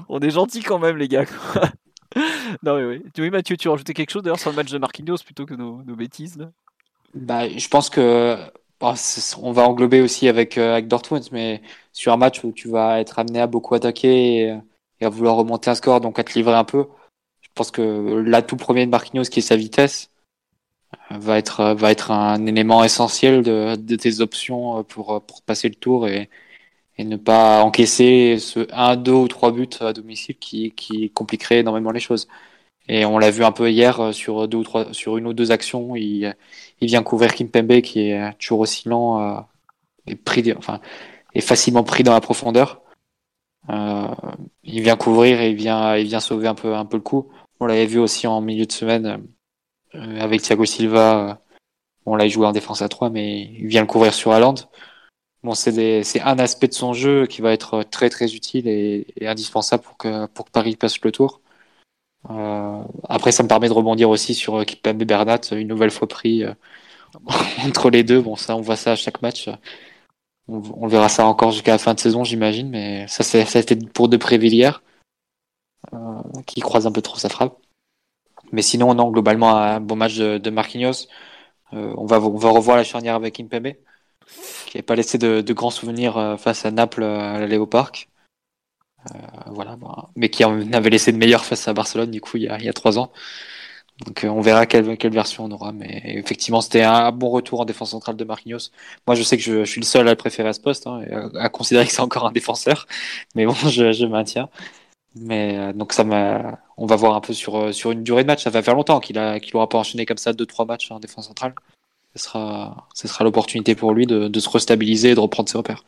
Speaker 1: on est gentil quand même, les gars. non, mais oui. Oui, Mathieu, tu rajoutais quelque chose d'ailleurs sur le match de Marquinhos plutôt que nos, bêtises
Speaker 2: bah, Je pense que. on va englober aussi avec, euh, avec Dortmund, mais sur un match où tu vas être amené à beaucoup attaquer et, à vouloir remonter un score, donc à te livrer un peu, je pense que l'atout premier de Marquinhos, qui est sa vitesse, va être, va être un élément essentiel de, de tes options pour, pour passer le tour et, et ne pas encaisser ce 1, 2 ou 3 buts à domicile qui, qui compliquerait énormément les choses. Et on l'a vu un peu hier sur deux ou trois, sur une ou deux actions, il, il vient couvrir Kimpembe qui est toujours oscillant, euh, et pris, enfin, est facilement pris dans la profondeur. Euh, il vient couvrir et il vient, il vient sauver un peu, un peu le coup. On l'avait vu aussi en milieu de semaine avec Thiago Silva, bon là il jouait en défense à 3, mais il vient le couvrir sur Haaland. C'est un aspect de son jeu qui va être très très utile et, indispensable pour que, Paris passe le tour. après, ça me permet de rebondir aussi sur Kipembe Bernat, une nouvelle fois pris entre les deux. Bon, ça, on voit ça à chaque match. On, verra ça encore jusqu'à la fin de saison, j'imagine, mais ça, ça a été pour De Prévillière, euh, qui croise un peu trop sa frappe. Mais sinon, non, globalement, un bon match de, Marquinhos. Euh, on, va, on va revoir la charnière avec Impembe, qui n'avait pas laissé de, grands souvenirs euh, face à Naples à l'aller au parc. voilà, mais qui en avait laissé de meilleurs face à Barcelone, du coup, il y a, trois ans. Donc euh, on verra quelle, version on aura. Mais effectivement, c'était un bon retour en défense centrale de Marquinhos. Moi, je sais que je, suis le seul à le préférer à ce poste, hein, à, considérer que c'est encore un défenseur. Mais bon, je, maintiens. Mais euh, donc ça on va voir un peu sur euh, une durée de match. Ça va faire longtemps qu'il a qu'il aura pas enchaîné comme ça deux trois matchs en défense centrale. Ce sera ce sera l'opportunité pour lui de, de se restabiliser et de reprendre ses repères.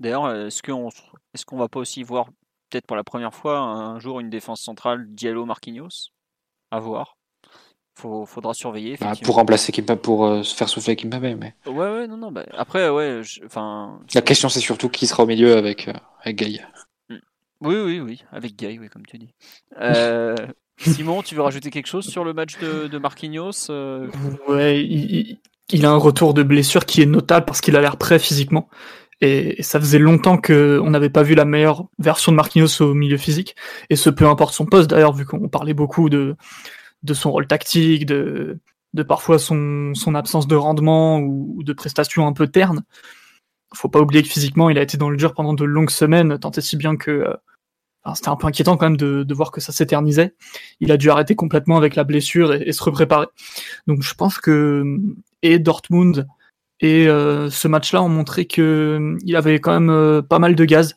Speaker 1: D'ailleurs, est-ce qu'on est-ce qu'on va pas aussi voir peut-être pour la première fois un jour une défense centrale Diallo Marquinhos? À voir faut, faudra surveiller.
Speaker 2: Bah, pour remplacer Kimpembe, pour euh, se faire souffler Kimpembe, mais.
Speaker 1: Ouais, ouais, non, non. Bah, après, ouais, enfin.
Speaker 2: La question, c'est surtout qui sera au milieu avec euh, avec Gay.
Speaker 1: Mm. Oui, oui, oui, avec Gay, oui, comme tu dis. Euh, Simon, tu veux rajouter quelque chose sur le match de, de Marquinhos
Speaker 4: Ouais, il, il, a un retour de blessure qui est notable parce qu'il a l'air prêt physiquement. Et, ça faisait longtemps qu'on n'avait pas vu la meilleure version de Marquinhos au milieu physique. Et ce peu importe son poste d'ailleurs, vu qu'on parlait beaucoup de, de son rôle tactique, de, de parfois son, son absence de rendement ou, de prestations un peu ternes. Faut pas oublier que physiquement, il a été dans le dur pendant de longues semaines, tant et si bien que euh, c'était un peu inquiétant quand même de, voir que ça s'éternisait. Il a dû arrêter complètement avec la blessure et, se repréparer. Donc je pense que et Dortmund et euh, ce match-là ont montré que il avait quand même euh, pas mal de gaz.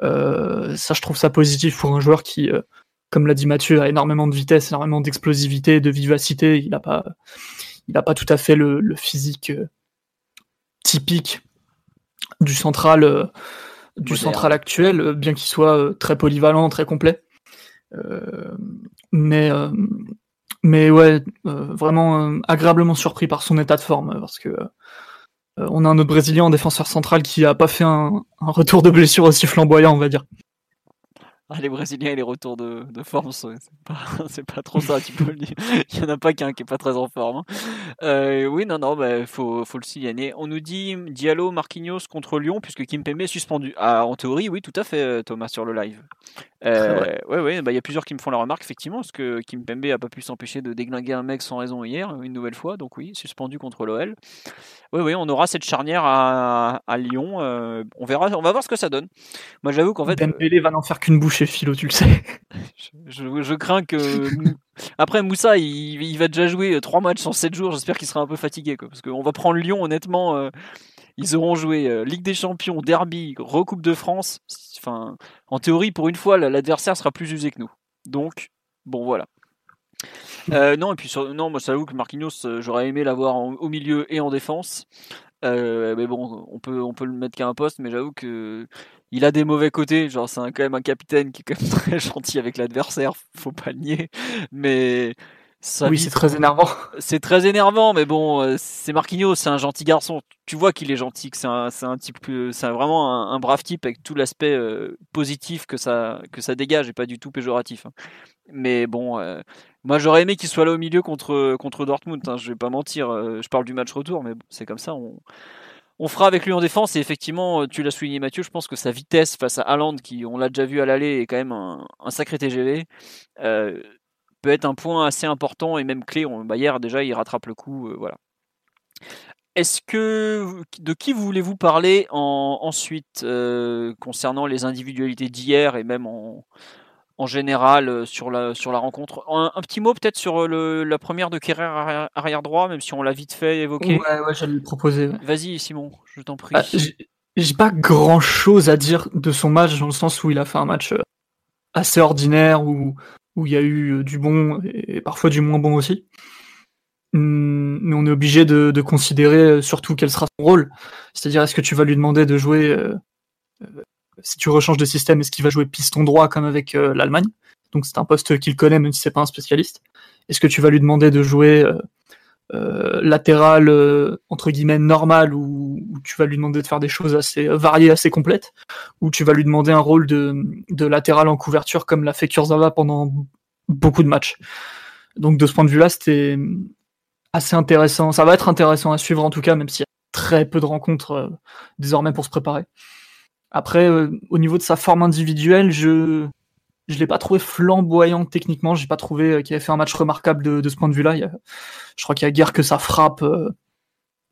Speaker 4: ça, je trouve ça positif pour un joueur qui comme l'a dit Mathieu, a énormément de vitesse, énormément d'explosivité, de vivacité. Il n'a pas, il a pas tout à fait le, physique euh, typique du central, euh, du central actuel, euh, bien qu'il soit très polyvalent, très complet. mais, mais ouais, vraiment agréablement surpris par son état de forme, parce que on a un autre Brésilien en défenseur central qui a pas fait un retour de blessure aussi flamboyant, on va dire.
Speaker 1: Ah, les Brésiliens et les retours de, de forme, c'est pas, pas trop ça, tu peux le dire. Il y en a pas qu'un qui est pas très en forme. Hein. Euh, oui, non, non, bah, faut, faut le signaler. On nous dit Diallo, Marquinhos contre Lyon, puisque Kimpembe est suspendu. Ah, en théorie, oui, tout à fait, euh, Thomas, sur le live. Euh, ouais, ouais, bah, il y a plusieurs qui me font la remarque, effectivement, parce que Kimpembe a pas pu s'empêcher de déglinguer un mec sans raison hier, une nouvelle fois, donc oui, suspendu contre l'OL. Oui, oui, on aura cette charnière à, à Lyon. Euh, on verra, on va voir ce que ça donne. Moi, j'avoue qu'en fait.
Speaker 4: Dembélé va n'en faire qu'une bouchée, Philo, tu le sais.
Speaker 1: je, je, crains que. Après, Moussa, il, il, va déjà jouer 3 matchs en 7 jours. J'espère qu'il sera un peu fatigué, quoi, parce qu'on va prendre Lyon, honnêtement. Euh, ils auront joué euh, Ligue des Champions, Derby, Recoupe de France. En théorie, pour une fois, l'adversaire sera plus usé que nous. Donc, bon, voilà. Euh, non, et puis non, moi j'avoue que Marquinhos, euh, j'aurais aimé l'avoir au milieu et en défense. Mais bon, on peut, on peut le mettre qu'à un poste, mais j'avoue que il a des mauvais côtés. Genre, c'est quand même un capitaine qui est quand même très gentil avec l'adversaire, faut pas le nier. Mais
Speaker 4: oui, c'est très énervant.
Speaker 1: C'est très énervant, mais bon, c'est Marquinhos, c'est un gentil garçon. Tu vois qu'il est gentil, que c'est un, un type, c'est vraiment un, brave type avec tout l'aspect positif que ça, que ça dégage et pas du tout péjoratif. Hein. Mais bon, moi, j'aurais aimé qu'il soit là au milieu contre, contre Dortmund. Hein, je vais pas mentir. Euh, je parle du match retour, mais c'est comme ça. On, on fera avec lui en défense. Et effectivement, euh, tu l'as souligné, Mathieu. Je pense que sa vitesse face à Haaland, qui on l'a déjà vu à l'aller, est quand même un, sacré TGV. Euh, peut être un point assez important et même clé. On, bah, hier, déjà, il rattrape le coup. voilà. Est-ce que de qui voulez-vous parler en, ensuite concernant les individualités d'hier et même en, en général euh, sur la, sur la rencontre? Un, petit mot peut-être sur euh, le, la première de Kerrer arrière, droit, même si on l'a vite fait évoqué.
Speaker 4: Ouais, ouais, j'allais le proposer.
Speaker 1: Vas-y, Simon, je t'en prie.
Speaker 4: Ah, j'ai pas grand chose à dire de son match dans le sens où il a fait un match euh, assez ordinaire où, où il y a eu du bon et parfois du moins bon aussi. Hum, mais on est obligé de, considérer surtout quel sera son rôle. C'est-à-dire, est-ce que tu vas lui demander de jouer si tu rechanges de système, est-ce qu'il va jouer piston droit comme avec euh, l'Allemagne? Donc c'est un poste qu'il connaît même si c'est pas un spécialiste. Est-ce que tu vas lui demander de jouer euh, latéral entre guillemets normal ou, tu vas lui demander de faire des choses assez variées, assez complètes, ou tu vas lui demander un rôle de, de latéral en couverture comme l'a fait Kurzawa pendant beaucoup de matchs. Donc de ce point de vue-là, c'était assez intéressant. Ça va être intéressant à suivre en tout cas, même s'il y a très peu de rencontres désormais pour se préparer. Après, au niveau de sa forme individuelle, je je l'ai pas trouvé flamboyant techniquement. J'ai pas trouvé euh, qu'il avait fait un match remarquable de, de ce point de vue-là. Je crois qu'il y a guère que sa frappe euh,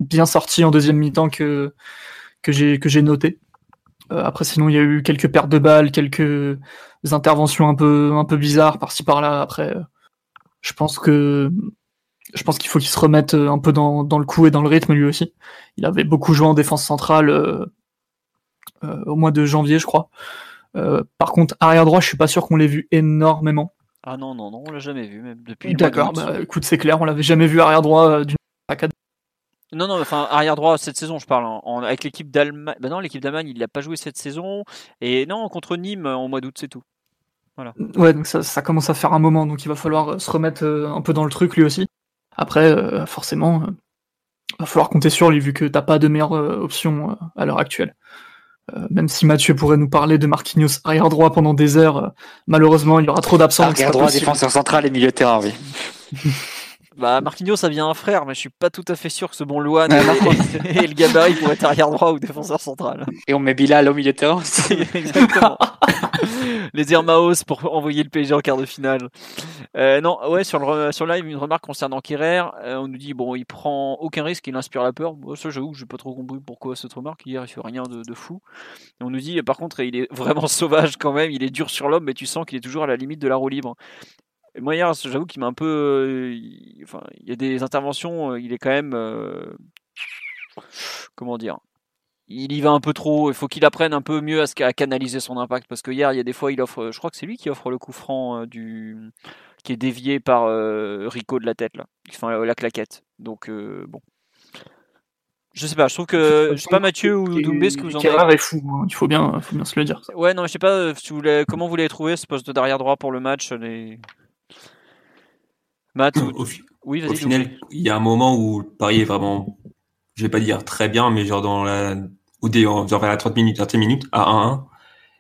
Speaker 4: bien sortie en deuxième mi-temps que que j'ai que j'ai noté. Euh, après, sinon, il y a eu quelques pertes de balles, quelques interventions un peu un peu bizarres par-ci par-là. Après, je pense que je pense qu'il faut qu'il se remette un peu dans, dans le coup et dans le rythme lui aussi. Il avait beaucoup joué en défense centrale euh, au mois de janvier, je crois. Euh, par contre, arrière droit, je suis pas sûr qu'on l'ait vu énormément.
Speaker 1: Ah non, non, non, on l'a jamais vu, même depuis.
Speaker 4: D'accord, bah, écoute, c'est clair, on l'avait jamais vu arrière droit euh, d'une
Speaker 1: non, non, enfin, arrière droit cette saison, je parle. En, avec l'équipe d'Allemagne. Bah non, l'équipe d'Allemagne, il n'a pas joué cette saison. Et non, contre Nîmes en mois d'août, c'est tout. Voilà.
Speaker 4: Ouais, donc ça, ça, commence à faire un moment, donc il va falloir euh, se remettre un peu dans le truc lui aussi. Après, forcément, il va falloir compter sur lui vu que t'as pas de meilleure option à l'heure actuelle. Euh, même si Mathieu pourrait nous parler de Marquinhos arrière droit pendant des heures, euh, malheureusement il y aura trop d'absence.
Speaker 2: Arrière droit, défenseur central et milieu de terrain, oui.
Speaker 1: Bah, Marquinhos, ça vient un frère, mais je suis pas tout à fait sûr que ce bon Luan et, le gabarit pour être arrière droit ou défenseur central.
Speaker 2: Et on met Bilal au milieu de terrain
Speaker 1: Exactement. Les Irmaos pour envoyer le PSG en quart de finale. Euh, non, ouais, sur le, sur live, une remarque concernant Kerrer. Euh, on nous dit, bon, il prend aucun risque, il inspire la peur. Moi, ça, j'avoue j'ai pas trop compris pourquoi cette remarque. Hier, il fait rien de, de fou. Et on nous dit, par contre, il est vraiment sauvage quand même, il est dur sur l'homme, mais tu sens qu'il est toujours à la limite de la roue libre. Moi hier, j'avoue qu'il m'a un peu. Euh, enfin, il y a des interventions, euh, il est quand même. Euh, comment dire Il y va un peu trop. Il faut qu'il apprenne un peu mieux à, à, canaliser son impact parce que hier, il y a des fois, il offre. Je crois que c'est lui qui offre le coup franc du qui est dévié par Rico de la tête là, enfin la, claquette. Donc bon. Je sais pas, je trouve que je sais pas Mathieu ou Doumbé ce que vous en
Speaker 4: avez. est fou, hein, il faut bien, faut bien se le dire.
Speaker 1: Ouais, non, je sais pas si vous comment vous l'avez trouvé ce poste d'arrière droit pour le match. Les...
Speaker 3: Matt, au, oui, au final, il y a un moment où Paris est vraiment, je vais pas dire très bien, mais genre dans la, ou des, genre vers la 30 minutes, 30 minutes, à 1-1.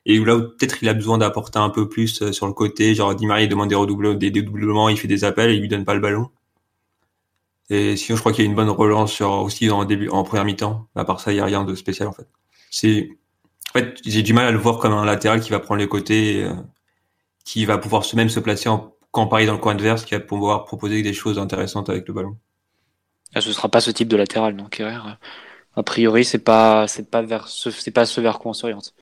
Speaker 3: Et où là où peut-être il a besoin d'apporter un peu plus euh, sur le côté, genre Di Maria demande des redoublements, des dédoublements, il fait des appels et il lui donne pas le ballon. Et sinon, je crois qu'il y a une bonne relance sur, aussi le début, en première mi-temps. À part ça, il y a rien de spécial, en fait. C'est, en fait, j'ai du mal à le voir comme un latéral qui va prendre les côtés, euh, qui va pouvoir même se placer en Paris dans le coin adverse qui va pouvoir proposer des choses intéressantes avec le ballon.
Speaker 2: Ah, ce sera pas ce type de latéral, donc A priori, c'est pas, c'est pas ce, c'est pas ce vers quoi on s'oriente.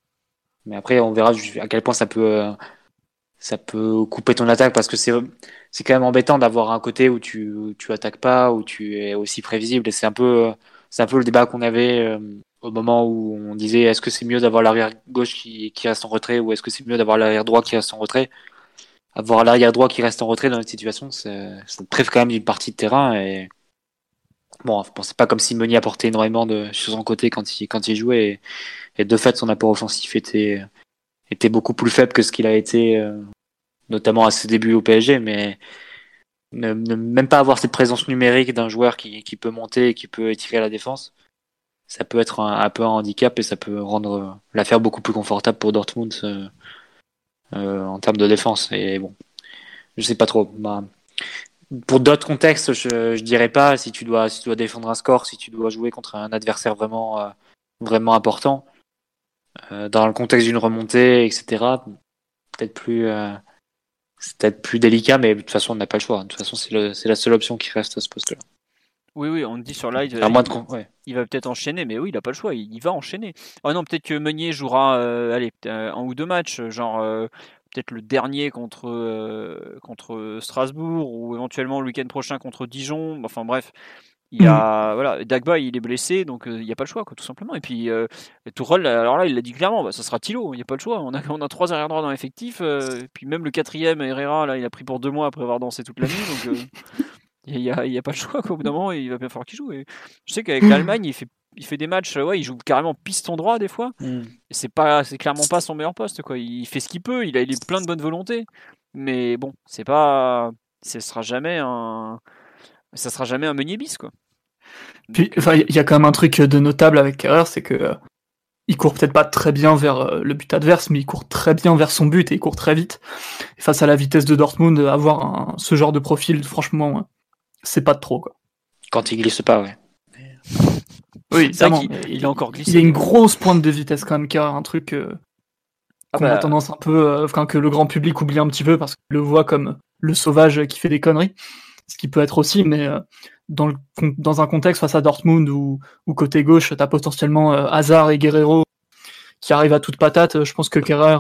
Speaker 2: Mais après, on verra à quel point ça peut, euh, ça peut couper ton attaque parce que c'est, quand même embêtant d'avoir un côté où tu, tu attaques pas, où tu es aussi prévisible. C'est un peu, un peu le débat qu'on avait euh, au moment où on disait est-ce que c'est mieux d'avoir l'arrière gauche qui, qui reste en retrait ou est-ce que c'est mieux d'avoir l'arrière droit qui reste en retrait? Avoir l'arrière droit qui reste en retrait dans une situation, ça te prive quand même d'une partie de terrain. Et bon, c'est pas comme si Meunier apportait énormément de sur son côté quand il quand il jouait. Et, de fait, son apport offensif était était beaucoup plus faible que ce qu'il a été, euh, notamment à ses débuts au PSG. Mais ne, même pas avoir cette présence numérique d'un joueur qui, qui peut monter et qui peut étirer la défense, ça peut être un, peu un handicap et ça peut rendre l'affaire beaucoup plus confortable pour Dortmund. Euh, euh, en termes de défense. Et bon, je sais pas trop. Bah, pour d'autres contextes, je, je dirais pas si tu dois si tu dois défendre un score, si tu dois jouer contre un adversaire vraiment euh, vraiment important. Euh, dans le contexte d'une remontée, etc. Peut-être plus c'est peut-être plus délicat, mais de toute façon on n'a pas le choix. De toute façon c'est la seule option qui reste à ce poste-là.
Speaker 1: Oui, oui, on dit sur live.
Speaker 2: À
Speaker 1: il,
Speaker 2: moins de...
Speaker 1: il va peut-être enchaîner, mais oui, il n'a pas le choix, il, va enchaîner. Oh non, peut-être que Meunier jouera euh, allez, un ou deux matchs, genre euh, peut-être le dernier contre, euh, contre Strasbourg ou éventuellement le week-end prochain contre Dijon. Enfin bref, il y a, voilà, Dagba il est blessé, donc il n'y a pas le choix, quoi, tout simplement. Et puis euh, Tourelle, alors là, il l'a dit clairement, bah, ça sera Thilo, il n'y a pas le choix. On a, on a trois arrière droits dans l'effectif, et puis même le quatrième, Herrera, là, il a pris pour deux mois après avoir dansé toute la nuit, donc il n'y a, a, pas le choix, qu'au bout d'un moment, il va bien falloir qu'il joue. Et je sais qu'avec l'Allemagne, il fait, il fait des matchs, ouais, il joue carrément piston droit des fois. Mm. C'est pas, c'est clairement pas son meilleur poste, quoi. Il fait ce qu'il peut, il a, il est plein de bonne volonté. Mais bon, c'est pas, ce sera jamais un, ça sera jamais un Meunier bis quoi.
Speaker 4: Puis, enfin, il y a quand même un truc de notable avec Kerrer, c'est que euh, il court peut-être pas très bien vers euh, le but adverse, mais il court très bien vers son but et il court très vite. Et face à la vitesse de Dortmund, avoir un, ce genre de profil, franchement, c'est pas de trop quoi.
Speaker 2: Quand il glisse pas, ouais.
Speaker 4: Oui,
Speaker 1: C'est vrai qu'il- il a encore glissé.
Speaker 4: Il y a une grosse pointe de vitesse quand même, Kerrer, un truc euh,
Speaker 1: Ah
Speaker 4: qu'on
Speaker 1: bah,
Speaker 4: a tendance un peu, euh, enfin que le grand public oublie un petit peu parce qu'il le voit comme le sauvage qui fait des conneries, ce qui peut être aussi, mais euh, dans, le, dans un contexte face à Dortmund ou, ou côté gauche, t'as potentiellement euh, Hazard et Guerrero qui arrivent à toute patate. Je pense que Kerrer,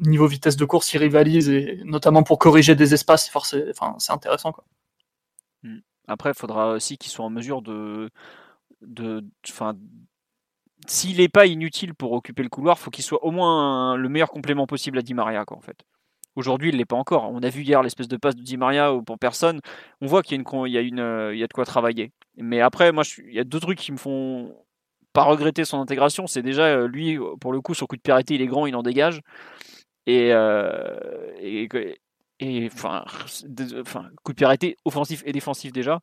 Speaker 4: niveau vitesse de course, il rivalise et notamment pour corriger des espaces, c'est enfin c'est intéressant quoi.
Speaker 1: Après, il faudra aussi qu'il soit en mesure de. de s'il n'est pas inutile pour occuper le couloir, faut qu'il soit au moins le meilleur complément possible à Di Maria, quoi, en fait. Aujourd'hui, il l'est pas encore. On a vu hier l'espèce de passe de Di Maria pour personne. On voit qu'il y a, il y il de quoi travailler. Mais après, moi, il y a deux trucs qui me font pas regretter son intégration. C'est déjà, euh, lui, pour le coup, son coup de arrêté, il est grand, il en dégage. Et, euh, et, enfin, coup de pied arrêté offensif et défensif déjà.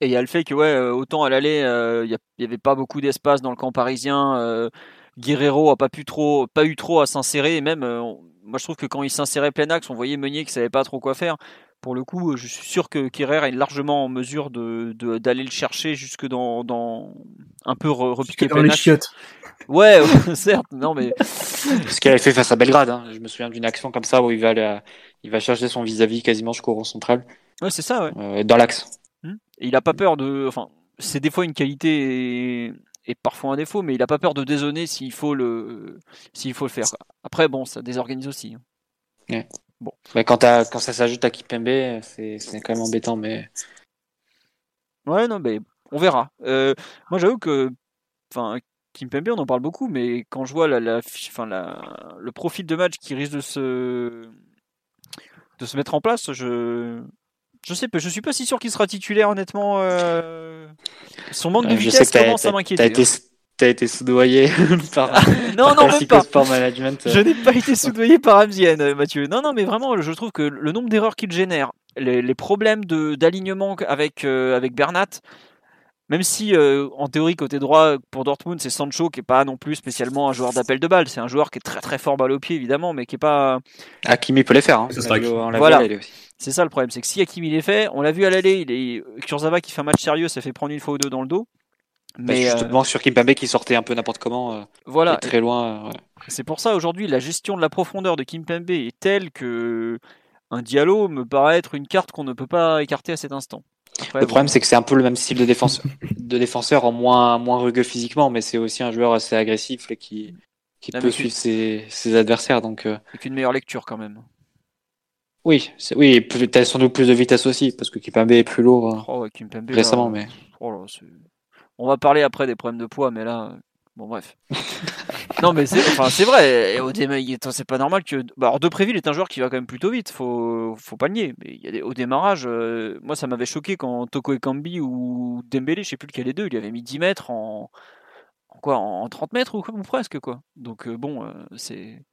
Speaker 1: Et il y a le fait que ouais, euh, autant à l'aller, euh, il n'y avait pas beaucoup d'espace dans le camp parisien. euh, Guerrero a pas pu trop, pas eu trop à s'insérer. Et même, moi je trouve que quand il s'insérait plein axe, on voyait Meunier qui savait pas trop quoi faire. Pour le coup, euh, je suis sûr que Kerrer est largement en mesure de de- d'aller le chercher jusque dans, dans un peu re- repiquer
Speaker 4: Dans les chiottes.
Speaker 1: Ouais, ouais, certes, non mais
Speaker 2: Ce qu'il avait fait face à Belgrade. hein. Je me souviens d'une action comme ça où il va, aller à- il va chercher son vis-à-vis quasiment jusqu'au rond central,
Speaker 1: ouais, c'est ça. Ouais.
Speaker 2: euh, dans l'axe.
Speaker 1: Et il a pas peur de. Enfin, c'est des fois une qualité et, et parfois un défaut, mais il a pas peur de dézonner s'il faut le s'il faut le faire. Après, bon, ça désorganise aussi. Hein.
Speaker 2: Mais quand, ça s'ajoute à Kipembe, c'est c'est quand même embêtant. Mais
Speaker 1: Ouais, non, mais on verra. Euh, moi, j'avoue que, enfin, Kimpembe, on en parle beaucoup, mais quand je vois la, la, fi- enfin, la, le profil de match qui risque de se de se mettre en place, je je sais pas, je suis pas si sûr qu'il sera titulaire, honnêtement. euh, Son manque de
Speaker 2: euh,
Speaker 1: vitesse commence à m'inquiéter.
Speaker 2: T'as été soudoyé par,
Speaker 1: hein. Non, non, même pas.
Speaker 2: Sport Management.
Speaker 1: Je n'ai pas été soudoyé par Amzienne, euh, Mathieu. Non, non, mais vraiment, je trouve que le nombre d'erreurs qu'il génère, les, les problèmes de- d'alignement avec, euh, avec Bernat, même si euh, en théorie, côté droit, pour Dortmund, c'est Sancho qui est pas non plus spécialement un joueur d'appel de balle. C'est un joueur qui est très très fort balle au pied, évidemment, mais qui est pas.
Speaker 2: Hakimi peut les faire. Hein. On
Speaker 1: Voilà. C'est ça le problème, c'est que si Hakimi les fait, on l'a vu à l'aller, il est Kurzawa qui fait un match sérieux, ça fait prendre une fois ou deux dans le dos.
Speaker 2: Mais
Speaker 1: Mais euh,
Speaker 2: justement sur Kimpembe qui sortait un peu n'importe comment, euh,
Speaker 1: voilà,
Speaker 2: et très loin. euh, ouais.
Speaker 1: C'est pour ça aujourd'hui la gestion de la profondeur de Kimpembe est telle que un Diallo me paraît être une carte qu'on ne peut pas écarter à cet instant. Après,
Speaker 2: Le problème, c'est que c'est un peu le même style de défenseur, de défenseur en moins, moins rugueux physiquement, mais c'est aussi un joueur assez agressif et qui, qui peut
Speaker 1: mais
Speaker 2: suivre ses, ses adversaires. Donc, euh,
Speaker 1: avec une meilleure lecture quand même.
Speaker 2: oui, oui, plus- t'as sans doute plus de vitesse aussi, parce que Kipembe est plus lourd euh,
Speaker 1: Oh, ouais, Kimpembe, là,
Speaker 2: récemment, mais
Speaker 1: oh là, c'est- on va parler après des problèmes de poids, mais là, bon bref. non mais c'est, enfin vrai. c'est pas normal que. Bah, alors Depréville est un joueur qui va quand même plutôt vite. Faut, faut pas nier. Mais au démarrage, euh, moi ça m'avait choqué quand Toko Ekambi ou Dembélé, je sais plus lequel des deux, il avait mis 10 mètres en, quoi, en 30 mètres ou, presque quoi. Donc euh, bon, euh, c'est.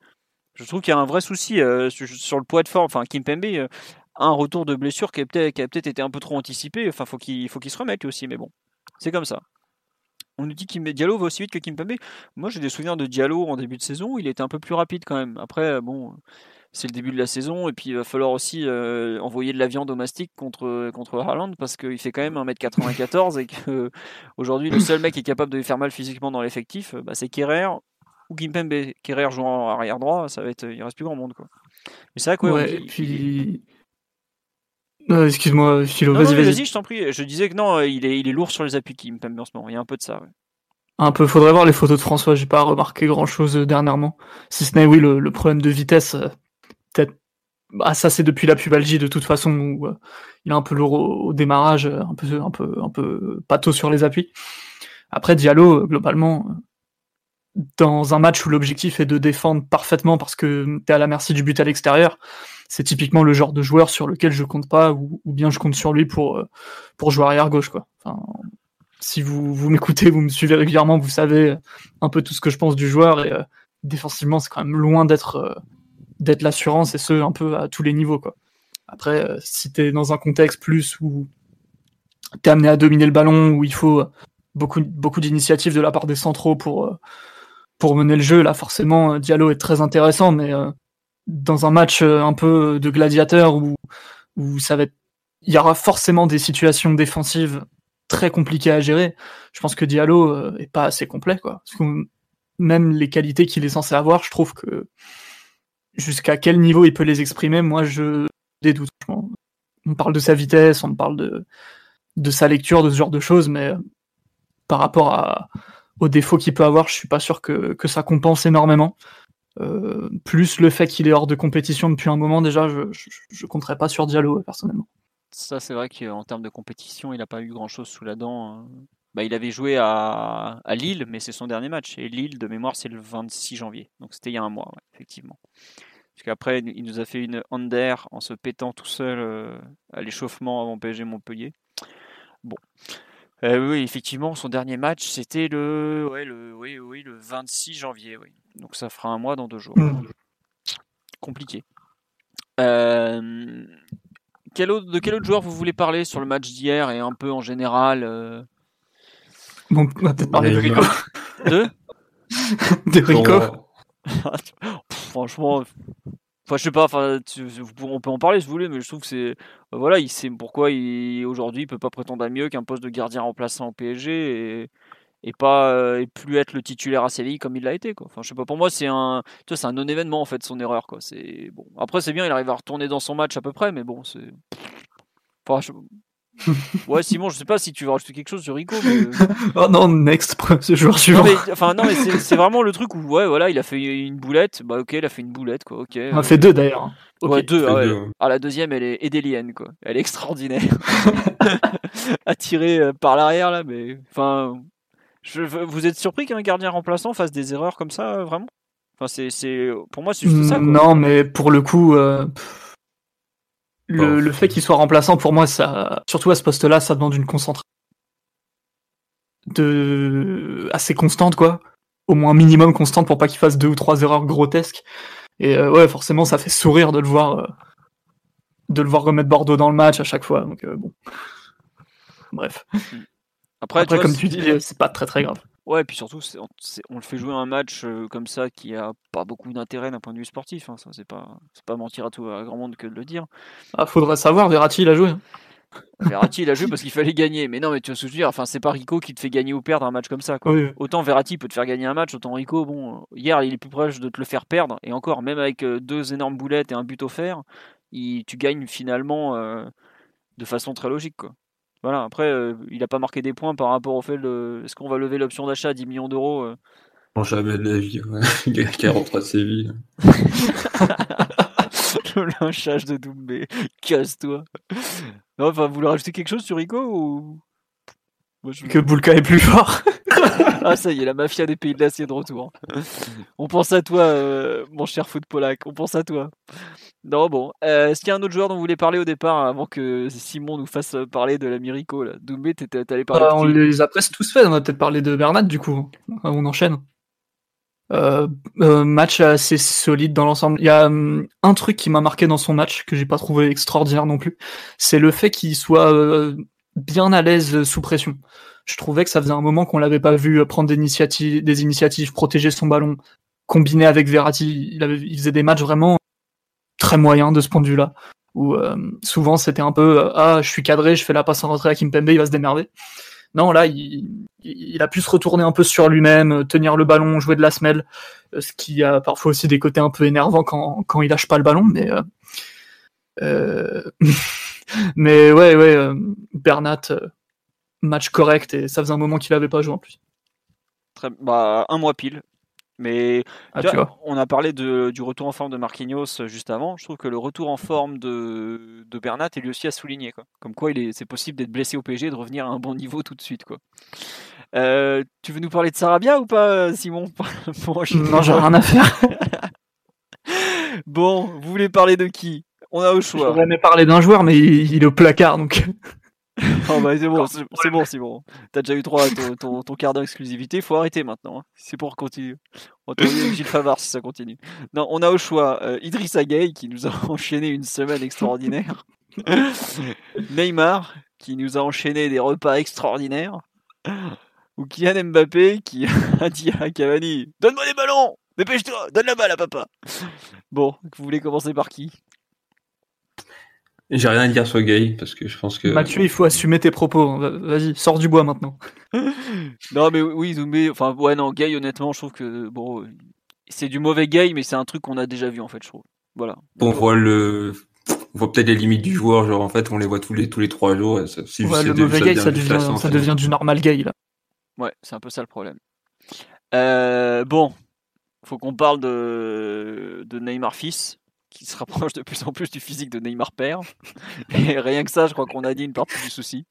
Speaker 1: Je trouve qu'il y a un vrai souci sur, le poids de forme. Enfin, Kimpembe, euh, a un retour de blessure qui a peut-être été un peu trop anticipé. Enfin, faut qu'il faut qu'il se remette aussi. Mais bon, c'est comme ça. On nous dit que Diallo va aussi vite que Kimpembe. Moi, j'ai des souvenirs de Diallo en début de saison. Il était un peu plus rapide quand même. Après, euh, bon, c'est le début de la saison et puis il va falloir aussi euh, envoyer de la viande au mastic contre contre Haaland parce qu'il fait quand même 1m94 et que euh, aujourd'hui le seul mec qui est capable de lui faire mal physiquement dans l'effectif, euh, bah, c'est Kerrer ou Kimpembe. Kerrer jouant en arrière droit, ça va être, il reste plus grand monde quoi. Mais c'est vrai que ouais,
Speaker 4: et puis. Euh, Excuse-moi, Philo, vas-y, vas-y.
Speaker 1: vas-y, je t'en prie. Je disais que non, euh, il est, il est lourd sur les appuis Kimpembe en ce moment. Il y a un peu de ça. ouais.
Speaker 4: Un peu, faudrait voir les photos de François, j'ai pas remarqué grand chose dernièrement. Si ce n'est, oui, le, le problème de vitesse, euh, peut-être. Bah, ça, c'est depuis la pubalgie de toute façon, où euh, il est un peu lourd au, au démarrage, euh, un peu, un peu, un peu pâteau sur les appuis. Après, Diallo, euh, globalement, euh, dans un match où l'objectif est de défendre parfaitement parce que t'es à la merci du but à l'extérieur, c'est typiquement le genre de joueur sur lequel je compte pas, ou, bien je compte sur lui pour, euh, pour jouer arrière gauche, quoi. Enfin, si vous, vous m'écoutez, vous me suivez régulièrement, vous savez un peu tout ce que je pense du joueur et euh, défensivement, c'est quand même loin d'être euh, l'assurance et ce un peu à tous les niveaux quoi. Après, euh, si t'es dans un contexte plus où t'es amené à dominer le ballon, où il faut beaucoup, beaucoup d'initiatives de la part des centraux pour, euh, pour mener le jeu, là forcément Diallo est très intéressant, mais euh, dans un match un peu de gladiateur où, où ça va être, il y aura forcément des situations défensives très compliquées à gérer. Je pense que Diallo est pas assez complet, quoi. Parce que même les qualités qu'il est censé avoir, je trouve que jusqu'à quel niveau il peut les exprimer, moi je des doutes. On parle de sa vitesse, on parle de, de sa lecture, de ce genre de choses, mais euh, par rapport aux défauts qu'il peut avoir, je suis pas sûr que, que ça compense énormément. Euh, plus le fait qu'il est hors de compétition depuis un moment, déjà, je, je, compterais pas sur Diallo personnellement.
Speaker 1: Ça, c'est vrai qu'en termes de compétition, il n'a pas eu grand chose sous la dent. Hein. Bah, il avait joué à, Lille, mais c'est son dernier match. Et Lille, de mémoire, c'est le 26 janvier. Donc c'était il y a un mois, effectivement. Parce qu'après, il nous a fait une under en se pétant tout seul euh, à l'échauffement avant PSG Montpellier. Bon. Euh, oui, effectivement, son dernier match, c'était le, ouais, le, oui, oui, le 26 janvier. Donc ça fera un mois dans deux jours. Mmh. Compliqué. Euh, quel autre, de quel autre joueur vous voulez parler sur le match d'hier et un peu en général
Speaker 4: Bon, on va peut-être parler de Rico.
Speaker 1: De
Speaker 4: De Rico.
Speaker 1: franchement, enfin, je sais pas, enfin, on peut en parler si vous voulez, mais je trouve que c'est, bah, voilà, il sait pourquoi il, aujourd'hui il peut pas prétendre à mieux qu'un poste de gardien remplaçant au PSG et, et pas euh, et plus être le titulaire à Séville comme il l'a été quoi. Enfin, je sais pas, pour moi c'est un, c'est un non événement en fait son erreur quoi. C'est bon. Après c'est bien, il arrive à retourner dans son match à peu près, mais bon c'est. Enfin, ouais, Simon, je sais pas si tu veux rajouter quelque chose sur Rico. Mais... Euh.
Speaker 4: oh non, next, ce joueur suivant.
Speaker 1: enfin, non, mais c'est vraiment le truc où, ouais, voilà, il a fait une boulette. Bah, ok, il a fait une boulette, quoi. Ok.
Speaker 4: On a fait deux d'ailleurs.
Speaker 1: Ouais, deux, ah, ouais. ah, la deuxième, elle est édélienne, quoi. Elle est extraordinaire. Attirée euh, par l'arrière, là, mais. Enfin. Je... Vous êtes surpris qu'un gardien remplaçant fasse des erreurs comme ça, euh, vraiment? Enfin, c'est. Pour moi, c'est juste ça, quoi.
Speaker 4: Non, mais pour le coup. Le, fait qu'il soit remplaçant, pour moi, ça, surtout à ce poste-là, ça demande une concentration de assez constante, quoi. Au moins minimum constante pour pas qu'il fasse deux ou trois erreurs grotesques. Et euh, ouais, forcément, ça fait sourire de le voir, euh, de le voir remettre Bordeaux dans le match à chaque fois. Donc euh, bon, bref. Après, comme tu dis, c'est pas très très grave.
Speaker 1: Ouais, et puis surtout, on le fait jouer un match euh, comme ça qui a pas beaucoup d'intérêt d'un point de vue sportif. Hein, ça, c'est pas, mentir à tout à grand monde que de le dire.
Speaker 4: Ah, faudrait savoir, Verratti, il a joué. Hein.
Speaker 1: Verratti, il a joué parce qu'il fallait gagner. Mais non, mais tu vas se dire, enfin, c'est pas Rico qui te fait gagner ou perdre un match comme ça. Autant Verratti peut te faire gagner un match, autant Rico, bon, hier, il est plus proche de te le faire perdre. Et encore, même avec euh, deux énormes boulettes et un but offert, il, tu gagnes finalement euh, de façon très logique, quoi. Voilà, après, euh, il n'a pas marqué des points par rapport au fait de est-ce qu'on va lever l'option d'achat à 10 millions d'euros euh
Speaker 3: Non, jamais de la vie, ouais. il qui rentre à Séville.
Speaker 1: le lynchage de Doumbé, casse-toi. Non, enfin, vous voulez rajouter quelque chose sur Rico ou
Speaker 4: Que Boulka est plus fort.
Speaker 1: ah, ça y est, la mafia des pays de l'acier de retour. On pense à toi, euh, mon cher foot polac. On pense à toi. Non, bon. Euh, est-ce qu'il y a un autre joueur dont vous voulez parler au départ avant que Simon nous fasse parler de l'Américo là? Doumbé, t'es allé parler.
Speaker 4: Euh, on les a presque tous fait. On va peut-être parler de Bernat du coup. On enchaîne. match assez solide dans l'ensemble. Il y a hum, un truc qui m'a marqué dans son match que j'ai pas trouvé extraordinaire non plus. C'est le fait qu'il soit bien à l'aise sous pression. Je trouvais que ça faisait un moment qu'on l'avait pas vu prendre des initiatives, des initiatives, protéger son ballon, combiné avec Verratti. Il, avait, il faisait des matchs vraiment très moyens de ce point de vue-là. Où euh, souvent c'était un peu euh, ah je suis cadré, je fais la passe en retrait à Kimpembe, il va se démerder. Non, là, il, il, a pu se retourner un peu sur lui-même, tenir le ballon, jouer de la semelle, euh, ce qui a parfois aussi des côtés un peu énervants quand, quand il lâche pas le ballon, mais euh, mais ouais, ouais, euh, Bernat, euh, match correct et ça faisait un moment qu'il avait pas joué en plus.
Speaker 1: Très, bah, un mois pile. Mais ah, on a parlé de, du retour en forme de Marquinhos juste avant. Je trouve que le retour en forme de, de Bernat est lui aussi à souligner. Quoi. Comme quoi, c'est possible d'être blessé au PSG et de revenir à un bon niveau tout de suite. Quoi. Euh, tu veux nous parler de Sarabia ou pas, Simon?
Speaker 4: Non, j'ai rien à faire.
Speaker 1: bon, vous voulez parler de qui? On a au choix.
Speaker 4: J'aurais aimé parler d'un joueur, mais il, est au placard, donc.
Speaker 1: Oh bah c'est bon, c'est c'est bon. T'as déjà eu droit à ton, ton, ton quart d'heure d'exclusivité, faut arrêter maintenant. hein. C'est pour continuer. On va trouver Gilles Favard si ça continue. Non, on a au choix euh, Idriss Gueye qui nous a enchaîné une semaine extraordinaire. Neymar qui nous a enchaîné des repas extraordinaires. Ou Kylian Mbappé qui a dit à Cavani Donne-moi des ballons Dépêche-toi Donne la balle à papa Bon, vous voulez commencer par qui?
Speaker 3: J'ai rien à dire sur Gay parce que je pense que.
Speaker 4: Mathieu, il faut assumer tes propos. hein. Va- Vas-y, sors du bois maintenant.
Speaker 1: Non, mais oui, Doumbé, enfin, ouais, non, Gay, honnêtement, je trouve que, bon, c'est du mauvais Gay, mais c'est un truc qu'on a déjà vu, en fait, je trouve. Voilà.
Speaker 3: On voit le. On voit peut-être les limites du joueur, genre en fait on les voit tous les tous les trois jours. Et ça, c'est
Speaker 4: Ouais, le mauvais gay,
Speaker 3: devient
Speaker 4: ça devient, ça devient du normal gay, là.
Speaker 1: Ouais, c'est un peu ça le problème. Euh, bon, faut qu'on parle de, de Neymar fils, qui se rapproche de plus en plus du physique de Neymar père. Et rien que ça, je crois qu'on a dit une partie du souci.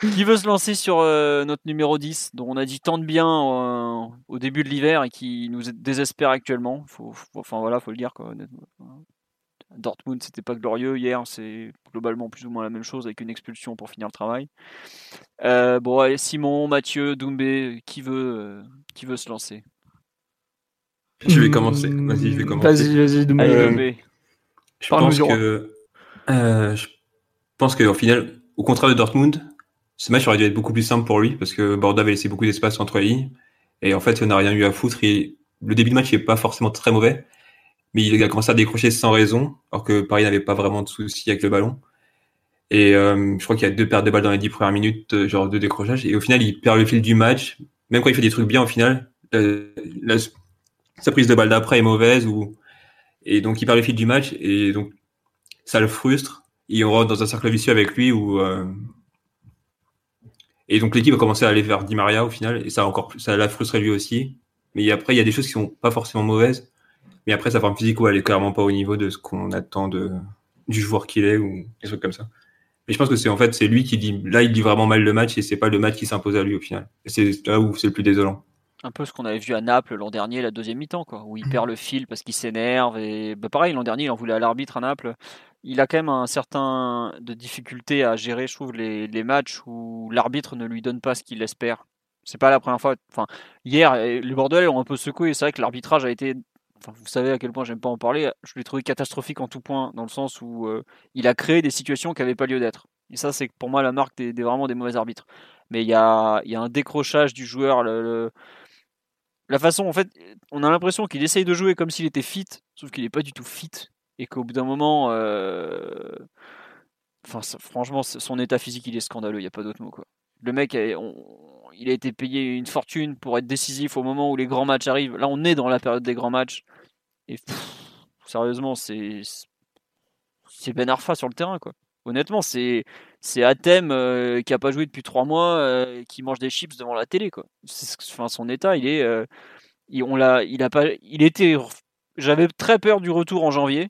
Speaker 1: Qui veut se lancer sur euh, notre numéro 10, dont on a dit tant de bien euh, au début de l'hiver et qui nous désespère actuellement. Faut, faut- enfin voilà, faut le dire quoi. Dortmund, c'était pas glorieux hier, c'est globalement plus ou moins la même chose avec une expulsion pour finir le travail. Euh, bon, allez, Simon, Mathieu, Doumbé, qui veut, qui veut se lancer?
Speaker 3: Je vais commencer. Vas-y, je vais commencer.
Speaker 4: Vas-y, vas-y.
Speaker 1: Allez,
Speaker 3: Euh. Je pense que euh, je pense qu'au final, au contraire de Dortmund, ce match aurait dû être beaucoup plus simple pour lui parce que Bordeaux avait laissé beaucoup d'espace entre les lignes et en fait, on n'a rien eu à foutre. Et le début de match n'est pas forcément très mauvais, mais il a commencé à décrocher sans raison, alors que Paris n'avait pas vraiment de soucis avec le ballon. Et euh, je crois qu'il y a deux pertes de balles dans les dix premières minutes, euh, genre deux décrochages. Et au final, il perd le fil du match. Même quand il fait des trucs bien, au final, la- la- sa prise de balle d'après est mauvaise ou et donc il perd le fil du match et donc ça le frustre. Et on rentre dans un cercle vicieux avec lui où euh, et donc l'équipe a commencé à aller vers Di Maria au final et ça a encore plus, ça l'a frustré lui aussi. Mais après il y a des choses qui sont pas forcément mauvaises. Mais après sa forme physique elle est clairement pas au niveau de ce qu'on attend du joueur qu'il est ou des trucs comme ça. Mais je pense que c'est en fait c'est lui qui dit là il dit vraiment mal le match et c'est pas le match qui s'impose à lui au final. C'est là où c'est le plus désolant.
Speaker 1: Un peu ce qu'on avait vu à Naples l'an dernier, la deuxième mi-temps, quoi, où il perd le fil parce qu'il s'énerve. Et bah, pareil, l'an dernier, il en voulait à l'arbitre à Naples. Il a quand même un certain de difficulté à gérer, je trouve, les, les matchs où l'arbitre ne lui donne pas ce qu'il espère. C'est pas la première fois. Enfin, hier, les Bordelais ont un peu secoué. C'est vrai que l'arbitrage a été. Enfin, vous savez à quel point j'aime pas en parler. Je l'ai trouvé catastrophique en tout point, dans le sens où euh, il a créé des situations qui n'avaient pas lieu d'être. Et ça, c'est pour moi la marque des, des- vraiment des mauvais arbitres. Mais il y a, il y a un décrochage du joueur. le- le, la façon, en fait, on a l'impression qu'il essaye de jouer comme s'il était fit, sauf qu'il n'est pas du tout fit. Et qu'au bout d'un moment, euh, enfin, franchement, son état physique, il est scandaleux, il n'y a pas d'autre mot. Quoi. Le mec, on- il a été payé une fortune pour être décisif au moment où les grands matchs arrivent. Là, on est dans la période des grands matchs. Et sérieusement, c'est c'est Ben Arfa sur le terrain, quoi. Honnêtement, c'est c'est Athème euh, qui a pas joué depuis trois mois, euh, qui mange des chips devant la télé, quoi. Enfin, son état, il est, euh, il, on l'a, il a pas, il était. J'avais très peur du retour en janvier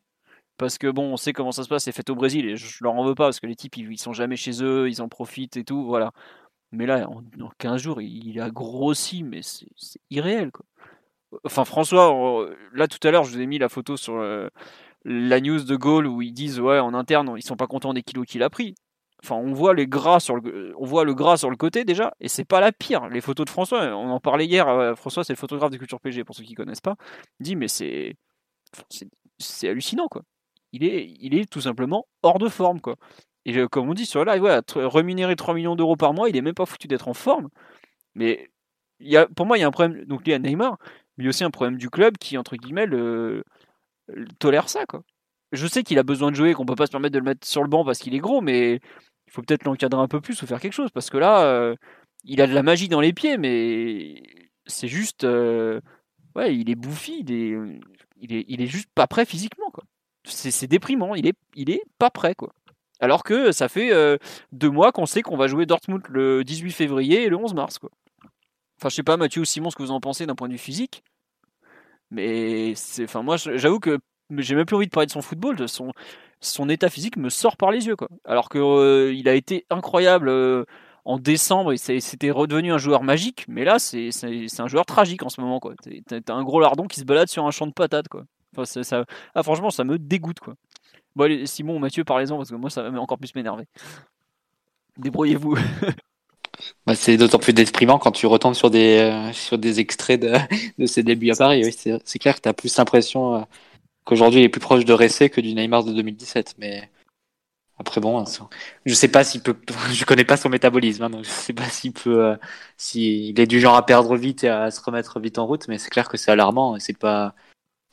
Speaker 1: parce que bon, on sait comment ça se passe, c'est fait au Brésil et je leur en veux pas parce que les types ils, ils sont jamais chez eux, ils en profitent et tout, voilà. Mais là, en, en 15 jours, il, a grossi, mais c'est irréel, quoi. Enfin, François, là tout à l'heure, je vous ai mis la photo sur euh, la news de Gaulle où ils disent ouais en interne ils sont pas contents des kilos qu'il a pris. Enfin, on voit les gras sur le, on voit le gras sur le côté déjà, et c'est pas la pire. Les photos de François, on en parlait hier. euh, François, c'est le photographe de Culture PG pour ceux qui connaissent pas. Dit mais c'est, c'est, hallucinant quoi. Il est, il est tout simplement hors de forme quoi. Et euh, comme on dit sur le live, ouais, tr- rémunérer 3 millions d'euros par mois, il est même pas foutu d'être en forme. Mais y a, pour moi, il y a un problème. Donc lié à Neymar, mais aussi un problème du club qui entre guillemets le, le- tolère ça quoi. Je sais qu'il a besoin de jouer, qu'on peut pas se permettre de le mettre sur le banc parce qu'il est gros, mais il faut peut-être l'encadrer un peu plus ou faire quelque chose parce que là, euh, il a de la magie dans les pieds, mais c'est juste, euh, ouais, il est bouffi, il est, il est, il est juste pas prêt physiquement quoi. C'est déprimant, il est, il est pas prêt quoi. Alors que ça fait euh, deux mois qu'on sait qu'on va jouer Dortmund le 18 février et le 11 mars quoi. Enfin, je sais pas Mathieu ou Simon ce que vous en pensez d'un point de vue physique, mais c'est, enfin moi j'avoue que j'ai même plus envie de parler de son football, de son état physique me sort par les yeux quoi. Alors que euh, il a été incroyable euh, en décembre, c'était redevenu un joueur magique, mais là c'est un joueur tragique en ce moment quoi. T'as un gros lardon qui se balade sur un champ de patates quoi. Ça, ah, franchement ça me dégoûte quoi. Bon Simon Mathieu parlez-en parce que moi ça va encore plus m'énerver. Débrouillez-vous.
Speaker 2: Bah, c'est d'autant plus déprimant quand tu retombes sur des, euh, sur des extraits de, de ses débuts à Paris. Oui, c'est clair que tu as plus l'impression euh, qu'aujourd'hui il est plus proche de Ressé que du Neymar de 2017. Mais après, bon, ça- je sais pas s'il peut. Je connais pas son métabolisme, hein, donc je sais pas s'il peut. euh, s'il est du genre à perdre vite et à se remettre vite en route, mais c'est clair que c'est alarmant et c'est pas.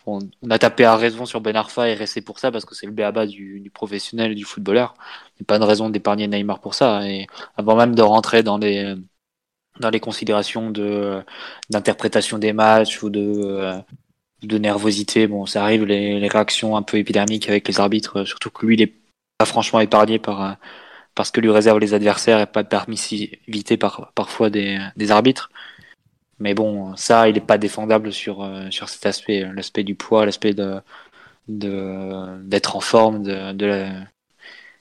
Speaker 2: On, on a tapé à raison sur Ben Arfa et Ressé pour ça parce que c'est le béaba du, du professionnel et du footballeur. Il n'y a pas de raison d'épargner Neymar pour ça. Et avant même de rentrer dans les dans les considérations de d'interprétation des matchs ou de euh, de nervosité, bon, ça arrive les, les réactions un peu épidermiques avec les arbitres, euh, surtout que lui, il est pas franchement épargné par euh, parce que lui réservent les adversaires et pas de permissivité par parfois des des arbitres. Mais bon, ça, il n'est pas défendable sur euh, sur cet aspect, euh, l'aspect du poids, l'aspect de de d'être en forme, de, de la-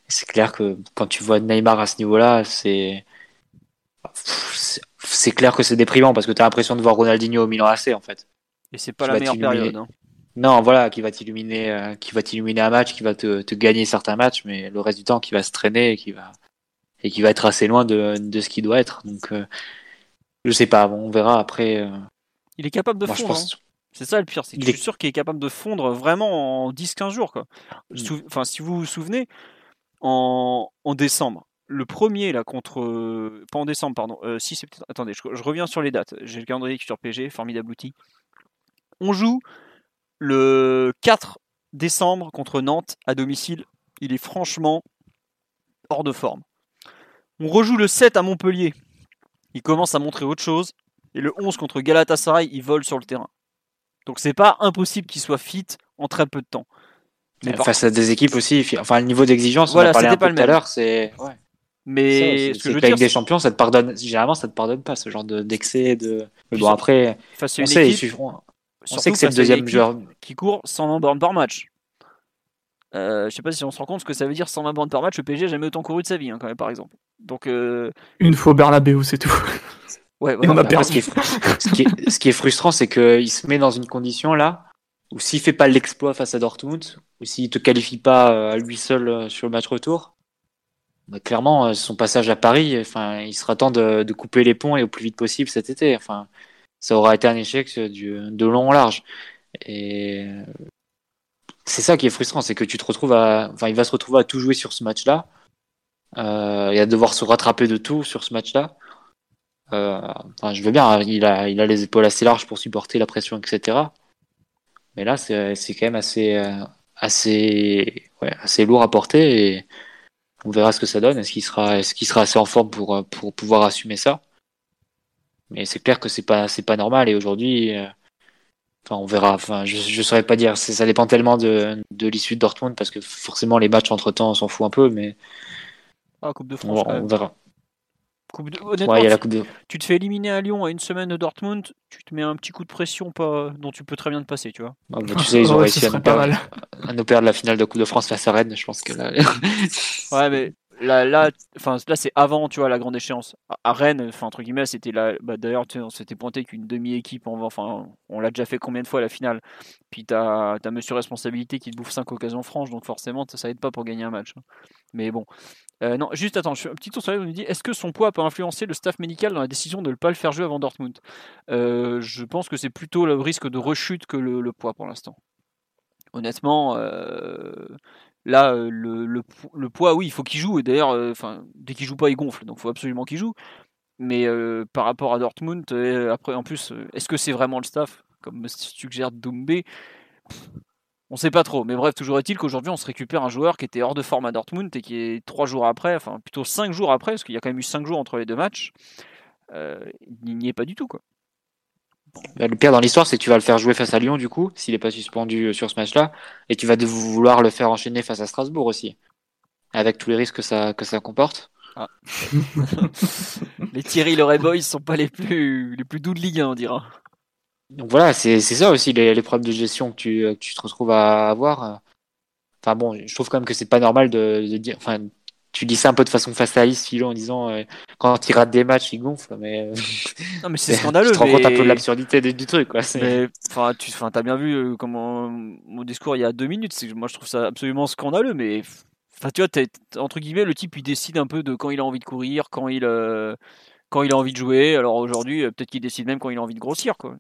Speaker 2: c'est clair que quand tu vois Neymar à ce niveau-là, c'est c'est- c'est clair que c'est déprimant parce que tu as l'impression de voir Ronaldinho au Milan AC en fait.
Speaker 1: Et c'est pas la meilleure période. hein.
Speaker 2: Non, voilà, qui va t'illuminer, euh, qui va t'illuminer un match, qui va te, te gagner certains matchs, mais le reste du temps, qui va se traîner et qui va et qui va être assez loin de, de ce qu'il doit être. Donc, euh, je sais pas, bon, on verra après. euh,
Speaker 1: Il est capable de
Speaker 2: moi,
Speaker 1: fondre. hein. C'est ça le pire, c'est que
Speaker 2: Il
Speaker 1: je
Speaker 2: est-
Speaker 1: suis sûr qu'il est capable de fondre vraiment en 10-15 jours. Quoi.
Speaker 2: Mm.
Speaker 1: Sou- Enfin, si vous vous souvenez, en, en décembre, le premier là contre. euh, Pas en décembre, pardon. euh, si c'est peut-être. Attendez, je, je reviens sur les dates. J'ai le calendrier sur PG, formidable outil. On joue le 4 décembre contre Nantes à domicile. Il est franchement hors de forme. On rejoue le 7 à Montpellier. Il commence à montrer autre chose. Et le 11 contre Galatasaray, il vole sur le terrain. Donc c'est pas impossible qu'il soit fit en très peu de temps. Mais
Speaker 2: Face à des équipes aussi, fi- enfin, le niveau d'exigence,
Speaker 1: Voilà,
Speaker 2: on parlait
Speaker 1: c'était
Speaker 2: un
Speaker 1: pas
Speaker 2: peu
Speaker 1: le
Speaker 2: tout à
Speaker 1: même.
Speaker 2: l'heure, c'est. Ouais.
Speaker 1: Mais
Speaker 2: Ça,
Speaker 1: ce
Speaker 2: c'est-
Speaker 1: que
Speaker 2: c'est
Speaker 1: je veux
Speaker 2: qu'avec
Speaker 1: dire,
Speaker 2: des champions, ça te pardonne. Généralement, ça te pardonne pas ce genre de- d'excès. De, Mais bon, après,
Speaker 1: face
Speaker 2: on
Speaker 1: une
Speaker 2: sait, ils
Speaker 1: équipe,
Speaker 2: suivront. On sait que c'est le deuxième
Speaker 1: équipe
Speaker 2: joueur.
Speaker 1: qui court 120 bornes par match. Euh, je sais pas si on se rend compte ce que ça veut dire 120 bornes par match. Le PSG n'a jamais autant couru de sa vie, hein, quand même, par exemple. Donc, euh,
Speaker 4: Une fois au Bernabeu, c'est tout.
Speaker 1: ouais,
Speaker 4: Et
Speaker 1: voilà.
Speaker 4: on a perdu.
Speaker 2: ce, qui est, fr- ce, qui est, ce qui est frustrant, c'est qu'il se met dans une condition là où s'il fait pas l'exploit face à Dortmund, ou s'il te qualifie pas euh, à lui seul euh, sur le match retour, bah, clairement, son passage à Paris, enfin, il sera temps de, de couper les ponts et au plus vite possible cet été. Enfin, ça aura été un échec du, de long en large. Et c'est ça qui est frustrant, c'est que tu te retrouves à, enfin, il va se retrouver à tout jouer sur ce match-là, euh, et à devoir se rattraper de tout sur ce match-là. Euh, enfin, je veux bien, il a, il a les épaules assez larges pour supporter la pression, etc. Mais là, c'est, c'est quand même assez, euh, assez, ouais, assez lourd à porter et on verra ce que ça donne. Est-ce qu'il sera, est-ce qu'il sera assez en forme pour, euh, pour pouvoir assumer ça? Mais c'est clair que c'est pas, c'est pas normal et aujourd'hui, euh, enfin, on verra. Enfin, je, je saurais pas dire. C'est, ça dépend tellement de, de l'issue de Dortmund parce que forcément les matchs entre temps, on s'en fout un peu, mais
Speaker 1: Ah, Coupe de
Speaker 2: on,
Speaker 1: France. quand
Speaker 2: on
Speaker 1: même.
Speaker 2: verra.
Speaker 1: Coupe de- Honnêtement,
Speaker 2: Ouais, y a la
Speaker 1: tu-
Speaker 2: coupe de,
Speaker 1: tu te fais éliminer à Lyon à une semaine de Dortmund, tu te mets un petit coup de pression pas... dont tu peux très bien te passer, tu vois.
Speaker 2: Ah, bah, tu sais, ils ont
Speaker 4: Ouais,
Speaker 2: réussi à nous, perdre, à nous perdre la finale de Coupe de France face à Rennes. Je pense que là,
Speaker 1: Ouais, mais là, enfin, là c'est avant, tu vois, la grande échéance. À- Rennes, enfin, entre guillemets, c'était là. Bah, D'ailleurs, on s'était pointé qu'une demi-équipe, en- enfin, on l'a déjà fait combien de fois à la finale? Puis t'as as Monsieur Responsabilité qui te bouffe 5 occasions franches, donc forcément, ça, ça aide pas pour gagner un match. hein. Mais bon. Euh, non, juste attends, je un petit tour sur on nous dit est-ce que son poids peut influencer le staff médical dans la décision de ne pas le faire jouer avant Dortmund? Euh, Je pense que c'est plutôt le risque de rechute que le, le poids pour l'instant. Honnêtement, euh, là, euh, le, le, le poids, oui, il faut qu'il joue. Et d'ailleurs, euh, enfin, dès qu'il joue pas, il gonfle. Donc, il faut absolument qu'il joue. Mais euh, par rapport à Dortmund, après, en plus, est-ce que c'est vraiment le staff, comme me suggère Doumbé? On sait pas trop. Mais bref, toujours est-il qu'aujourd'hui, on se récupère un joueur qui était hors de forme à Dortmund et qui est trois jours après, enfin plutôt cinq jours après, parce qu'il y a quand même eu cinq jours entre les deux matchs. il n'y est pas du tout, quoi.
Speaker 2: Bah, le pire dans l'histoire, c'est que tu vas le faire jouer face à Lyon, du coup, s'il n'est pas suspendu euh, sur ce match-là, et tu vas vouloir le faire enchaîner face à Strasbourg aussi, avec tous les risques que ça, que ça comporte.
Speaker 1: les Thierry Leray Boys sont pas les plus, les plus doux de Ligue 1, on dira.
Speaker 2: Donc voilà, c'est ça aussi les, les problèmes de gestion que tu, euh, que tu te retrouves à avoir. Enfin bon, je trouve quand même que c'est pas normal de, de dire. Enfin, tu dis ça un peu de façon fataliste, Philo, en disant euh, quand il rate des matchs, il gonfle, mais euh,
Speaker 1: Non, mais c'est scandaleux.
Speaker 2: tu te rends compte un peu de l'absurdité du, du truc, quoi.
Speaker 1: Mais tu enfin, as bien vu euh, comment mon discours il y a deux minutes. que Moi, je trouve ça absolument scandaleux, mais Enfin, tu vois, t'es- entre guillemets, le type il décide un peu de quand il a envie de courir, quand il, euh, quand il a envie de jouer. Alors aujourd'hui, peut-être qu'il décide même quand il a envie de grossir, quoi.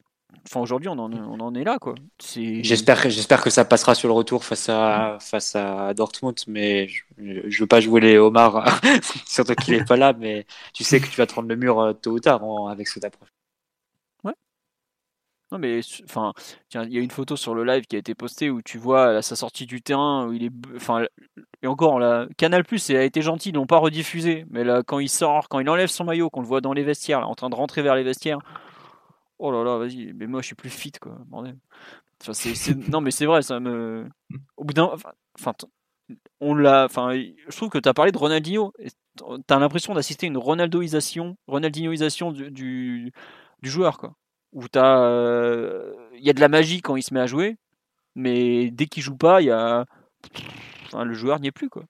Speaker 1: Enfin, aujourd'hui, on en, on en est là, quoi.
Speaker 2: J'espère que j'espère que ça passera sur le retour face à face à Dortmund, mais je, je veux pas jouer les homards, surtout qu'il est pas là. Mais tu sais que tu vas te rendre le mur euh, tôt ou tard en- avec cette approche.
Speaker 1: Non mais enfin, tiens, il y a une photo sur le live qui a été postée où tu vois à sa sortie du terrain où il est, enfin, et encore Canal Plus a été gentil, ils l'ont pas rediffusé, mais là quand il sort, quand il enlève son maillot, qu'on le voit dans les vestiaires, là, en train de rentrer vers les vestiaires, oh là là, vas-y, mais moi je suis plus fit quoi, bordel. Enfin, non mais c'est vrai, ça me, au bout d'un, enfin, on l'a, enfin, je trouve que tu as parlé de Ronaldinho, et t'as l'impression d'assister à une Ronaldoisation, Ronaldinhoisation du, du, du joueur quoi où t'as, euh, il y a de la magie quand il se met à jouer, mais dès qu'il joue pas, il y a, enfin, le joueur n'y est plus quoi.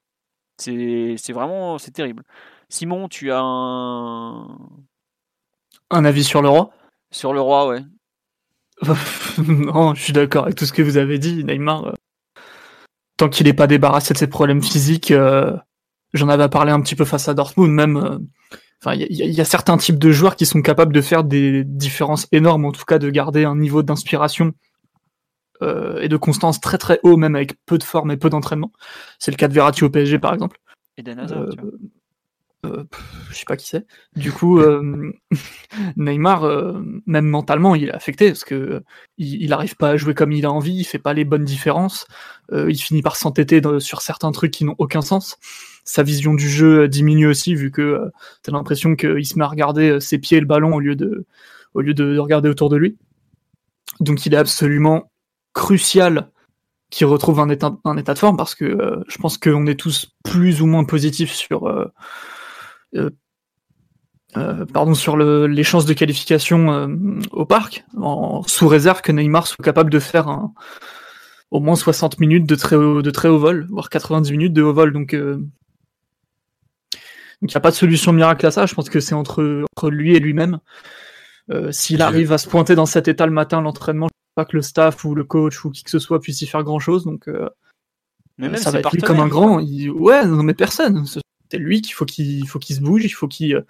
Speaker 1: C'est, c'est vraiment, c'est terrible. Simon, tu as un
Speaker 4: Un avis sur le roi
Speaker 1: sur le roi, ouais.
Speaker 4: Non, je suis d'accord avec tout ce que vous avez dit. Neymar, euh, tant qu'il n'est pas débarrassé de ses problèmes physiques, euh, j'en avais parlé un petit peu face à Dortmund, même. euh, Enfin, il y, a- il y a certains types de joueurs qui sont capables de faire des différences énormes, en tout cas de garder un niveau d'inspiration euh, et de constance très très haut, même avec peu de forme et peu d'entraînement. C'est le cas de Verratti au PSG, par exemple.
Speaker 1: Eden Hazard, tu vois.
Speaker 4: Euh, je sais pas qui c'est. Du coup, euh, Neymar, euh, même mentalement, il est affecté parce que il, il arrive pas à jouer comme il a envie, il fait pas les bonnes différences, il finit par s'entêter sur certains trucs qui n'ont aucun sens. Sa vision du jeu diminue aussi vu que t'as l'impression qu'il se met à regarder ses pieds et le ballon au lieu de au lieu de, de regarder autour de lui. Donc il est absolument crucial qu'il retrouve un état, de forme parce que je pense qu'on est tous plus ou moins positifs sur pardon sur le, les chances de qualification euh, au parc, en, sous réserve que Neymar soit capable de faire un, au moins 60 minutes de très haut, de très haut vol, voire 90 minutes de haut vol. Donc euh, il n'y a pas de solution miracle à ça. Je pense que c'est entre, entre lui et lui-même. Euh, S'il arrive à se pointer dans cet état le matin, l'entraînement, je ne pas que le staff ou le coach ou qui que ce soit puisse y faire grand chose. Donc euh,
Speaker 1: Mais même
Speaker 4: ça va être lui comme un grand. il- Ouais, non mais personne. C'est lui qu'il faut qu'il il faut qu'il se bouge, il faut qu'il euh,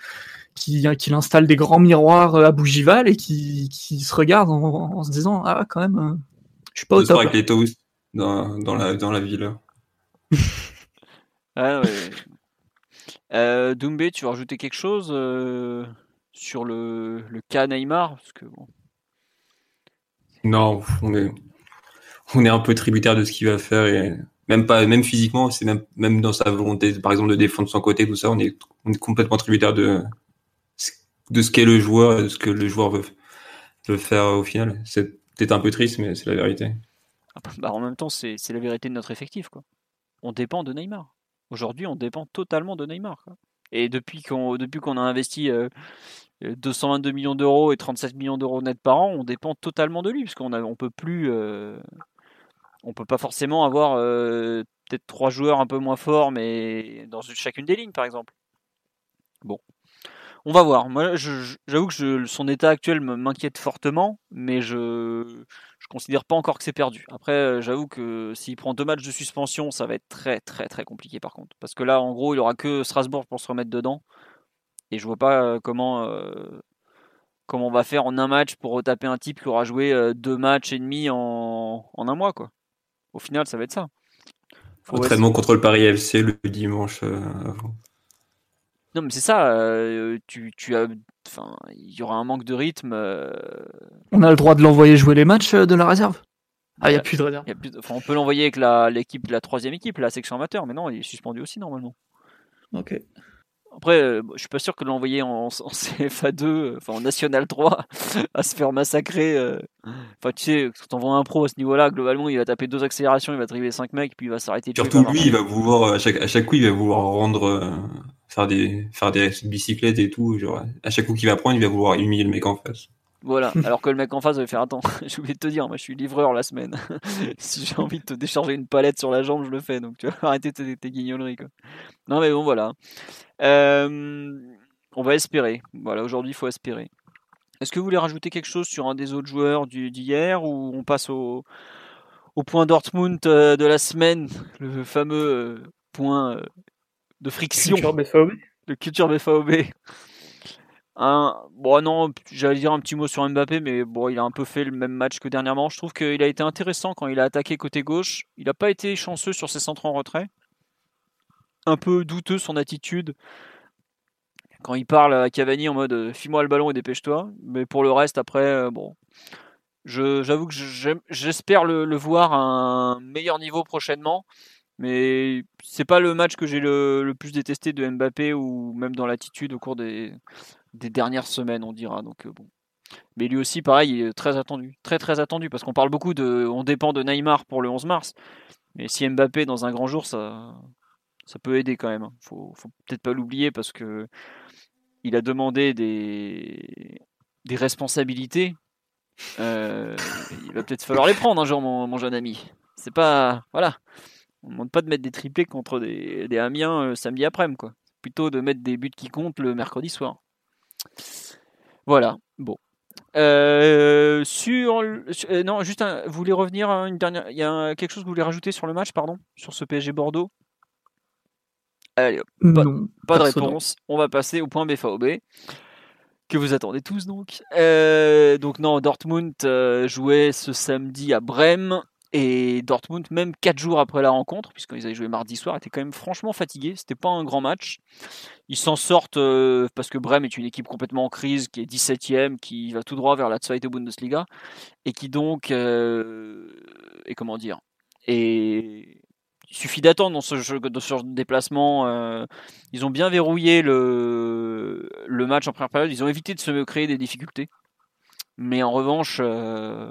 Speaker 4: qu'il qu'il installe des grands miroirs euh, à Bougival et qu'il qu'il se regarde en, en se disant ah quand même, euh, je suis pas au top.
Speaker 3: avec les toasts dans, dans, la, dans la ville.
Speaker 1: Ah, ouais, ouais. Euh, Doumbé, tu veux rajouter quelque chose euh, sur le, le cas Neymar? Parce que bon,
Speaker 3: Non, on est, on est un peu tributaire de ce qu'il va faire et même pas, même physiquement, c'est même, même dans sa volonté, par exemple, de défendre son côté, tout ça, on est, complètement tributaire de, de ce qu'est le joueur et de ce que le joueur veut, faire au final. C'est peut-être un peu triste, mais c'est la vérité.
Speaker 1: bah, en même temps, c'est la vérité de notre effectif. Quoi. On dépend de Neymar. Aujourd'hui, on dépend totalement de Neymar. Et depuis qu'on qu'on a investi euh, euh, 222 millions d'euros et 37 millions d'euros net par an, on dépend totalement de lui, parce qu'on a, on peut plus, euh, on peut pas forcément avoir euh, peut-être trois joueurs un peu moins forts, mais dans chacune des lignes, par exemple. Bon, on va voir. Moi, j'avoue que son état actuel m'inquiète fortement, mais je je considère pas encore que c'est perdu. Après, euh, j'avoue que s'il prend deux matchs de suspension, ça va être très très très compliqué par contre, parce que là, en gros, il aura que Strasbourg pour se remettre dedans. Et je vois pas euh, comment, on va faire en un match pour retaper un type qui aura joué deux matchs et demi en, en un mois. Quoi. Au final, ça va être ça. Faut
Speaker 3: Entraînement contre le Paris FC le dimanche euh, avant.
Speaker 1: Non, mais c'est ça. euh, tu, tu as, enfin, il y aura un manque de rythme. euh,
Speaker 4: On a le droit de l'envoyer jouer les matchs de la réserve? Ah, il y a plus de réserve.
Speaker 1: il y a plus de- enfin, on peut l'envoyer avec la, l'équipe, la troisième équipe, la section amateur, mais non, il est suspendu aussi normalement.
Speaker 4: Ok.
Speaker 1: Après, euh, je suis pas sûr que l'envoyer en, en CFA2, euh, enfin en National 3, à se faire massacrer. euh. Enfin, tu sais, quand t'envoies un pro à ce niveau-là, globalement, il va taper deux accélérations, il va dribbler 5 mecs, puis il va s'arrêter.
Speaker 3: Surtout lui, il va vouloir à chaque à chaque coup, il va vouloir rendre euh, faire des faire des bicyclettes et tout. Genre à chaque coup qu'il va prendre, il va vouloir humilier le mec en face.
Speaker 1: Voilà, alors que le mec en face va faire Attends, j'ai oublié de te dire, moi je suis livreur la semaine. si j'ai envie de te décharger une palette sur la jambe, je le fais. Donc tu vas arrêter tes, tes guignolleries. Quoi. Non, mais bon, voilà. Euh, on va espérer. Voilà, aujourd'hui, il faut espérer. Est-ce que vous voulez rajouter quelque chose sur un des autres joueurs d'hier ou on passe au, au point Dortmund euh, de la semaine, le fameux euh, point de friction.
Speaker 4: Culture BFAOB.
Speaker 1: De culture BFAOB. Un, bon, non, j'allais dire un petit mot sur Mbappé, mais bon, il a un peu fait le même match que dernièrement. Je trouve qu'il a été intéressant quand il a attaqué côté gauche. Il n'a pas été chanceux sur ses centres en retrait. Un peu douteux son attitude quand il parle à Cavani en mode euh, file-moi le ballon et dépêche-toi. Mais pour le reste, après, euh, bon, j'avoue que j'espère le, voir à un meilleur niveau prochainement. Mais c'est pas le match que j'ai le, plus détesté de Mbappé ou même dans l'attitude au cours des, dernières semaines, on dira. Donc euh, bon. Mais lui aussi, pareil, il est très attendu. Très très attendu parce qu'on parle beaucoup de. On dépend de Neymar pour le 11 mars. Mais si Mbappé dans un grand jour, ça, ça peut aider quand même. Hein. Faut, faut peut-être pas l'oublier parce que il a demandé des, des responsabilités. Euh, il va peut-être falloir les prendre un jour, mon, jeune ami. C'est pas. Voilà. On ne demande pas de mettre des triplés contre des, des Amiens euh, samedi après-midi. Plutôt de mettre des buts qui comptent le mercredi soir. Voilà. Bon. Euh, sur, non, juste, vous voulez revenir une dernière. Il y a quelque chose que vous voulez rajouter sur le match, pardon, sur ce PSG Bordeaux? Allez, pas, de réponse. On va passer au point BFAOB. Que vous attendez tous donc. Euh, donc non, Dortmund euh, jouait ce samedi à Brême. Et Dortmund, même 4 jours après la rencontre, puisqu'ils avaient joué mardi soir, était quand même franchement fatigué. C'était pas un grand match. Ils s'en sortent euh, parce que Brême est une équipe complètement en crise, qui est 17ème, qui va tout droit vers la Zweite Bundesliga, et qui donc, et comment dire, et il suffit d'attendre dans ce jeu, dans ce déplacement. Euh, ils ont bien verrouillé le, le match en première période. Ils ont évité de se créer des difficultés. Mais en revanche, euh,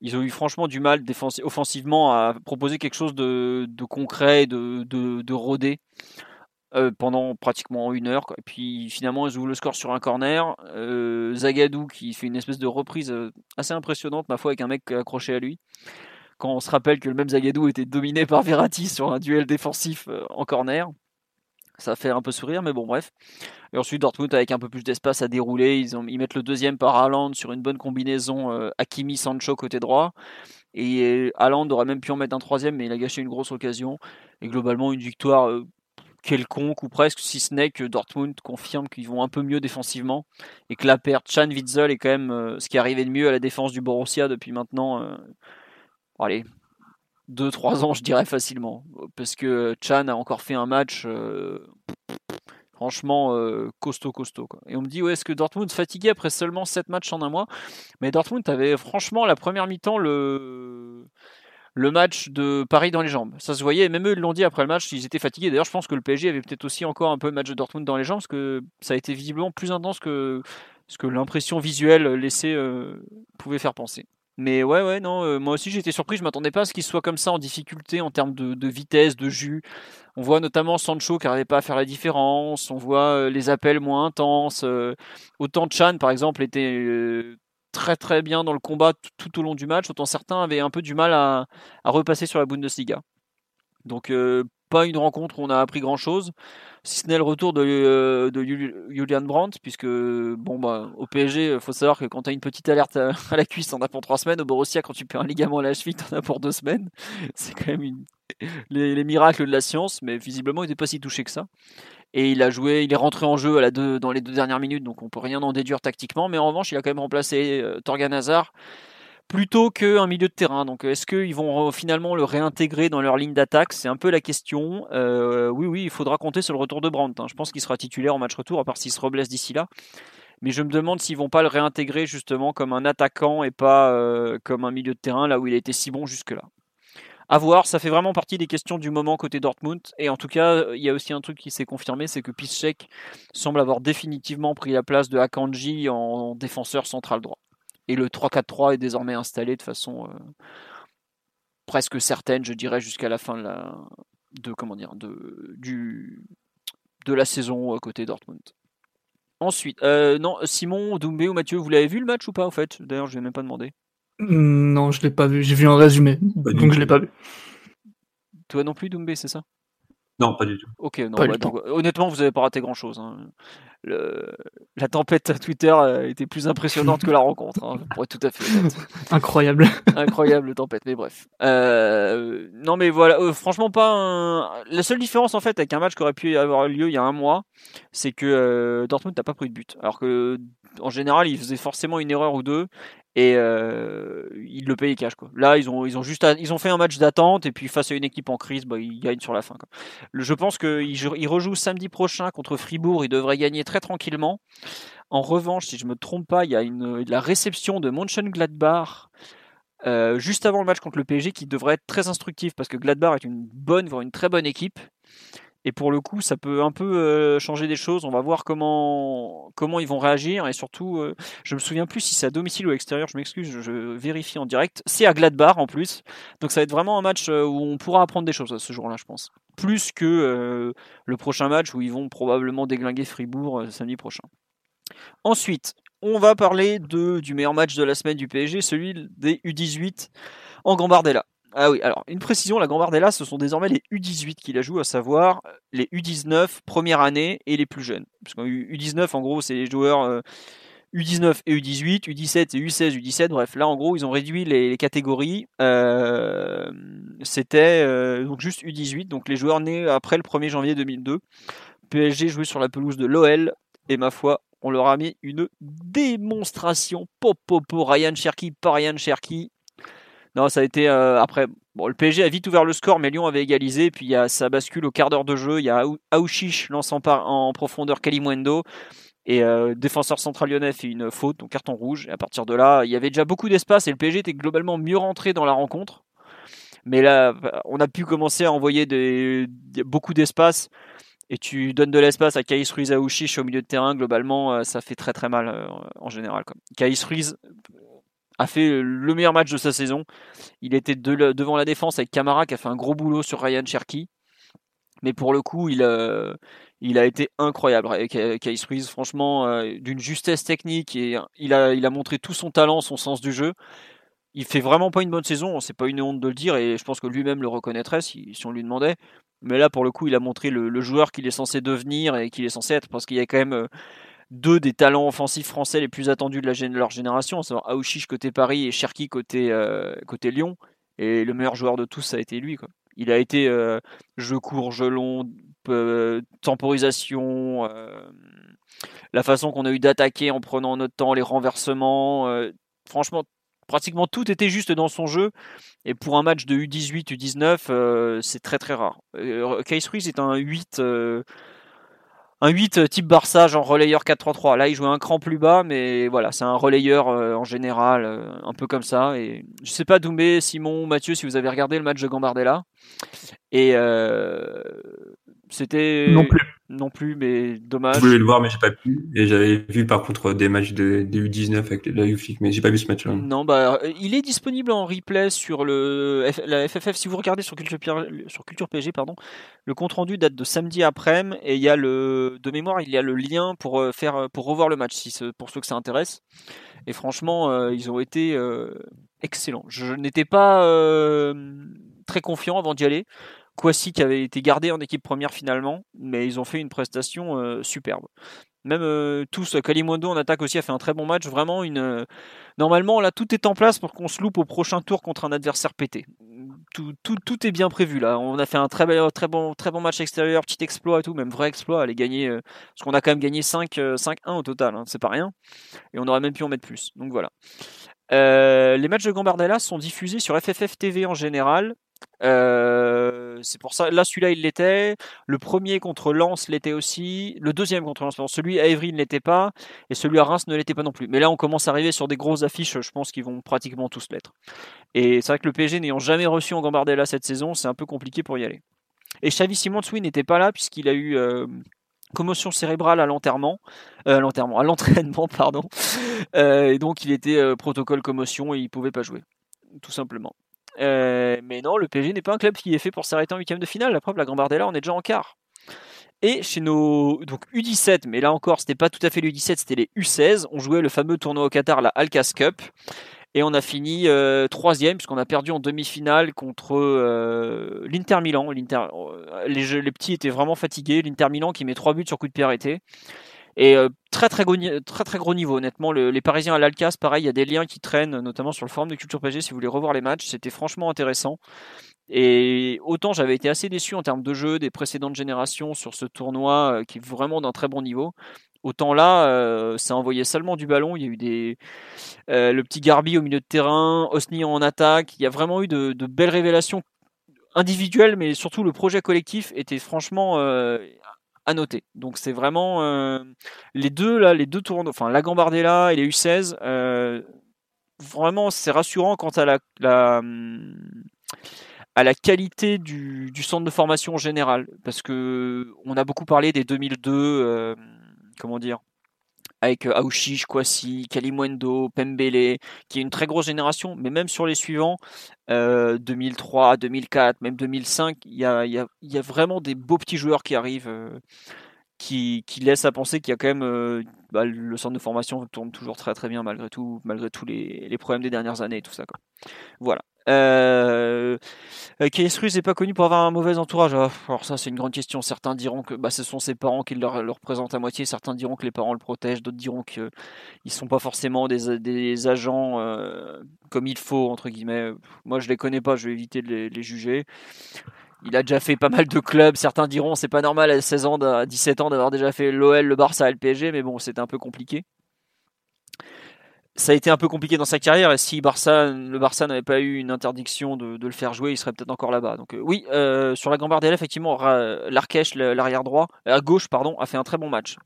Speaker 1: ils ont eu franchement du mal offensivement à proposer quelque chose de, concret, de, rodé euh, pendant pratiquement une heure. Et puis finalement, ils ouvrent le score sur un corner. Zagadou qui fait une espèce de reprise assez impressionnante, ma foi, avec un mec accroché à lui quand on se rappelle que le même Zagadou était dominé par Verratti sur un duel défensif euh, en corner. Ça fait un peu sourire, mais bon, bref. Et ensuite, Dortmund, avec un peu plus d'espace à dérouler, ils, ont, ils mettent le deuxième par Haaland sur une bonne combinaison euh, Hakimi-Sancho côté droit. Et Haaland aurait même pu en mettre un troisième, mais il a gâché une grosse occasion. Et globalement, une victoire euh, quelconque ou presque, si ce n'est que Dortmund confirme qu'ils vont un peu mieux défensivement et que la perte Chan Witzel est quand même ce qui arrivait de mieux à la défense du Borussia depuis maintenant allez, 2-3 ans, je dirais facilement. Parce que Chan a encore fait un match euh, franchement euh, costaud, costaud. Et on me dit, ouais, est-ce que Dortmund fatigué après seulement 7 matchs en un mois? Mais Dortmund avait franchement la première mi-temps le match de Paris dans les jambes. Ça se voyait, même eux l'ont dit après le match, ils étaient fatigués. D'ailleurs, je pense que le PSG avait peut-être aussi encore un peu le match de Dortmund dans les jambes, parce que ça a été visiblement plus intense que ce que l'impression visuelle laissée euh, pouvait faire penser. Mais ouais, ouais, non, euh, moi aussi j'étais surpris, je m'attendais pas à ce qu'il soit comme ça en difficulté en termes de, vitesse, de jus. On voit notamment Sancho qui n'arrivait pas à faire la différence, on voit euh, les appels moins intenses. Euh, autant Chan, par exemple, était très très bien dans le combat tout, au long du match, autant certains avaient un peu du mal à, à repasser sur la Bundesliga. Donc pas une rencontre où on a appris grand chose, si ce n'est le retour de, euh, Julian Brandt, puisque bon bah au PSG, il faut savoir que quand tu as une petite alerte à, la cuisse, t'en as pour trois semaines. Au Borussia, quand tu perds un ligament à la cheville, t'en as pour deux semaines. C'est quand même les, miracles de la science, mais visiblement il n'était pas si touché que ça. Et il a joué, il est rentré en jeu à la deux, dans les deux dernières minutes, donc on peut rien en déduire tactiquement. Mais en revanche, il a quand même remplacé euh, Torgan Hazard plutôt qu'un milieu de terrain. Donc est-ce qu'ils vont finalement le réintégrer dans leur ligne d'attaque? C'est un peu la question. Euh, oui, oui, il faudra compter sur le retour de Brandt. Hein. Je pense qu'il sera titulaire en match retour, à part s'il se reblesse d'ici là. Mais je me demande s'ils vont pas le réintégrer justement comme un attaquant et pas euh, comme un milieu de terrain, là où il a été si bon jusque-là. À voir, ça fait vraiment partie des questions du moment côté Dortmund. Et en tout cas, il y a aussi un truc qui s'est confirmé, c'est que Piszczek semble avoir définitivement pris la place de Akanji en défenseur central droit. Et le 3-4-3 est désormais installé de façon euh, presque certaine, je dirais, jusqu'à la fin de la, de, comment dire, de, du, de la saison côté Dortmund. Ensuite, euh, non, Simon, Doumbé ou Mathieu, vous l'avez vu le match ou pas, en fait? D'ailleurs, je ne vais même pas demandé.
Speaker 4: Non, je l'ai pas vu. J'ai vu un résumé, donc je l'ai pas vu.
Speaker 1: Toi non plus, Doumbé, c'est ça?
Speaker 3: Non, pas du tout.
Speaker 1: Ok, non, bah, honnêtement, vous n'avez pas raté grand-chose. Hein. La tempête Twitter était plus impressionnante que la rencontre, hein, pour être tout à fait
Speaker 4: Incroyable.
Speaker 1: Incroyable tempête, mais bref. Euh, non, mais voilà, euh, franchement, pas La seule différence, en fait, avec un match qui aurait pu avoir lieu il y a un mois, c'est que euh, Dortmund n'a pas pris de but. Alors que, en général, il faisait forcément une erreur ou deux et euh, ils le payaient cash quoi. Là ils ont ils ont juste ils ont fait un match d'attente et puis face à une équipe en crise bah, ils gagnent sur la fin. Quoi. je pense qu'ils ils rejouent samedi prochain contre Fribourg, ils devraient gagner très tranquillement. En revanche, si je me trompe pas, il y a la réception de Mönchengladbach euh, juste avant le match contre le PSG qui devrait être très instructif parce que Gladbach est une bonne voire une très bonne équipe et pour le coup, ça peut un peu euh, changer des choses. On va voir comment ils vont réagir et surtout, euh, je me souviens plus si c'est à domicile ou à extérieur. Je m'excuse, je, vérifie en direct. C'est à Gladbach en plus, donc ça va être vraiment un match euh, où on pourra apprendre des choses ce jour-là, je pense. Plus que le prochain match où ils vont probablement déglinguer Fribourg samedi prochain. Ensuite, on va parler de, du meilleur match de la semaine du PSG, celui des U18 en Gambardella. Ah oui, alors une précision, la Gambardella, ce sont désormais les U18 qui la jouent, à savoir les U19 première année et les plus jeunes. Parce qu'en U19, en gros, c'est les joueurs U19 euh, et U18, U17 et U16, U17. Bref, là, en gros, ils ont réduit les, catégories. Euh, c'était euh, donc juste U18, donc les joueurs nés après le 1er janvier 2002. PSG jouait sur la pelouse de l'OL et ma foi, on leur a mis une démonstration. Popopo, Ryan Cherky, pas Ryan Cherky. Non, ça a été euh, après. Bon, le PSG a vite ouvert le score, mais Lyon avait égalisé. Puis il y a, ça bascule au quart d'heure de jeu. Il y a Aouchiche lançant en profondeur Kalimwendo. Et euh, défenseur central lyonnais fait une faute, donc carton rouge. Et à partir de là, il y avait déjà beaucoup d'espace et le PSG était globalement mieux rentré dans la rencontre. Mais là, on a pu commencer à envoyer beaucoup d'espace. Et tu donnes de l'espace à Kaïs Ruiz Aouchiche au milieu de terrain. Globalement, euh, ça fait très très mal en général. Kaïs Ruiz, a fait le meilleur match de sa saison. Il était devant la défense avec Camara qui a fait un gros boulot sur Ryan Cherky. Mais pour le coup, il, a, il a été incroyable. Kais Ruiz, franchement, euh, d'une justesse technique et il a, montré tout son talent, son sens du jeu. Il fait vraiment pas une bonne saison, c'est pas une honte de le dire et je pense que lui-même le reconnaîtrait si, on lui demandait. Mais là, pour le coup, il a montré le, le joueur qu'il est censé devenir et qu'il est censé être parce qu'il y a quand même euh, deux des talents offensifs français les plus attendus de, leur génération, à savoir Aouchiche côté Paris et Cherki côté, euh, côté Lyon. Et le meilleur joueur de tous, ça a été lui. Quoi. Il a été euh, jeu court, jeu long, euh, temporisation, la façon qu'on a eu d'attaquer en prenant notre temps, les renversements. franchement, pratiquement tout était juste dans son jeu. Et pour un match de U18, U19, c'est très très rare. Case Ruiz est un 8 un 8 euh, type Barça, genre relayeur 4-3-3. Là, il jouait un cran plus bas, mais voilà, c'est un relayeur euh, en général, euh, un peu comme ça. Et je sais pas, Doumbé, Simon, Mathieu, si vous avez regardé le match de Gambardella. Et c'était.
Speaker 4: Non plus
Speaker 1: non plus, mais dommage.
Speaker 3: Je voulais le voir, mais j'ai pas pu. Et j'avais vu par contre des matchs des U19 avec la UFIC, mais j'ai pas vu ce match-là.
Speaker 1: Non, bah, il est disponible en replay sur le la FFF. Si vous regardez sur Culture, sur Culture PG, pardon, le compte rendu date de samedi après-midi et il y a le de mémoire, il y a le lien pour euh, faire pour revoir le match, si pour ceux que ça intéresse. Et franchement, euh, ils ont été euh, excellents. Je n'étais pas très confiant avant d'y aller. Kwasi qui avait été gardé en équipe première finalement, mais ils ont fait une prestation euh, superbe. Même euh, tous, Kalimondo en attaque aussi a fait un très bon match. Vraiment une. Euh, normalement, là, tout est en place pour qu'on se loupe au prochain tour contre un adversaire pété. Tout, tout, tout, est bien prévu là. On a fait un très, très, bon, très bon match extérieur, petit exploit et tout, même vrai exploit. Aller gagner, parce qu'on a quand même gagné 5-1 au total, hein, c'est pas rien. Et on aurait même pu en mettre plus. Donc voilà. les matchs de Gambardella sont diffusés sur FFF TV en général, euh, c'est pour ça. Là, celui-là, il l'était. Le premier contre Lens l'était aussi. Le deuxième contre Lens, celui à Evry ne l'était pas. Et celui à Reims ne l'était pas non plus. Mais là, on commence à arriver sur des grosses affiches. Je pense qu'ils vont pratiquement tous l'être. Et c'est vrai que le PSG n'ayant jamais reçu en Gambardella cette saison, c'est un peu compliqué pour y aller. Et Xavi Simonsui n'était pas là puisqu'il a eu euh, commotion cérébrale à l'enterrement, euh, à l'enterrement, à l'entraînement, pardon. et donc, il était protocole commotion et il pouvait pas jouer, tout simplement. Euh, mais non, le PSG n'est pas un club qui est fait pour s'arrêter en huitième de finale. La preuve, la Gambardella, on est déjà en quart. Et chez nos donc U17, mais là encore, c'était pas tout à fait les U17, c'était les U16. On jouait le fameux tournoi au Qatar, la Alcas Cup. Et on a fini euh, troisième, puisqu'on a perdu en demi-finale contre euh, l'Inter Milan. Les, les, petits étaient vraiment fatigués. L'Inter Milan qui met trois buts sur coup de pied arrêté. Et euh, très, très, gros, niveau, honnêtement. les Parisiens à l'Alcas, pareil, il y a des liens qui traînent, notamment sur le forum de Culture PSG, si vous voulez revoir les matchs. C'était franchement intéressant. Et autant j'avais été assez déçu en termes de jeu des précédentes générations sur ce tournoi euh, qui est vraiment d'un très bon niveau. Autant là, euh, ça envoyait seulement du ballon. Il y a eu des, le petit Garbi au milieu de terrain, Osni en attaque. Il y a vraiment eu de belles révélations individuelles, mais surtout le projet collectif était franchement à noter. Donc c'est vraiment euh, les deux là, les deux tournois, enfin la Gambardella et les U16. Euh, vraiment, c'est rassurant quant à la, à la qualité du, du, centre de formation général, parce que on a beaucoup parlé des 2002, euh, comment dire, avec euh, Aouchiche, Kwasi, Kalimwendo, Pembele, qui est une très grosse génération, mais même sur les suivants, 2003, euh, 2004, même 2005, il y a, vraiment des beaux petits joueurs qui arrivent, euh, qui, laissent à penser qu'il y a quand même bah, le centre de formation tourne toujours très très bien malgré tout, malgré tous les, problèmes des dernières années et tout ça. Voilà. Euh, Rus n'est pas connu pour avoir un mauvais entourage. Ah, alors ça, c'est une grande question. Certains diront que bah, ce sont ses parents qui le, représentent à moitié. Certains diront que les parents le protègent. D'autres diront qu'ils ne sont pas forcément des, agents euh, comme il faut, entre guillemets. Moi, je les connais pas. Je vais éviter de les, juger. Il a déjà fait pas mal de clubs. Certains diront c'est pas normal à 16 ans, à 17 ans d'avoir déjà fait l'OL, le Barça, le PSG. Mais bon, c'était un peu compliqué ça a été un peu compliqué dans sa carrière et si Barça, le Barça n'avait pas eu une interdiction de, le faire jouer, il serait peut-être encore là-bas. Donc euh, oui, euh, sur la Gambardella, effectivement, Larkesh, l'arrière droit, à gauche, pardon, a fait un très bon match.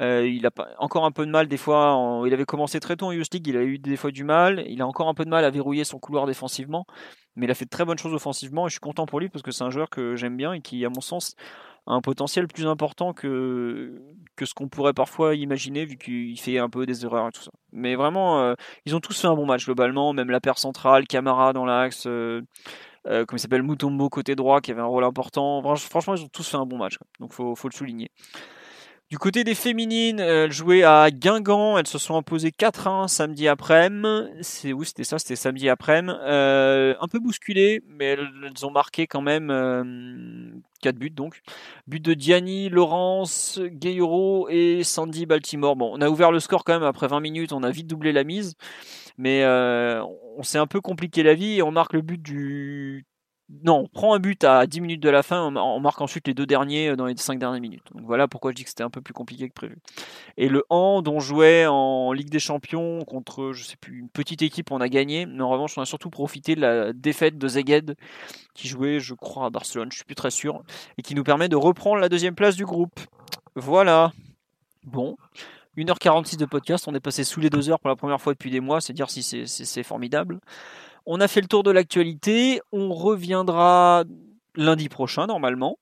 Speaker 1: Euh, il a encore un peu de mal des fois. il avait commencé très tôt en Youth League, il a eu des fois du mal. Il a encore un peu de mal à verrouiller son couloir défensivement, mais il a fait de très bonnes choses offensivement et je suis content pour lui parce que c'est un joueur que j'aime bien et qui, à mon sens, un potentiel plus important que, que ce qu'on pourrait parfois imaginer, vu qu'il fait un peu des erreurs et tout ça. Mais vraiment, euh, ils ont tous fait un bon match globalement, même la paire centrale, Camara dans l'axe, euh, euh, comme il s'appelle, Mutombo côté droit, qui avait un rôle important. Franchement, ils ont tous fait un bon match, donc faut, faut le souligner. Du côté des féminines, elles jouaient à Guingamp, elles se sont imposées 4-1 samedi après-midi. C'est où c'était ça C'était samedi après-midi. Euh, un peu bousculées, mais elles, ont marqué quand même euh, 4 buts donc. But de Diani, Laurence, Gayoro et Sandy Baltimore. Bon, on a ouvert le score quand même après 20 minutes, on a vite doublé la mise. Mais euh, on s'est un peu compliqué la vie et on marque le but du non, on prend un but à 10 minutes de la fin, on marque ensuite les deux derniers euh, dans les 5 dernières minutes. Donc voilà pourquoi je dis que c'était un peu plus compliqué que prévu. Et le Hand, on jouait en Ligue des Champions contre, je sais plus, une petite équipe, on a gagné. Mais en revanche, on a surtout profité de la défaite de Zeged, qui jouait, je crois, à Barcelone, je suis plus très sûr, et qui nous permet de reprendre la deuxième place du groupe. Voilà. Bon. 1h46 de podcast, on est passé sous les 2 heures pour la première fois depuis des mois, c'est dire si c'est formidable. On a fait le tour de l'actualité. On reviendra lundi prochain, normalement.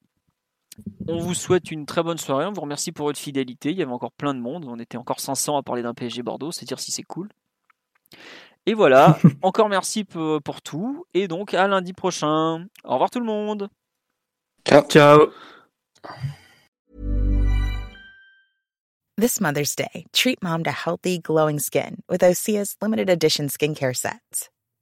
Speaker 1: On vous souhaite une très bonne soirée. On vous remercie pour votre fidélité. Il y avait encore plein de monde. On était encore 500 à parler d'un PSG Bordeaux. C'est dire si c'est cool. Et voilà. encore merci pour, tout. Et donc, à lundi prochain. Au revoir tout le monde.
Speaker 2: Ciao.
Speaker 4: Ciao.
Speaker 5: This Mother's Day, treat mom to healthy, glowing skin with Osea's limited edition skincare sets.